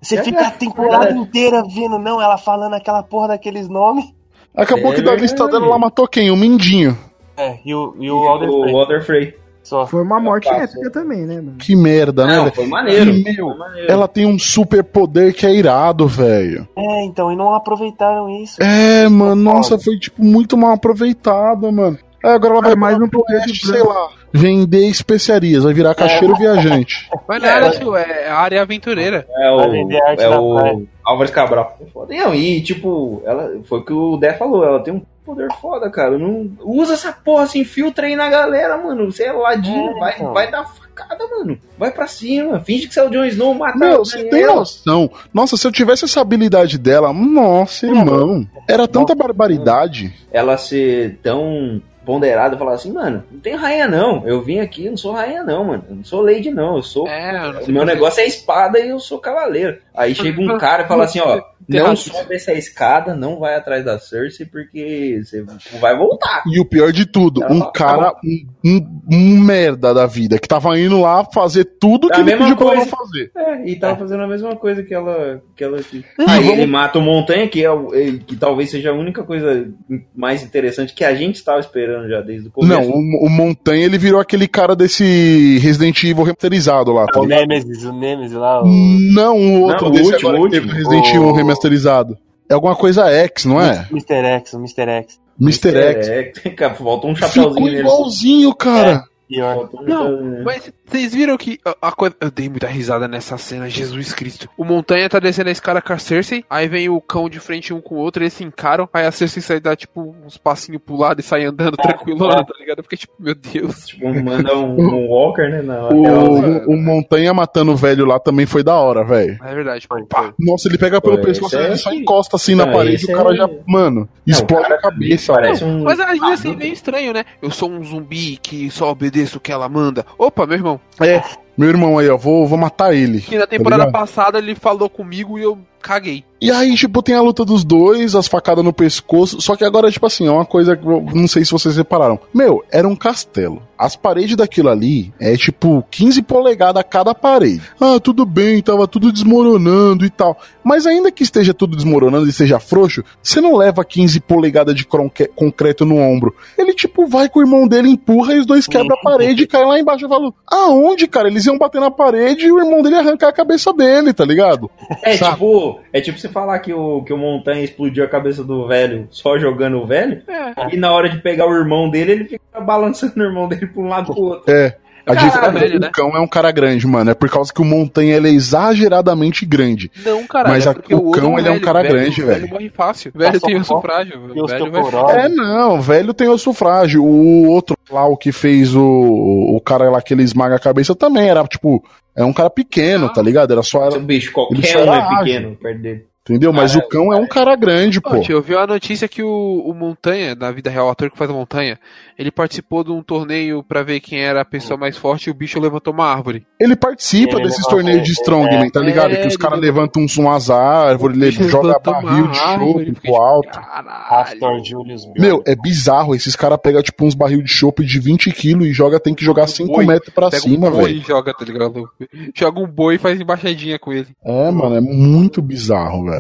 Você É fica a temporada inteira vendo, não, ela falando aquela porra daqueles nomes. Acabou É que da lista dela ela matou quem? O Mindinho. É, e o, e e o o Alder Frey, Walter Frey. só. Foi uma morte épica também, né, mano? Que merda, né? Não, foi maneiro. E, meu, foi maneiro. Ela tem um super poder que é irado, velho. É, então, e não aproveitaram isso. É, mano, nossa, foi tipo muito mal aproveitado, mano. Aí agora ela vai É mais um poder sei lá, vender especiarias, vai virar caixeiro viajante. Mas É, nada, ela- tio, é a área aventureira. É o, é o. Álvares Cabral. Foda. Não, e tipo, ela, foi o que o Dé falou, ela tem um poder foda, cara. Não, usa essa porra, se infiltra aí na galera, mano. Você é ladinho, É, vai, então. vai dar facada mano. Vai pra cima, finge que você é o Jon Snow, mata Meu, você tem noção. Nossa, se eu tivesse essa habilidade dela, nossa, irmão. Era tanta barbaridade. ela ser tão ponderada e falar assim, mano, não tem rainha não. Eu vim aqui, eu não sou rainha não, mano. Eu não sou lady não. Eu sou. É, eu o meu negócio é espada e eu sou cavaleiro. Aí chega um cara e fala assim, ó. Não sobe essa escada, não vai atrás da Cersei, porque você vai voltar. E o pior de tudo, Ela um fala, cara, "Tá um, um- um merda da vida, que tava indo lá fazer tudo É que a ele mesma pediu pra ela coisa. fazer. É, e tava fazendo a mesma coisa que ela. Que ela Aí vamos- ele mata o Montanha, que, é, o- que talvez seja a única coisa mais interessante que a gente estava esperando já desde o começo. Não, o, o Montanha ele virou aquele cara desse Resident Evil remasterizado lá, tá O? Nemesis, o Nemesis lá. O... Não, o outro Não, o desse último, agora o que teve último. Resident Evil O- remasterizado. É alguma coisa X, não é? Mr. X, o Mr. X. Mr. X. É, cara, faltou um Ficou chapéuzinho nele. igualzinho, cara. Pior. Um Não, chapéuzinho nele. Mas vocês viram que a, a coisa. Eu dei muita risada nessa cena, Jesus Cristo. O Montanha tá descendo a escada com a Cersei, aí vem o cão de frente um com o outro, eles se encaram, aí a Cersei sai dar tipo uns passinhos pro lado e sai andando tranquilona, tá ligado? Porque, tipo, meu Deus. Tipo, manda um, um Walker, né? Na lateral. O, o Montanha matando o velho lá também foi da hora, velho. É verdade, Foi, pá. foi. Nossa, ele pega pelo Pô, pescoço e é ele só encosta assim na Não, parede esse e o cara é- já, mano, explode a cabeça. Parece um. Mas agindo assim, meio estranho, né? Eu sou um zumbi que só obedeço o que ela manda. Opa, meu irmão. É, meu irmão aí, ó, vou, vou matar ele. Que na temporada ligado? passada ele falou comigo e eu caguei. E aí, tipo, tem a luta dos dois, as facadas no pescoço. Só que agora, tipo assim, é uma coisa que eu não sei se vocês repararam. Meu, era um castelo. As paredes daquilo ali é tipo 15 polegadas a cada parede. Ah, tudo bem, tava tudo desmoronando e tal. Mas ainda que esteja tudo desmoronando e seja frouxo, você não leva 15 polegadas de concreto no ombro. Ele, tipo, vai com o irmão dele, empurra e os dois quebram a parede e caem lá embaixo. Eu falo, aonde, cara? Eles iam bater na parede e o irmão dele ia arrancar a cabeça dele, tá ligado? É Sabe? tipo, é tipo você falar que o, que o Montanha explodiu a cabeça do velho só jogando o velho, É. e na hora de pegar o irmão dele, ele fica balançando o irmão dele pra um lado pro outro. É. A Caralho, diferença velho, é né? o cão é um cara grande, mano. É por causa que o Montanha ele é exageradamente grande. Não, cara. Mas é a- o cão, ele é um cara grande, O velho. velho morre fácil. O velho tem um osso pouco frágil. E O os velho vai... É, não, velho tem osso frágil. O outro lá, o que fez o, o cara lá que ele esmaga a cabeça também era, tipo, é um cara pequeno, tá ligado? Era só. Esse bicho, Ele qualquer um era é ágil. pequeno perto dele. Entendeu? Mas o cão é um cara grande, pô. Eu vi a notícia que o, o Montanha, na vida real, o ator que faz a Montanha, ele participou de um torneio pra ver quem era a pessoa mais forte e o bicho levantou uma árvore. Ele participa Ele desses torneios de Strongman, tá ligado? é, que os caras levanta- levantam uns, umas árvores, ele joga barril de chope pro tipo, alto. Caralho. Meu, é bizarro. Esses caras pegam, tipo, uns barril de chope de 20 quilos e joga, tem que jogar 5 boi. metros pra Pega cima, um boi velho. e joga, tá ligado? Joga um boi e faz embaixadinha com ele. É, mano, é muito bizarro, velho.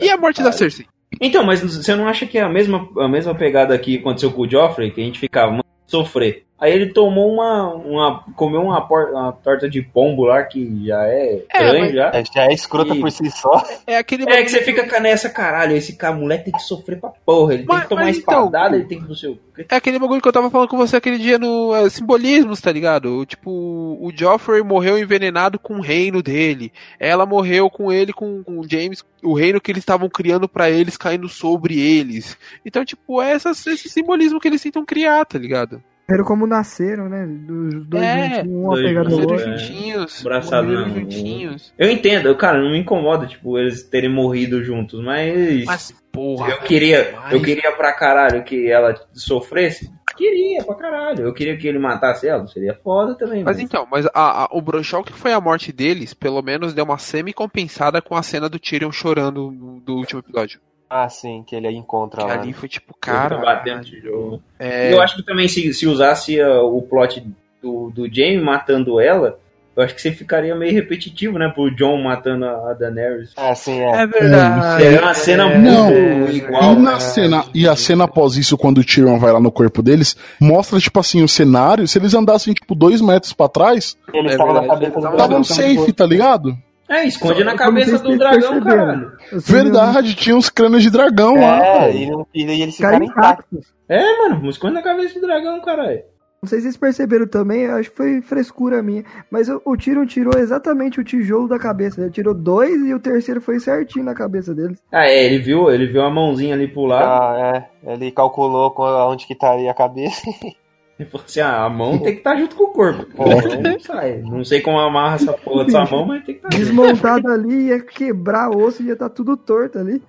E a morte da Cersei? Então, mas você não acha que é a mesma, a mesma pegada que aconteceu com o Joffrey, que a gente ficava, sofrer. Aí ele tomou uma. uma comeu uma, por- uma torta de pombo lá, que já é mas- já. É, já é escrota E- por si só. É aquele É que você fica com nessa, caralho, esse cara, moleque tem que sofrer pra porra, ele tem Mas- que tomar mas então, espadada, ele tem que não sei o quê. É aquele bagulho que eu tava falando com você aquele dia no é, simbolismos, tá ligado? Tipo, o Joffrey morreu envenenado com o reino dele. Ela morreu com ele, com, com o James, o reino que eles estavam criando pra eles caindo sobre eles. Então, tipo, é essas, esse simbolismo que eles tentam criar, tá ligado? Viram como nasceram, né? Dos dois É, juntos, um dois apegado ao outro. é. juntinhos. Abraçado morreram na mão. juntinhos. Eu entendo, cara, não me incomoda, tipo, eles terem morrido juntos, mas. Mas, porra. eu queria, mas- eu queria pra caralho que ela sofresse. Queria pra caralho. Eu queria que ele matasse ela, seria foda também. Mas então, mas a, a- o brochal que foi a morte deles, pelo menos deu uma semi-compensada com a cena do Tyrion chorando do, do último episódio. Ah, sim, que ele encontra Que lá. ali foi tipo, Cara, batendo tijolo. É, Eu acho que também se, se usasse uh, o plot do, do Jaime matando ela, eu acho que você ficaria meio repetitivo, né? Pro John matando a, Daenerys. Ah, sim, é. é verdade. Seria uma cena é. Não, muito igual. E, na cena, e a cena após isso, quando o Tyrion vai lá no corpo deles, mostra, tipo assim, o cenário. Se eles andassem, tipo, dois metros pra trás, Ele É estava na cabeça do um safe, tá ligado? É, esconde Só- na cabeça do dragão, caralho. Verdade, tinha uns crânios de dragão lá. É, e, não- e eles Cara ficaram intactos. É, mano, esconde na cabeça do dragão, caralho. Não sei se vocês perceberam também, acho que foi frescura minha. Mas o, o Tyrion tirou exatamente o tijolo da cabeça. Ele tirou dois e o terceiro foi certinho na cabeça deles. Ah, é, ele viu, ele viu a mãozinha ali pro lado. Ah, é. Ele calculou com- onde que estaria a cabeça. Ele falou assim: ah, a mão tem que estar junto com o corpo. Pô, não sai. Não sei como amarra essa porra dessa mão, mas tem que estar junto. Desmontado ali, ia quebrar osso e ia estar tudo torto ali.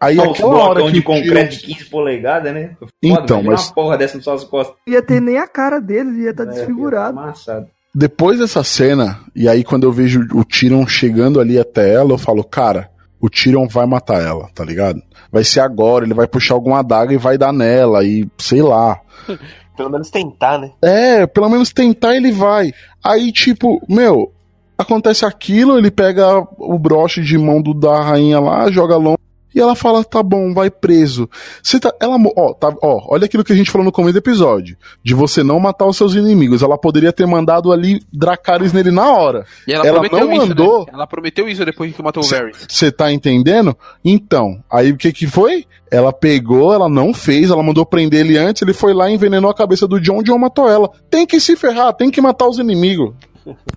Aí Olha aquela hora blocão que de concreto de tiram- 15 polegadas, né? Foda, Então, mas- uma porra dessa nas suas costas. Ia ter nem a cara deles, ia estar É, desfigurado. Amassado. Depois dessa cena, e aí quando eu vejo o Tyrion chegando ali até ela, eu falo, cara, o Tyrion vai matar ela, tá ligado? Vai ser agora, ele vai puxar alguma adaga e vai dar nela, e sei lá. Pelo menos tentar, né? É, pelo menos tentar ele vai. Aí, tipo, meu, acontece aquilo, ele pega o broche de mão do, da rainha lá, joga longe. E ela fala, tá bom, vai preso. Você tá, ela, ó, tá, ó, olha aquilo que a gente falou no começo do episódio. De você não matar os seus inimigos. Ela poderia ter mandado ali Dracarys nele na hora. E ela, Ela prometeu não isso, mandou. né? Ela prometeu isso depois que matou o Varys. Você tá entendendo? Então, aí o que que foi? Ela pegou, ela não fez, ela mandou prender ele antes, ele foi lá e envenenou a cabeça do John, John matou ela. Tem que se ferrar, tem que matar os inimigos.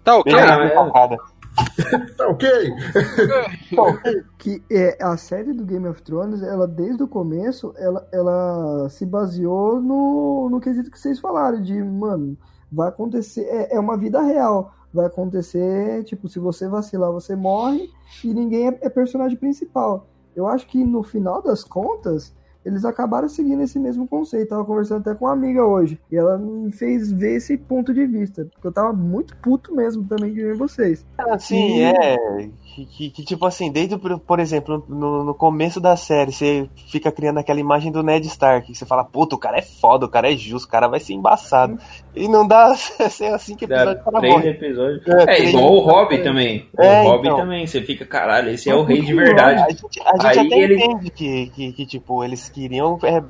Tá ok. Bem é. Tá ok? que é, a série do Game of Thrones, ela desde o começo, ela, ela se baseou no, no quesito que vocês falaram, de, mano, vai acontecer, é, é uma vida real, vai acontecer, tipo, se você vacilar, você morre, e ninguém é, é personagem principal. Eu acho que no final das contas, eles acabaram seguindo esse mesmo conceito. Tava conversando até com uma amiga hoje, e ela me fez ver esse ponto de vista, porque eu tava muito puto mesmo também de ver vocês. Assim, E- é. Que, que- que, tipo assim, desde, o- por exemplo, no, no começo da série, você fica criando aquela imagem do Ned Stark. que Você fala, puta, o cara é foda, o cara é justo, o cara vai ser embaçado. E não dá ser assim que o Dá episódio o cara três morre. episódios. É, É, três igual o. Hobby também. É, o Hobby então. também. Você fica, caralho, esse é o rei de verdade. A gente, a gente Aí até ele- entende que, que, que, tipo, eles queriam. é,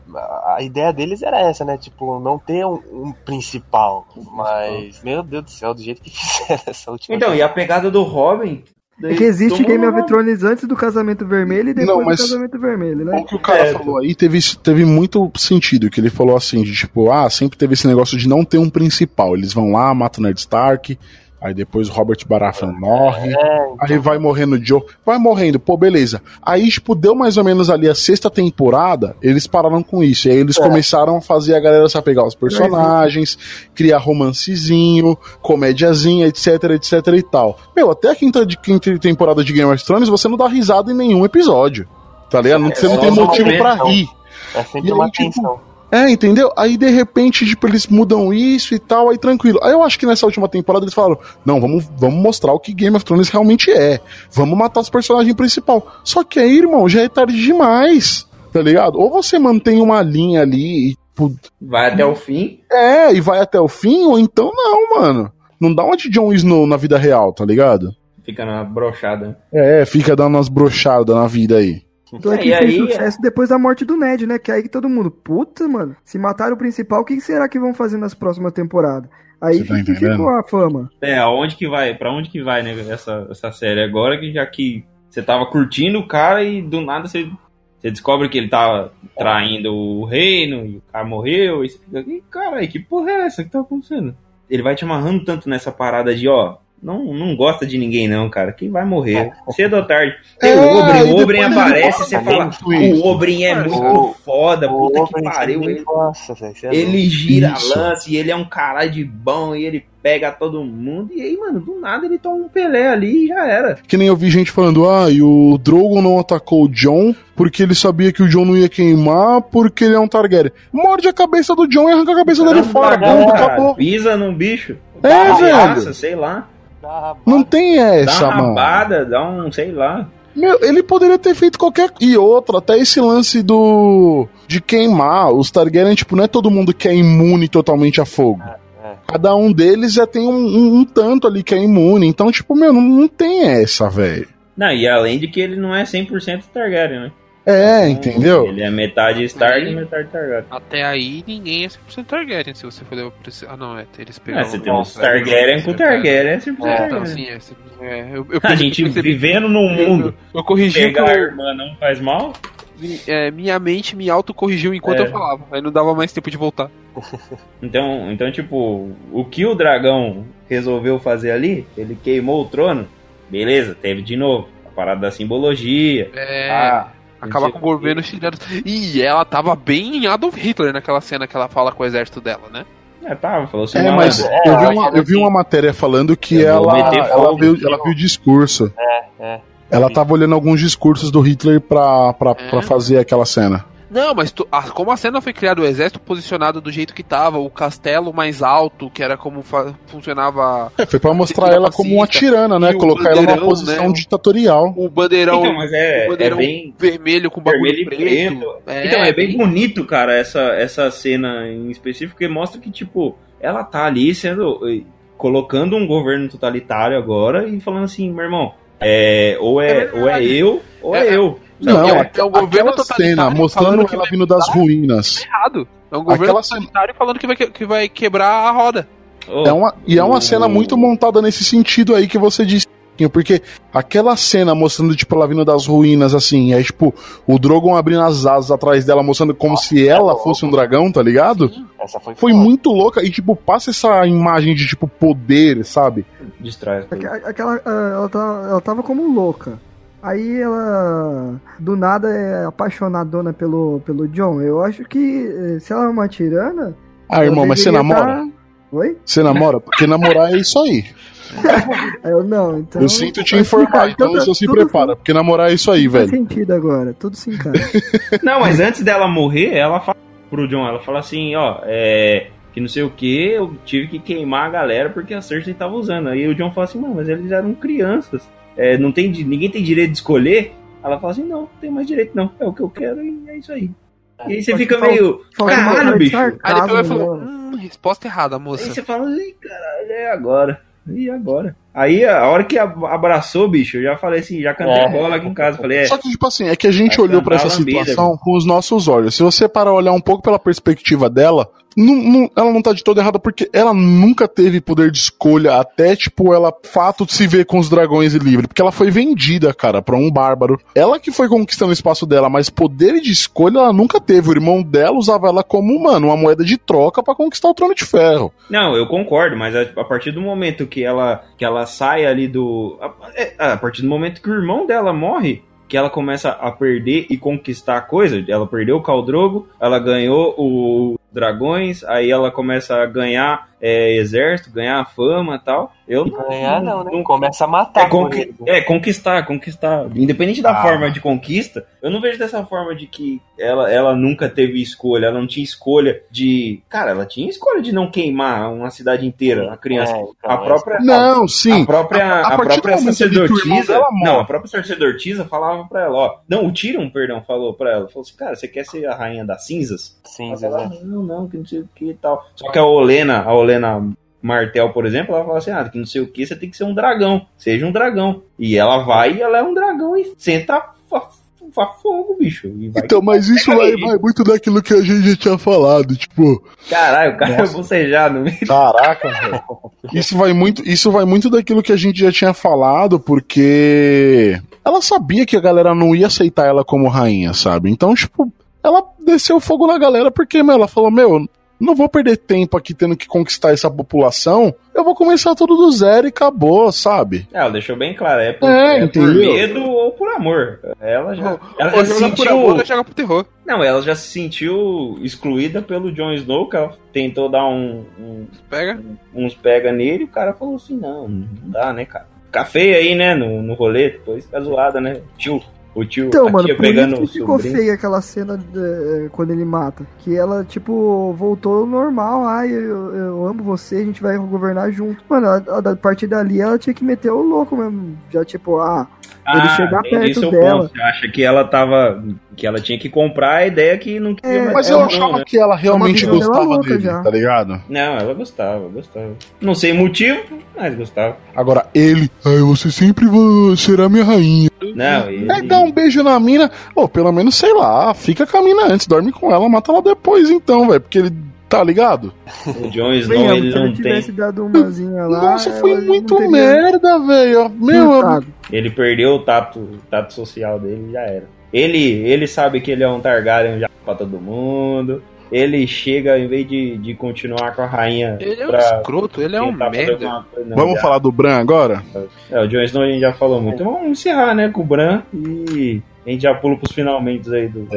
a ideia deles era essa, né? Tipo, não ter um, um principal. Mas, meu Deus do céu, do jeito que fizeram essa última. Então, e a pegada do Robin. É que existe Game of Thrones antes do casamento vermelho e depois Não, mas- do casamento vermelho, né? O que o cara É, falou aí teve, teve muito sentido, que ele falou assim, de tipo, ah, sempre teve esse negócio de não ter um principal. Eles vão lá, matam o Ned Stark, aí depois o Robert Baratheon morre, É, aí vai morrendo o Joe, vai morrendo, pô, beleza. Aí, tipo, deu mais ou menos ali a sexta temporada, eles pararam com isso, e aí eles É. começaram a fazer a galera se apegar aos personagens, criar romancezinho, comédiazinha, etc, etc e tal. Meu, até a quinta, de, quinta temporada de Game of Thrones, você não dá risada em nenhum episódio. Tá ligado? Você não É, tem motivo tensão. rir. é sempre E aí, uma tipo, tensão. É, entendeu? Aí de repente, tipo, eles mudam isso e tal, aí tranquilo. Aí eu acho que nessa última temporada eles falaram: não, vamos, vamos mostrar o que Game of Thrones realmente é. Vamos matar os personagens principal. Só que aí, irmão, já é tarde demais. Tá ligado? Ou você mantém uma linha ali e. tipo, Vai até o fim. É, e vai até o fim, ou então não, mano. Não dá uma de Jon Snow na vida real, tá ligado? Fica na brochada. É, fica dando umas brochadas na vida aí. Então é É, que fez aí- sucesso depois da morte do Ned, né? Que aí que todo mundo, puta, mano, se mataram o principal, o que será que vão fazer nas próximas temporadas? Aí tá que ficou a fama. É, aonde que vai? Pra onde que vai, né, essa, essa série? Agora que já que você tava curtindo o cara e do nada você, você descobre que ele tava traindo o reino e o cara morreu e você fica, "Ih, caralho, que porra é essa que tá acontecendo? Ele vai te amarrando tanto nessa parada de, ó, não, não gosta de ninguém não, cara, quem vai morrer? Cedo ou tarde. Tem É, o Oberyn, e o ele aparece e você fala, o Oberyn é muito o- foda, puta O que pariu, ele você é ele gira Isso. lance e ele é um caralho de bom e ele pega todo mundo. E aí, mano, do nada ele toma um Pelé ali e já era. Que nem eu vi gente falando, ah, e o Drogon não atacou o John porque ele sabia que o John não ia queimar porque ele é um Targaryen. Morde a cabeça do John e arranca a cabeça dele fora, Dragão, ponto, cara, acabou. Pisa num bicho. É, velho. sei lá. Dá Não tem Dá essa, uma mano. rabada, dá um, sei lá. Meu, ele poderia ter feito qualquer. E outra, até esse lance do. de queimar. Os Targaryen, tipo, não é todo mundo que é imune totalmente a fogo. é. Cada um deles já tem um, um- um tanto ali que é imune. Então, tipo, meu, não, não tem essa, velho. Não, e além de que ele não é 100% Targaryen, né? É, entendeu? Ele é metade Stark e metade Targaryen. Até aí ninguém é 100% Targaryen, se você for levar por esse... Ah, não, é. Eles Ah, pegaram... você tem uns Targaryen com é, Targaryen, é 100% É, Targaryen. então, sim, é, é, eu, eu A gente vivendo num mundo, Eu corrigi o que pegar a eu- irmã não faz mal. é, minha mente me autocorrigiu enquanto É. eu falava. Aí não dava mais tempo de voltar. Então, então, tipo, o que o dragão resolveu fazer ali, ele queimou o trono, beleza, teve de novo. A parada da simbologia. É. Ah, acabar com o governo chileno. E ela tava bem em Adolf Hitler naquela cena que ela fala com o exército dela, né? É, tava, falou assim, É, não, mas é, eu, vi eu uma, acho eu vi uma matéria falando que Eu vou ela, ela, viu, ela viu o discurso. É. Ela tava olhando alguns discursos do Hitler pra, pra, É. pra fazer aquela cena. Não, mas tu- ah, como a cena foi criada, o exército posicionado do jeito que tava, o castelo mais alto, que era como fa- funcionava É, foi pra mostrar ela como uma tirana, né? Colocar ela numa posição né? ditatorial. o bandeirão, Então, mas é, o é bandeirão bem vermelho com bagulho vermelho e preto. preto. Então, é bem bonito, cara, essa, essa cena em específico, porque mostra que, tipo, ela tá ali sendo. eh, colocando um governo totalitário agora e falando assim, meu irmão, é, ou, é, É ou é eu, ou é, É, eu. Não, é, é, é um governo cena mostrando que ela vindo das ruínas. errado. É um governo Aquela cena- falando que vai, que- vai quebrar a roda. Ô, É uma, e é uma o- cena muito montada nesse sentido aí que você disse. Porque aquela cena mostrando, tipo, ela vindo das ruínas, assim, é tipo, o Drogon abrindo as asas atrás dela, mostrando como se ela fosse um dragão, tá ligado? Essa foi, Foi muito louca e, tipo, passa essa imagem de, tipo, poder, sabe? Distrai Aquela, ah, ela, tá, ela tava como louca. Aí ela, do nada, é apaixonadona pelo, pelo John. Eu acho que eh, se ela é uma tirana. Ah, irmão, mas você namora? Oi? Você namora? Porque namorar é isso aí. Eu não, então. eu sinto te informar, então tudo- você se prepara, porque namorar é isso aí, Faz velho. sentido agora, tudo se encaixa. Não, mas antes dela morrer, ela fala pro John, ela fala assim, ó, é. Que não sei o que, eu tive que queimar a galera porque a Cersei tava usando. Aí o John fala assim, mano, mas eles eram crianças. É, não tem, ninguém tem direito de escolher. Ela fala assim, não, não tem mais direito, não. É o que eu quero e é isso aí. E aí você fica meio. Caralho, bicho. Aí depois vai falar, hum, resposta errada, Aí moça. você fala, Ih, caralho, é agora. E agora? Aí a hora que ab- abraçou, bicho, eu já falei assim, já cantei É. bola aqui em casa. Falei, é. Só que, tipo assim, é que a gente olhou pra cantar essa lambida, situação com os nossos olhos. Se você parar olhar um pouco pela perspectiva dela, não- não- ela não tá de toda errada porque ela nunca teve poder de escolha até, tipo, ela fato de se ver com os dragões e livre. Porque ela foi vendida, cara, pra um bárbaro. Ela que foi conquistando o espaço dela, mas poder de escolha ela nunca teve. O irmão dela usava ela como, mano, uma moeda de troca pra conquistar o trono de ferro. Não, eu concordo, mas a, a partir do momento que ela, que ela sai ali do. A, é, a partir do momento que o irmão dela morre, que ela começa a perder e conquistar coisa. Ela perdeu o Caldrogo, ela ganhou o Dragões, aí ela começa a ganhar é, exército, ganhar fama e tal. Eu não. Ganhar não, né? não- Começa a matar. É, conqui- é, conquistar, conquistar. Independente da Ah. forma de conquista, eu não vejo dessa forma de que ela, ela nunca teve escolha, ela não tinha escolha de. Cara, ela tinha escolha de não queimar uma cidade inteira, a criança. É, então, a própria. Não, sim. A própria, A- a a, própria sacerdotisa. Não, a própria sacerdotisa falava pra ela, ó. Não, o Tyrion, perdão, falou pra ela. Falou assim, cara, você quer ser a rainha das cinzas? Cinzas, Ela, né? não, não, que não sei o que e tal. Só que a Olena, a Olena Martel, por exemplo, ela fala assim, ah, que não sei o que, você tem que ser um dragão. Seja um dragão. E ela vai e ela é um dragão e senta a, fogo, bicho. E vai Então, mas isso vai, vai muito daquilo que a gente já tinha falado, tipo. Caralho, o cara é bocejado no meio. Caraca, velho. Isso vai muito, isso vai muito daquilo que a gente já tinha falado, porque ela sabia que a galera não ia aceitar ela como rainha, sabe? Então, tipo, ela desceu fogo na galera porque, meu, ela falou, meu, não vou perder tempo aqui tendo que conquistar essa população. Eu vou começar tudo do zero e acabou, sabe? É, ela deixou bem claro, é por, É, é por medo ou por amor. Ela já, ela já se joga por sentiu... amor ou joga por terror. Não, ela já se sentiu excluída pelo Jon Snow, que ela tentou dar um, um- Pega. uns pega nele, e o cara falou assim, não, não dá, né, cara? Fica feio aí, né, no, no rolê, depois fica zoada, né? Tio, o tio, Então, mano, tia por isso pegando que o ficou sobrinho. feia aquela cena de- quando ele mata. Que ela, tipo, voltou ao normal. Ai, eu, eu amo você, a gente vai governar junto. Mano, a, a, a partir dali ela tinha que meter o louco mesmo. Já, tipo, ah, ele chegar perto seu dela. ponto. Você acha que ela tava. que ela tinha que comprar a ideia que não queria É, mais. Mas é eu achava né? que ela realmente gostava dele, já. tá ligado? Não, ela gostava, gostava. Não sei o motivo, mas gostava. Agora, ele, ai, você sempre será minha rainha. Não, ele. É dar um beijo na mina, ou pelo menos, sei lá, fica com a mina antes, dorme com ela, mata ela depois, então, velho, porque ele, tá ligado? O Jon Snow, Venhamos, ele se não ele tem. tivesse dado umazinha lá. Nossa, foi muito teria merda, velho. Meu. Ele perdeu o tato, o tato social dele e já era. Ele, ele sabe que ele é um Targaryen já pra todo mundo. Ele chega, em vez de, de continuar com a rainha. Ele é um escroto, ele é um merda. não, vamos já- falar do Bran agora? É, o Jon Snow a gente já falou muito. Vamos encerrar, né, com o Bran e a gente já pula pros finalmente aí do.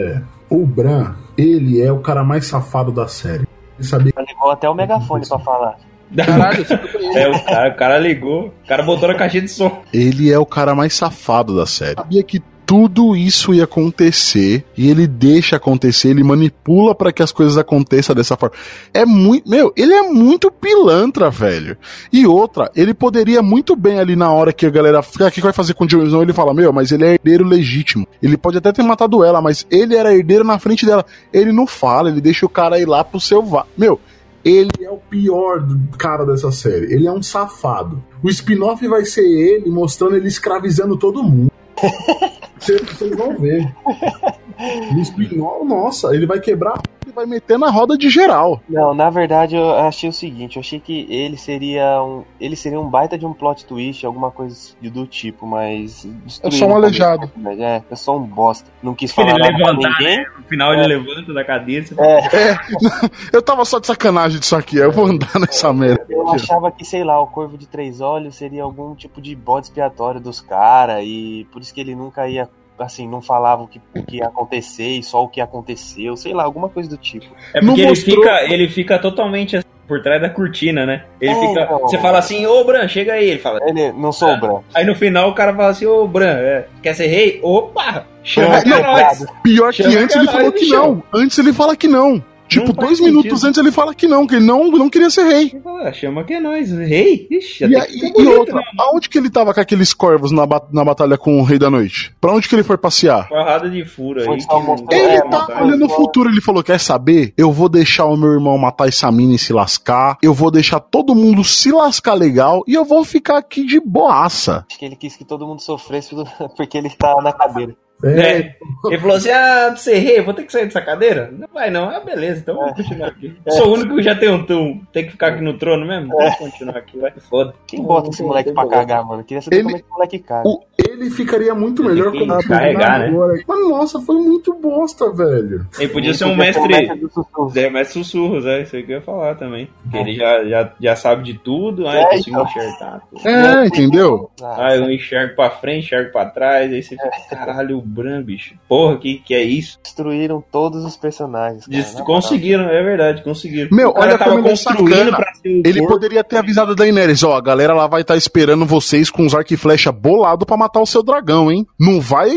O Bran, ele é o cara mais safado da série. Ele sabia ligou até o megafone pra falar. Caralho. É, o cara, o cara ligou, o cara botou na caixinha de som. Ele é o cara mais safado da série. Sabia que tudo isso ia acontecer e ele deixa acontecer, ele manipula pra que as coisas aconteçam dessa forma. É muito, meu, ele é muito pilantra, velho. E outra, ele poderia muito bem ali na hora que a galera, ah, o que vai fazer com o Jon Snow? Ele fala, meu, mas ele é herdeiro legítimo. Ele pode até ter matado ela, mas ele era herdeiro na frente dela. Ele não fala, ele deixa o cara ir lá pro selvagem. Meu, ele é o pior cara dessa série. Ele é um safado. O spin-off vai ser ele mostrando ele escravizando todo mundo. Vocês vão ver. No spin-off, nossa, ele vai quebrar. Ele vai meter na roda de geral. Não, na verdade eu achei o seguinte, eu achei que ele seria um. Ele seria um baita de um plot twist, alguma coisa do tipo, mas. É só um aleijado. É, é só um bosta. Não quis Ele falar nada pra levantar, ninguém. né? No final ele levanta da cadeira. Você... É, Eu tava só de sacanagem disso aqui, eu vou andar nessa merda. eu achava que, sei lá, o Corvo de Três Olhos seria algum tipo de bode expiatório dos caras, e por isso que ele nunca ia, assim, não falava o que, o que ia acontecer e só o que aconteceu, sei lá, alguma coisa do tipo. É porque ele, mostrou- fica, ele fica totalmente assim, por trás da cortina, né? Ele É, fica. então. Você fala assim, ô Bran, chega aí. Ele fala. Ele não sou o Bran. Aí no final o cara fala assim, ô Bran, é, quer ser rei? Opa! Chama É, é não. Pior que Chama antes que ele é falou que não. Antes ele fala que não. Tipo, dois sentido. minutos antes ele fala que não, que ele não, não queria ser rei. Ele fala, "Ah, chama que é nós. Rei? Ixi, E, até aí- que e bonito, outra, né? aonde que ele tava com aqueles corvos na, ba- na batalha com o Rei da Noite? Pra onde que ele foi passear? Porrada de furo aí. Que- mostrar- Ele É, tá mas- olhando o futuro, ele falou: quer saber? Eu vou deixar o meu irmão matar essa mina e se lascar. Eu vou deixar todo mundo se lascar legal e eu vou ficar aqui de boaça. Acho que ele quis que todo mundo sofresse porque ele tá na cadeira. É. Ele falou assim: ah, pra ser rei, vou ter que sair dessa cadeira? Não vai não. Ah, beleza, então vamos continuar aqui. Sou o único que já tem um tum. Tem que ficar aqui no trono mesmo? Vamos continuar aqui, vai. Foda. Quem bota esse moleque pra cagar, mano? Queria saber Ele- como é que o moleque caga. O- ele ficaria muito melhor Ele como. tem que carregar, né? Agora, Mas nossa, foi muito bosta, velho. Ele podia Ele ser um o mestre. do sussurro. É, mestre sussurros, é isso aí que eu ia falar também. Que ele já, já, já sabe de tudo, aí É, conseguiu então. enxergar tudo. É, entendeu? Ah, Ah, eu enxergo pra frente, enxergo pra trás, aí você fica, caralho, o Bran, bicho. Porra, que, que é isso? destruíram todos os personagens. cara, Des- conseguiram, é verdade, conseguiram. Meu, o cara olha tava como ele é construindo pra ser o Ele corpo. poderia ter avisado a Daenerys, ó, a galera lá vai estar esperando vocês com os arco e flecha bolado pra matar o seu dragão, hein? Não vai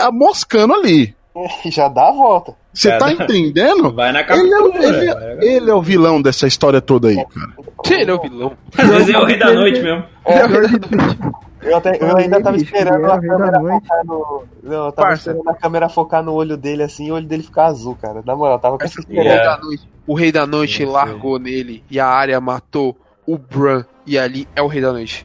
amoscando ali. Já dá a volta. Você tá Cara, entendendo? Vai na Ele é, o- captura. ele, vai na é, ele é o vilão dessa história toda aí, cara. Ele é o vilão. Às vezes é o rei da noite mesmo. Eu, até- eu ainda tava bicho, esperando é a o rei da câmera noite. focar no. Não, eu tava Parça. esperando a câmera focar no olho dele assim e o olho dele ficar azul, cara. Na moral, tava com essa O esperança. rei Yeah. da noite, o rei da noite largou nele e a área matou o Bran. E ali é o rei da noite.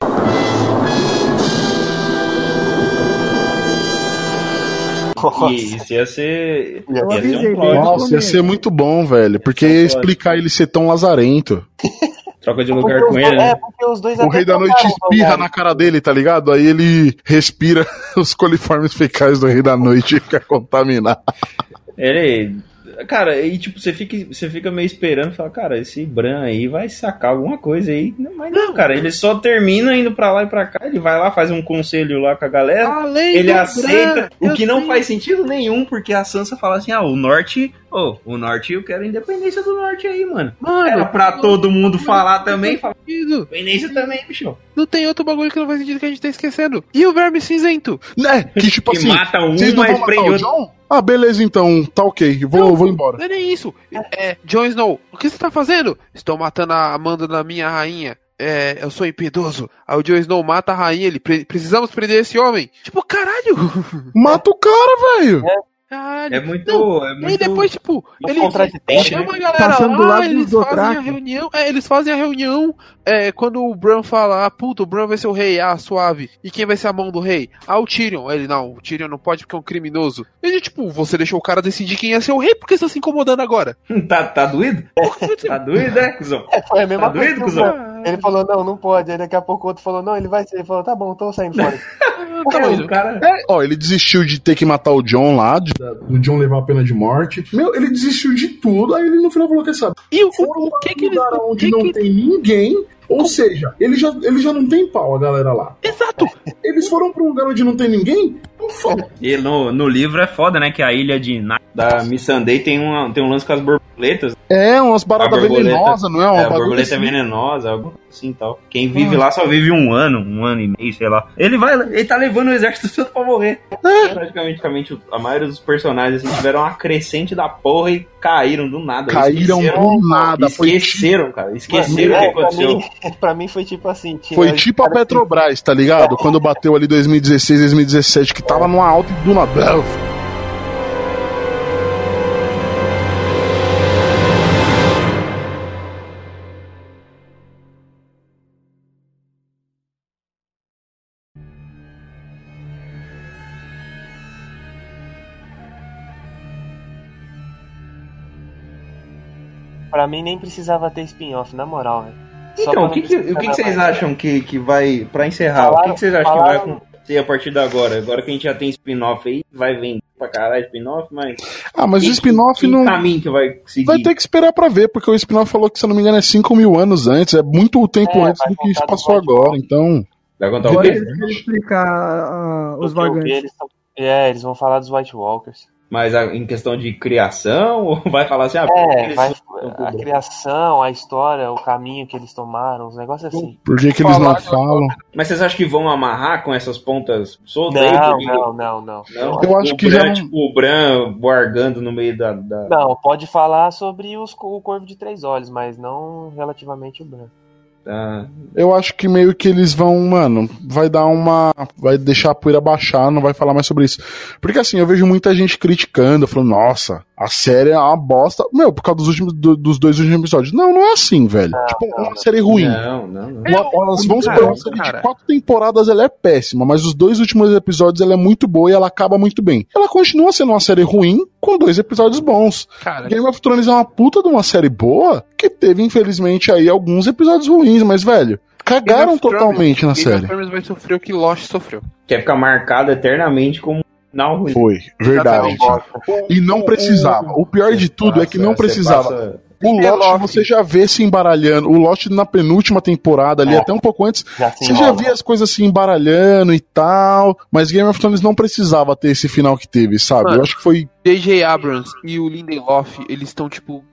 Nossa. Isso ia ser. Ia ser um plot. Nossa, ia ser muito bom, velho. Porque ia explicar ele ser tão lazarento. Troca de lugar com dois- ele, É, né? porque os dois O rei da noite espirra lugar. na cara dele, tá ligado? Aí ele respira os coliformes fecais do rei da noite e fica contaminado. Ele. Cara, e tipo, você fica, você fica meio esperando, fala, cara, esse Bran aí vai sacar alguma coisa aí. Não, mas não, cara, ele só termina indo pra lá e pra cá, ele vai lá, faz um conselho lá com a galera. Além Ele aceita, Bran, o que não tenho- faz sentido nenhum, porque a Sansa fala assim: ah, o norte, ô, o norte, eu quero a independência do norte aí, mano. Mano, Era pra todo mundo falar também, fala, sentido. independência também, bicho. Não tem outro bagulho que não faz sentido que a gente tá esquecendo. E o verme cinzento? Né? Que tipo Que assim. mata um, Vocês não mas prende o outro. John? Ah, beleza então, tá ok, vou, vou embora. Não é nem isso. É, Jon Snow, o que você tá fazendo? Estou matando a Amanda da minha rainha. É, eu sou impiedoso. Aí o Jon Snow mata a rainha, ele "Pre- precisamos prender esse homem. Tipo, caralho! Mata o cara, velho. Caralho. É muito. Não, é E muito aí depois, tipo, muito ele contraditório, chama né? a galera Passando do lá, lado eles fazem a reunião, é, eles fazem a reunião, é, quando o Bran fala, ah, puta, o Bran vai ser o rei, ah, suave, e quem vai ser a mão do rei? Ah, o Tyrion. Ele, não, o Tyrion não pode porque é um criminoso. Ele, tipo, você deixou o cara decidir quem ia ser o rei, por que você tá se incomodando agora? Tá, tá doído? Tá doído, é, cuzão? Foi a mesma Tá coisa. doido, que o cuzão? Ele falou, não, não pode. Aí daqui a pouco o outro falou, não, ele vai ser. Ele falou, tá bom, tô saindo fora. Tá É, doido. o cara. Ó, ele desistiu de ter que matar o John lá. de- Do John levar a pena de morte. Meu, ele desistiu de tudo. Aí ele no final falou: Quer saber? E o, o, que um que O onde que não que... tem ninguém. Ou seja, ele já, ele já não tem pau, a galera lá. Exato. Eles foram pra um lugar onde não tem ninguém? Não foda. E no, no livro é foda, né? Que a ilha de Na- da Missandei tem, uma, tem um lance com as borboletas. É, umas borboleta- venenosas, não é? Uma É, a borboleta é venenosa, algo assim e tal. Quem vive lá só vive um ano, um ano e meio, sei lá. Ele vai, ele tá levando o exército todo pra morrer. É. Praticamente, a maioria dos personagens assim, tiveram uma crescente da porra e caíram do nada. Caíram do nada. Foi, Esqueceram, cara. Esqueceram o que pra, aconteceu. mim, pra mim foi tipo assim. tinha- foi tipo a Petrobras, tá ligado? Quando bateu ali 2016, 2017, que tava numa alta e do nada. Pra mim nem precisava ter spin-off, na moral, velho. Então, o que, que- o que, que vocês mais- acham que, que vai, pra encerrar, o que, que vocês acham que vai acontecer a partir de agora? Agora que a gente já tem spin-off aí, vai vender pra caralho spin-off, mas. Ah, mas o spin-off não. caminho que vai seguir? Vai ter que esperar pra ver, porque o spin-off falou que, se eu não me engano, é 5 mil anos antes. É muito tempo É, antes do que isso passou agora. Então. Vai contar o quê? explicar ah, os vagantes. eles tão- É, eles vão falar dos White Walkers. Mas a- em questão de criação, ou vai falar assim, ah, É, são a criação, a história, o caminho que eles tomaram, os negócios assim. Por que, que eles não falam? Mas vocês acham que vão amarrar com essas pontas soltas Não, não, não, não. Não? Eu acho o que Bran, já não- Tipo, o Bran boargando no meio da... da- Não, pode falar sobre os, o Corvo de Três Olhos, mas não relativamente o Bran. Da- Eu acho que meio que eles vão, mano, vai dar uma. Vai deixar a poeira baixar, não vai falar mais sobre isso. Porque assim, eu vejo muita gente criticando, falando, nossa, a série é uma bosta. Meu, por causa dos, últimos, do- dos dois últimos episódios. Não, não é assim, velho. tipo, é uma série ruim. Não, não, não. Uma, elas vão cara, supor uma série cara. de quatro temporadas, ela é péssima, mas os dois últimos episódios ela é muito boa e ela acaba muito bem. Ela continua sendo uma série ruim com dois episódios bons. Cara, Game of Thrones é uma puta de uma série boa que teve, infelizmente, aí alguns episódios ruins, mas, velho, cagaram Game of Thrones- totalmente na Game série. of Thrones vai sofrer o que Lost sofreu. Quer ficar marcado eternamente como não ruim. Foi, verdade. E não precisava. O pior de tudo é que não precisava. O Lost Lost. você já vê se embaralhando. O Lost na penúltima temporada, ali, É. até um pouco antes, Já se você já via as coisas se embaralhando e tal. Mas Game of Thrones não precisava ter esse final que teve, sabe? Mano. Eu acho que foi. J.J. Abrams e o Lindelof, eles estão, tipo,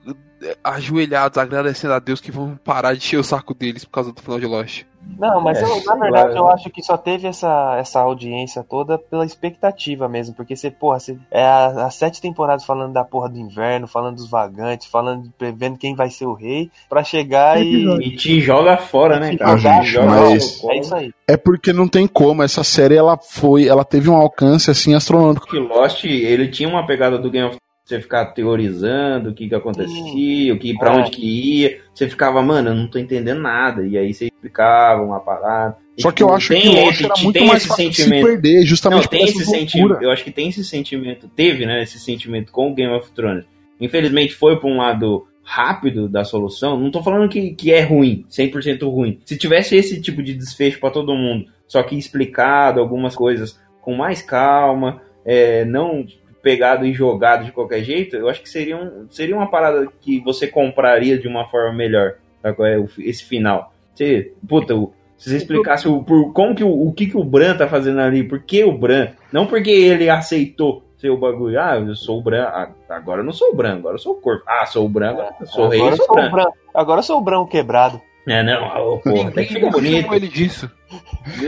ajoelhados, agradecendo a Deus que vão parar de encher o saco deles por causa do final de Lost. Não, mas É, eu, na verdade lá, eu acho que só teve essa, essa audiência toda pela expectativa mesmo. Porque você, porra, você, é as sete temporadas falando da porra do inverno, falando dos vagantes, falando, prevendo quem vai ser o rei, pra chegar e. E te joga fora, né, cara? Gente, Te joga mas- fora. É isso aí. É porque não tem como. Essa série ela foi. Ela teve um alcance assim astronômico. que Lost, ele tinha uma pegada do Game of Thrones, você ficar teorizando o que que acontecia, o que para É. onde que ia, você ficava, mano, eu não tô entendendo nada, e aí você explicava uma parada. Só que eu tipo, acho tem que o Lost esse- era tem muito mais esse fácil de se sentimento. perder, justamente Não, por tem essa esse sentimento. Eu acho que tem esse sentimento. Teve, né? Esse sentimento com o Game of Thrones. Infelizmente foi pra um lado rápido da solução. Não tô falando que, que é ruim, 100% ruim. Se tivesse esse tipo de desfecho pra todo mundo, só que explicado algumas coisas com mais calma, é, não pegado e jogado de qualquer jeito, eu acho que seria, um, seria uma parada que você compraria de uma forma melhor. Qual é esse final? Você, puta, se você explicasse o, por, como que o, o que, que o Bran tá fazendo ali, por que o Bran? Não porque ele aceitou ser o bagulho, ah, eu sou o Bran, ah, agora eu não sou o Bran, agora eu sou o corpo. Ah, sou o Bran, agora eu sou o rei, agora, eu sou o sou o Bran. Bran, agora eu sou o Brão quebrado. É, não, pô, até que fica Ninguém bonito. ele disso.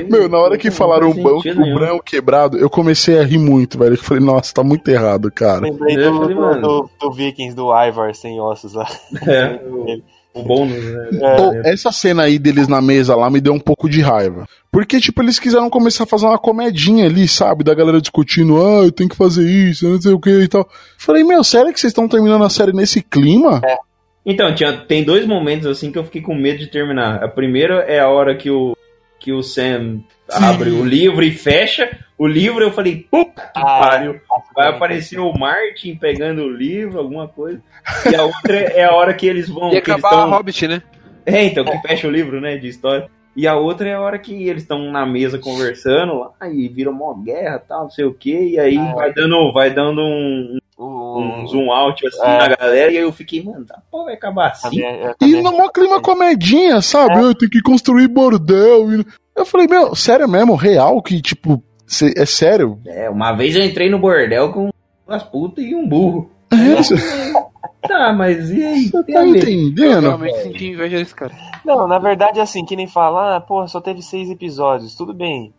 Meu, na hora que falaram o, banco, o branco quebrado, eu comecei a rir muito, velho. Eu falei, nossa, tá muito errado, cara. Lembrei Eu do, do, do- do Vikings, do Ivar sem ossos lá. É, o, bônus, né? Pô, essa cena aí deles na mesa lá me deu um pouco de raiva. Porque, tipo, eles quiseram começar a fazer uma comedinha ali, sabe? Da galera discutindo, ah, eu tenho que fazer isso, eu não sei o que e tal. Falei, meu, sério que vocês estão terminando a série nesse clima? Então, tinha, tem dois momentos assim que eu fiquei com medo de terminar. A primeira é a hora que o, que o Sam abre o livro e fecha. O livro eu falei, puta que Ah, pariu. Vai aparecer o Martin pegando o livro, alguma coisa. E a outra é a hora que eles vão. Eles acabar a tão- Hobbit, né? É, então, que fecha o livro, né, de história. E a outra é a hora que eles estão na mesa conversando lá, e vira uma guerra tal, não sei o que, e aí vai dando, vai dando um, O, um zoom out assim É. na galera, e aí eu fiquei, mano, tá, pô, vai acabar assim. Também- eu E também- no maior clima comedinha, sabe? É. Eu tenho que construir bordel. e- Eu falei, meu, sério mesmo, real, que tipo, cê- é sério? É, uma vez eu entrei no bordel com umas putas e um burro. É, Você Tá, mas e aí? tá Tem a ver. Eu entendendo? realmente senti inveja desse cara. Não, na verdade, assim, que nem fala, ah, pô, só teve seis episódios, tudo bem.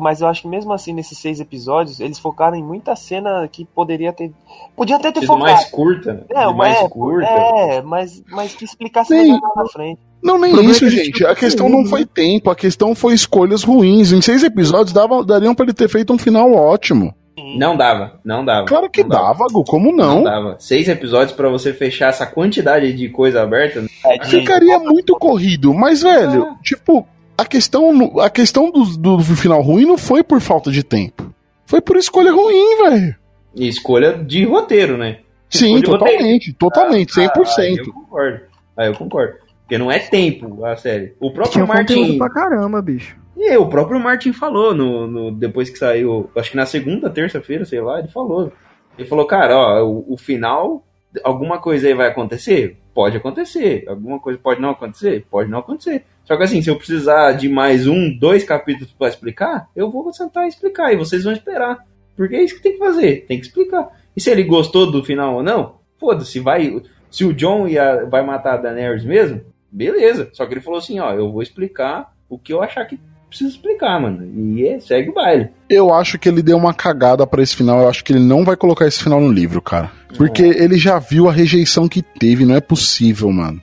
Mas eu acho que mesmo assim, nesses seis episódios, eles focaram em muita cena que poderia ter. Podia até ter Sido focado. mais curta? É, mais é, curta. é, mas, mas que explicasse Sim. melhor lá na frente. Não, nem problema isso, é que gente. A questão não foi tempo, a questão foi escolhas ruins. Em seis episódios dava, dariam pra ele ter feito um final ótimo. Não dava, não dava. Claro que dava. dava, Gu, como Não não? dava. Seis episódios pra você fechar essa quantidade de coisa aberta. É, Ficaria muito corrido, mas, velho, tipo, a questão, a questão do, do final ruim não foi por falta de tempo. Foi por escolha ruim, velho. E escolha de roteiro, né? Sim, Escolha totalmente, totalmente, Ah, Aí 100%. eu concordo. Aí eu concordo. Porque não é tempo a série. O próprio Tinha Martin. pra caramba, bicho. E o próprio Martin falou no, no- depois que saiu, acho que na segunda, terça-feira, sei lá, ele falou. Ele falou, cara, ó, o, o final, alguma coisa aí vai acontecer? Pode acontecer. Alguma coisa pode não acontecer? Pode não acontecer. Só que assim, se eu precisar de mais um, dois capítulos pra explicar, eu vou sentar e explicar, e vocês vão esperar. Porque é isso que tem que fazer, tem que explicar. E se ele gostou do final ou não, foda-se, vai. Se o John ia, vai matar a Daenerys mesmo, beleza. Só que ele falou assim, ó, eu vou explicar o que eu achar que precisa explicar, mano. E é, segue o baile. Eu acho que ele deu uma cagada pra esse final. Eu acho que ele não vai colocar esse final no livro, cara. Porque ele já viu a rejeição que teve. Não é possível, mano.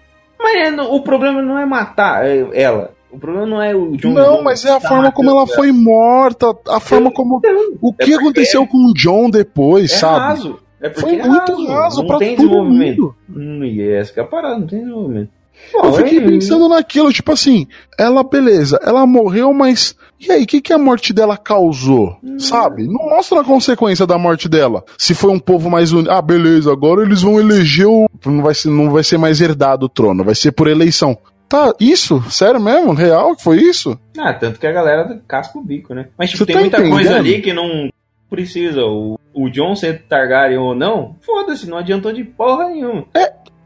Mas é, o problema não é matar é, ela. O problema não é o John Não, mas é a forma como ela foi morta, a forma como. O que porque aconteceu com o John depois, É sabe? raso. É Foi é muito raso Não pra tem todo desenvolvimento. mundo. Hum, e essa que é a parada, não tem desenvolvimento. Eu Bom, fiquei é- pensando naquilo, tipo assim, ela, beleza, ela morreu, mas. E aí, o que, que a morte dela causou? Sabe? Não mostra a consequência da morte dela. Se foi um povo mais unido. Ah, beleza, agora eles vão eleger o. Não vai ser, não vai ser mais herdado o trono, vai ser por eleição. Tá, isso? Sério mesmo? Real que foi isso? Ah, tanto que a galera casca o bico, né? Mas tipo, Você tem tá muita entendendo? coisa ali que não precisa. O, o John ser Targaryen ou não, foda-se, não adiantou de porra nenhuma.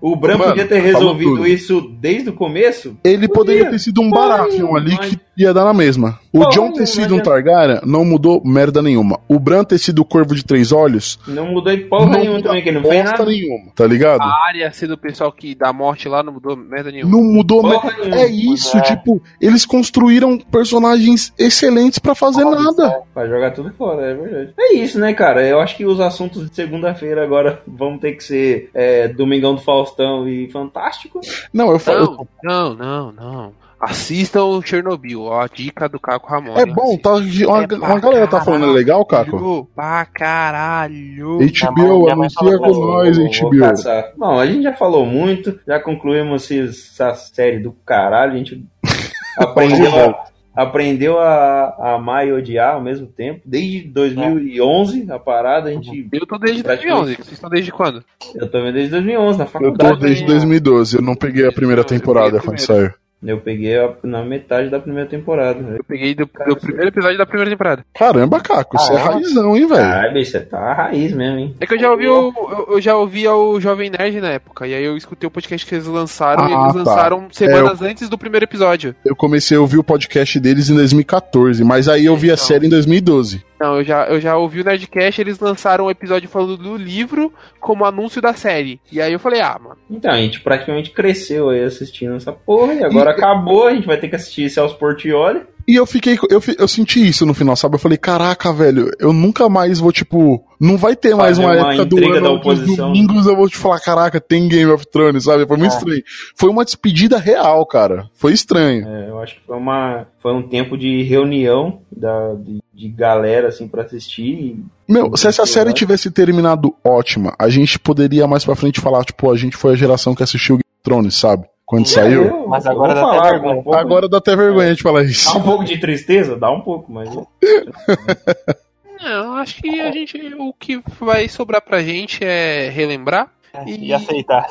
O Bran Mano, podia ter falou resolvido tudo. isso desde o começo. Ele Podia. poderia ter sido um Baratheon ali mas- que ia dar na mesma. O Porra John ter sido um Targaryen não mudou merda nenhuma. O Bran ter sido o Corvo de Três Olhos Não mudou de porra não nenhuma também, que ele não fez nada. nenhuma, tá ligado? A área ser do pessoal que dá morte lá não mudou merda nenhuma. Não mudou Porra merda. nenhuma. É isso, É. tipo, eles construíram personagens excelentes pra fazer nada. Vai jogar tudo fora, é verdade. É isso, né, cara? Eu acho que os assuntos de segunda-feira agora vão ter que ser é, Domingão do Faustão e Fantástico. Não, eu falo. Não, não, não, não. Assistam o Chernobyl, ó, a dica do Caco Ramon. É bom, tá, uma, É uma galera tá falando, é legal, Caco? Pra caralho. HBO, anuncia com nós, HBO. Bom, a gente já falou muito, já concluímos essa série do caralho, a gente aprendeu, aprendeu a, a amar e odiar ao mesmo tempo. Desde 2011, a parada, a gente. Eu tô desde Praticamente. 2011. Vocês estão desde quando? Eu também desde 2011, na Eu faculdade. tô desde né? 2012, eu não peguei a primeira Eu temporada quando saiu. Eu peguei a- na metade da primeira temporada. né? Eu peguei do, do primeiro episódio da primeira temporada. Caramba, Caco, você é Caramba. raizão, hein, velho? Caralho, bicho, você tá a raiz mesmo, hein? É que eu já ouvi o, eu, eu já ouvia o Jovem Nerd na época. E aí eu escutei o podcast que eles lançaram e Ah, eles tá. lançaram semanas antes do primeiro episódio. Eu comecei a ouvir o podcast deles em 2014, mas aí eu vi a Então. série em 2012. Não, eu já, eu já ouvi o Nerdcast, eles lançaram um episódio falando do livro como anúncio da série. E aí eu falei, ah, mano. Então, a gente praticamente cresceu aí assistindo essa porra e agora acabou, a gente vai ter que assistir Celso Portioli. E eu fiquei, eu, eu senti isso no final, sabe? Eu falei, caraca, velho, eu nunca mais vou, tipo, não vai ter mais uma, uma época do ano da que os domingos eu vou te falar, caraca, tem Game of Thrones, sabe? Foi muito É. estranho. Foi uma despedida real, cara. Foi estranho. É, eu acho que foi, uma, foi um tempo de reunião da, de, de galera, assim, pra assistir. e- Meu, se essa série tivesse terminado ótima, a gente poderia mais pra frente falar, tipo, a gente foi a geração que assistiu Game of Thrones, sabe? Quando saiu. Eu- Mas agora dá até falar vergonha. um pouco, Agora dá até vergonha de falar Dá isso. um pouco de tristeza? Dá um pouco, mas. Não, acho que a gente. O que vai sobrar pra gente é relembrar. E, aceitar.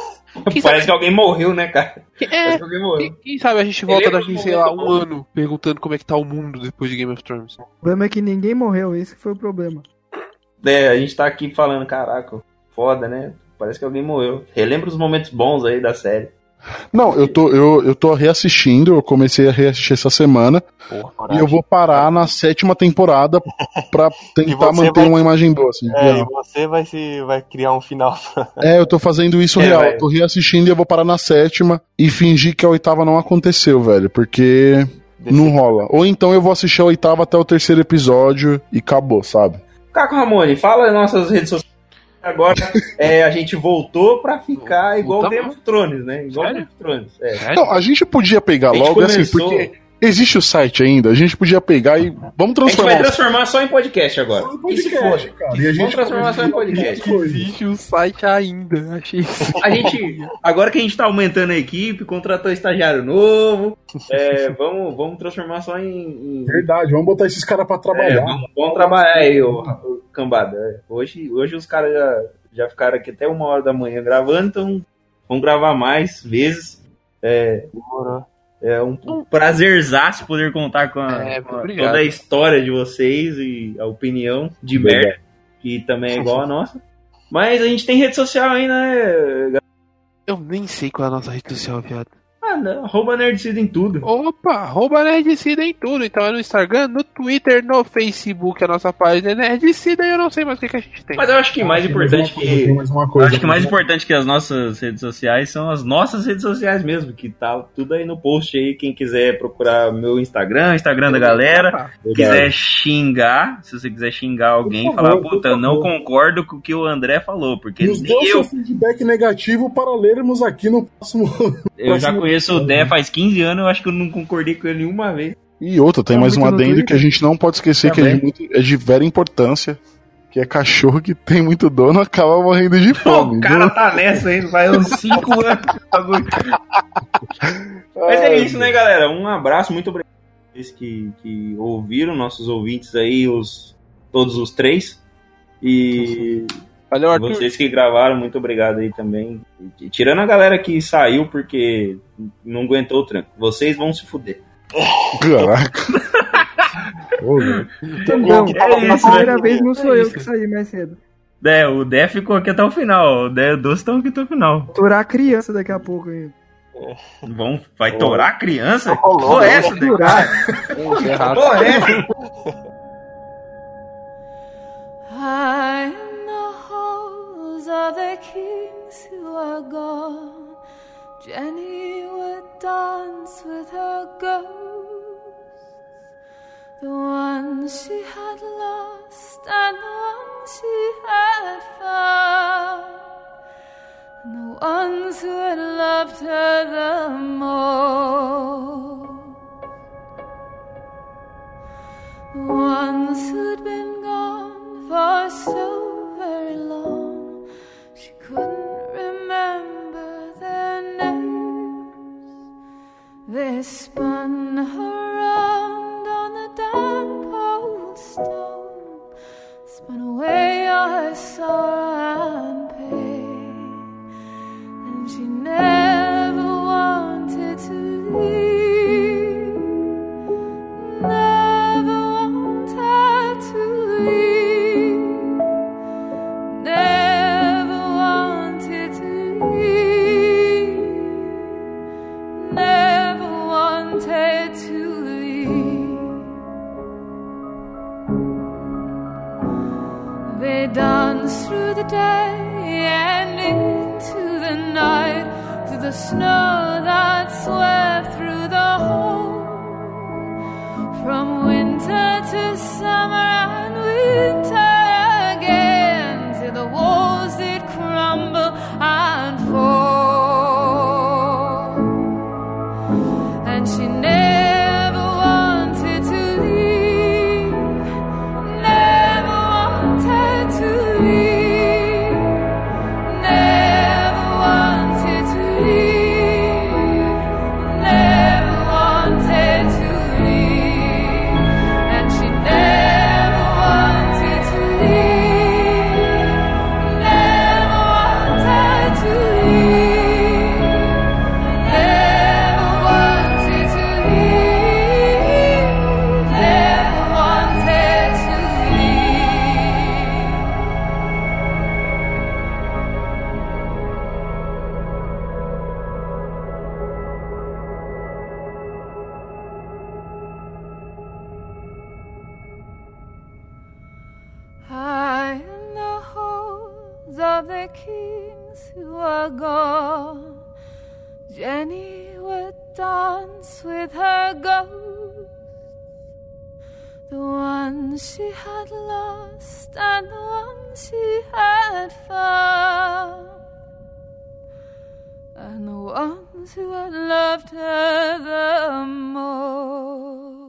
Quem Parece sabe, que alguém morreu, né, cara? é, Parece que alguém morreu. quem, quem sabe a gente volta lembra daqui, sei lá, um ano, perguntando como é que tá o mundo depois de Game of Thrones. O problema é que ninguém morreu, esse foi o problema. É, a gente tá aqui falando, caraca, foda, né? Parece que alguém morreu. Relembra os momentos bons aí da série. Não, eu tô, eu, eu tô reassistindo, eu comecei a reassistir essa semana. Porra, E eu vou parar na sétima temporada pra tentar manter vai- uma imagem boa, assim. É, e real. você vai, se, vai criar um final. É, eu tô fazendo isso É, real. Eu tô reassistindo e eu vou parar na sétima e fingir que a oitava não aconteceu, velho. Porque não rola. Ou então eu vou assistir a oitava até o terceiro episódio e acabou, sabe? Caco Ramone, fala nas nossas redes sociais. Agora é, a gente voltou pra ficar igual? Game of Thrones, né? Igual? Game of Thrones. É. Não, a gente podia pegar A gente logo assim, começou- porque existe o site ainda, a gente podia pegar e vamos A gente transformar. vai transformar só em podcast agora. E se podcast, for? cara. E a gente Vamos transformar só em podcast. Existe o site ainda, achei. A gente, agora que a gente tá aumentando a equipe, contratou estagiário novo, é, vamos, vamos transformar só em. em- Verdade, vamos botar esses caras pra é, trabalhar. vamos, vamos trabalhar aí, ô, ô, cambada. É, Hoje, hoje os caras já, já ficaram aqui até uma hora da manhã gravando, então vamos gravar mais vezes. É, Demorou. É um prazerzaço poder contar com, a, É, com a- toda a história de vocês e a opinião de Obrigado. merda, que também é igual a nossa. Mas a gente tem rede social ainda, né? Eu nem sei qual é a nossa rede social, viado. Arroba Nerdcida em tudo. Opa, arroba Nerdcida em tudo. Então é no Instagram, no Twitter, no Facebook, a nossa página é Nerdcida e eu não sei mais o que, que a gente tem. Mas eu acho que mais importante que. mais uma coisa. acho que mais importante que as nossas redes sociais são as nossas redes sociais mesmo, que tá tudo aí no post aí. Quem quiser procurar meu Instagram, Instagram da galera, Opa, quiser xingar, se você quiser xingar alguém, Por falar, favor, puta, não favor. concordo com o que o André falou, porque Nos o eu, seu feedback negativo para lermos aqui no próximo. eu já próximo conheço o. Dé faz 15 anos, eu acho que eu não concordei com ele nenhuma vez. E outra, tem Tá mais um adendo que a gente não pode esquecer que é de, Também. muito- é de vera importância. Que é cachorro que tem muito dono acaba morrendo de fome. o cara tá nessa aí, faz uns 5 anos. que o bagulho- Mas é isso, né, galera? Um abraço, muito obrigado a vocês que, que ouviram, nossos ouvintes aí, os, todos os três. E Valeu, Arthur. vocês que gravaram, muito obrigado aí também. E Tirando a galera que saiu porque não aguentou o tranco. Vocês vão se fuder. Caraca. Ô. Não, É a isso, primeira né? vez não sou É eu isso. que saí mais cedo. É, o Dé ficou aqui até o final. O Dé e o Doce estão aqui até o final. Turar a criança daqui a pouco ainda. Vão, vai torar a criança? Pô, é essa, Dé? Pô, é essa? High in halls of the kings who are gone, Jenny would dance with her ghosts, the ones she had lost and the ones she had found, and the ones who had loved her the most. The ones who'd been gone for so very long, couldn't remember their names. They spun her round on the damp old stone, spun away all her sorrow and pain, and she never wanted to leave. The day and into the night, through the snow that swept through the hole. From winter to summer and winter she had lost and the one she had found, and the ones who had loved her the most.